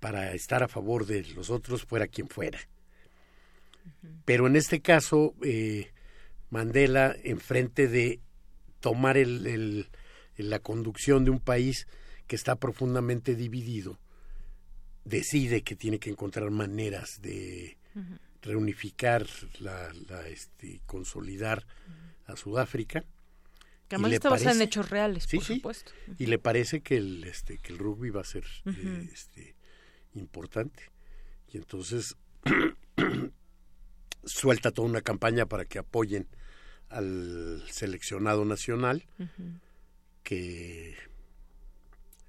para estar a favor de los otros fuera quien fuera. Pero en este caso, eh, Mandela, enfrente de tomar el, la conducción de un país que está profundamente dividido, decide que tiene que encontrar maneras de reunificar, la, este, consolidar a Sudáfrica. Que además está basada en hechos reales, por supuesto. Y le parece que el, este, que el rugby va a ser eh, este, importante. Y entonces suelta toda una campaña para que apoyen al seleccionado nacional, que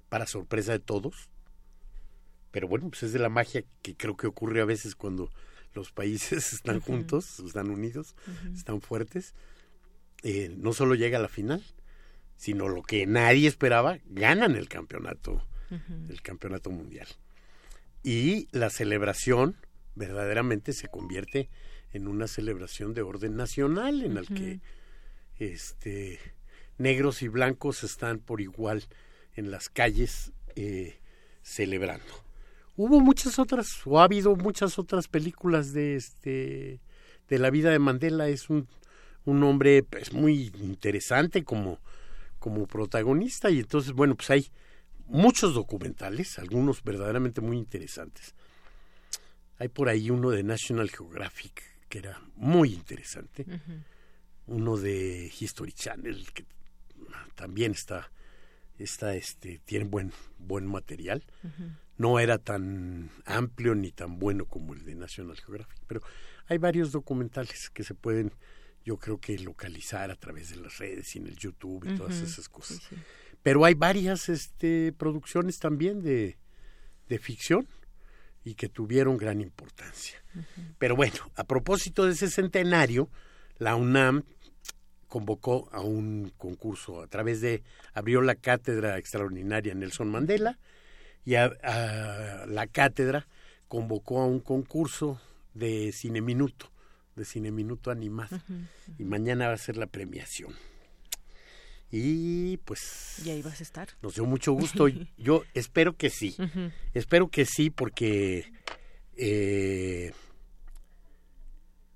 para sorpresa de todos, pero bueno, pues es de la magia que creo que ocurre a veces cuando los países están juntos, están unidos, están fuertes, eh, no solo llega a la final, sino lo que nadie esperaba, ganan el campeonato, el campeonato mundial. Y la celebración verdaderamente se convierte en una celebración de orden nacional en el que este negros y blancos están por igual en las calles eh, celebrando. Hubo muchas otras, o ha habido muchas otras películas de este de la vida de Mandela. Es un, un hombre pues, muy interesante como, como protagonista. Y entonces, bueno, pues hay muchos documentales, algunos verdaderamente muy interesantes. Hay por ahí uno de National Geographic que era muy interesante. Uno de History Channel que también está, está este, tiene buen, buen material. No era tan amplio ni tan bueno como el de National Geographic, pero hay varios documentales que se pueden, yo creo que localizar a través de las redes y en el YouTube y todas esas cosas. Pero hay varias este, producciones también de, de ficción y que tuvieron gran importancia. Pero bueno, a propósito de ese centenario, la UNAM convocó a un concurso a través de, abrió la cátedra extraordinaria Nelson Mandela y a, la cátedra convocó a un concurso de cine minuto, de cine minuto animado. Y mañana va a ser la premiación. Y pues... ¿Y ahí vas a estar? Nos dio mucho gusto. Yo espero que sí. Espero que sí porque eh,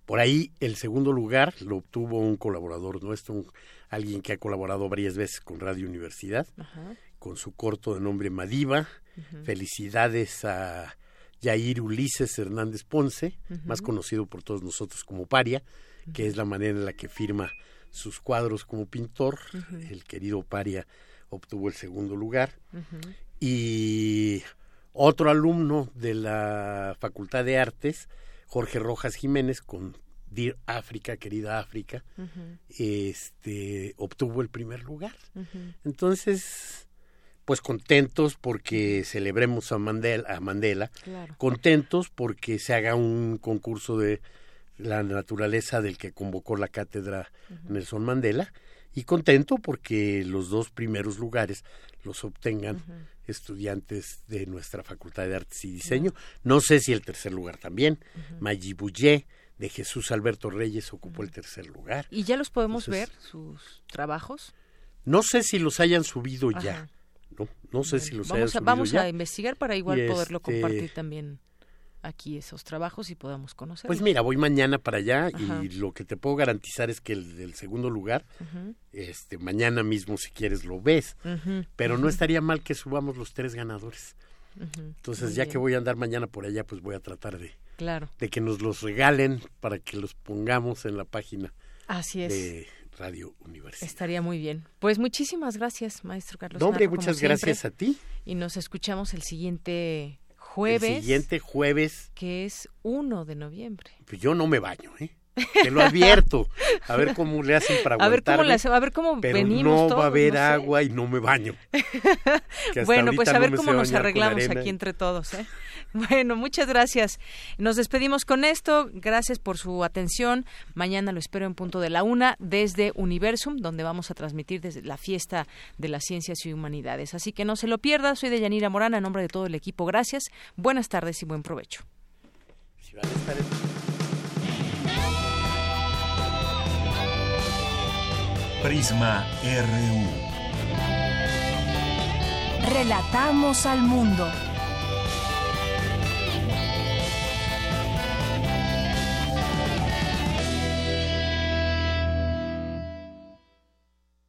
por ahí el segundo lugar lo obtuvo un colaborador nuestro, alguien que ha colaborado varias veces con Radio Universidad, con su corto de nombre Madiva. Felicidades a Yair Ulises Hernández Ponce, más conocido por todos nosotros como Paria, que es la manera en la que firma sus cuadros como pintor. El querido Paria obtuvo el segundo lugar. Y otro alumno de la Facultad de Artes, Jorge Rojas Jiménez, con Dir África, querida África, este, obtuvo el primer lugar. Entonces, pues contentos porque celebremos a Mandela, a Mandela. Contentos porque se haga un concurso de la naturaleza del que convocó la cátedra Nelson Mandela. Y contento porque los dos primeros lugares los obtengan estudiantes de nuestra Facultad de Artes y Diseño. No sé si el tercer lugar también. Uh de Jesús Alberto Reyes ocupó el tercer lugar. ¿Y ya los podemos ver, sus trabajos? No sé si los hayan subido ya. No, no sé si los hayan subido Vamos ya. a investigar para igual poderlo este compartir también aquí esos trabajos y podamos conocer. Pues mira, voy mañana para allá y lo que te puedo garantizar es que el del segundo lugar, este, mañana mismo si quieres lo ves, pero no estaría mal que subamos los tres ganadores. Entonces ya que voy a andar mañana por allá, pues voy a tratar de, claro. de que nos los regalen para que los pongamos en la página Así es. de Radio Universidad. Estaría muy bien. Pues muchísimas gracias, maestro Carlos. hombre, muchas gracias a ti. Y nos escuchamos el siguiente jueves. El siguiente jueves. Que es 1 de noviembre. Pues yo no me baño, ¿eh? Te lo advierto. A ver cómo le hacen para A ver cómo, le a ver cómo pero venimos no va a haber agua y no me baño. bueno, pues a ver cómo nos arreglamos aquí entre todos. ¿eh? Bueno, muchas gracias. Nos despedimos con esto. Gracias por su atención. Mañana lo espero en punto de la una desde Universum, donde vamos a transmitir desde la fiesta de las ciencias y humanidades. Así que no se lo pierda. Soy de Yanira Morana, en nombre de todo el equipo. Gracias. Buenas tardes y buen provecho. Prisma RU. Relatamos al mundo.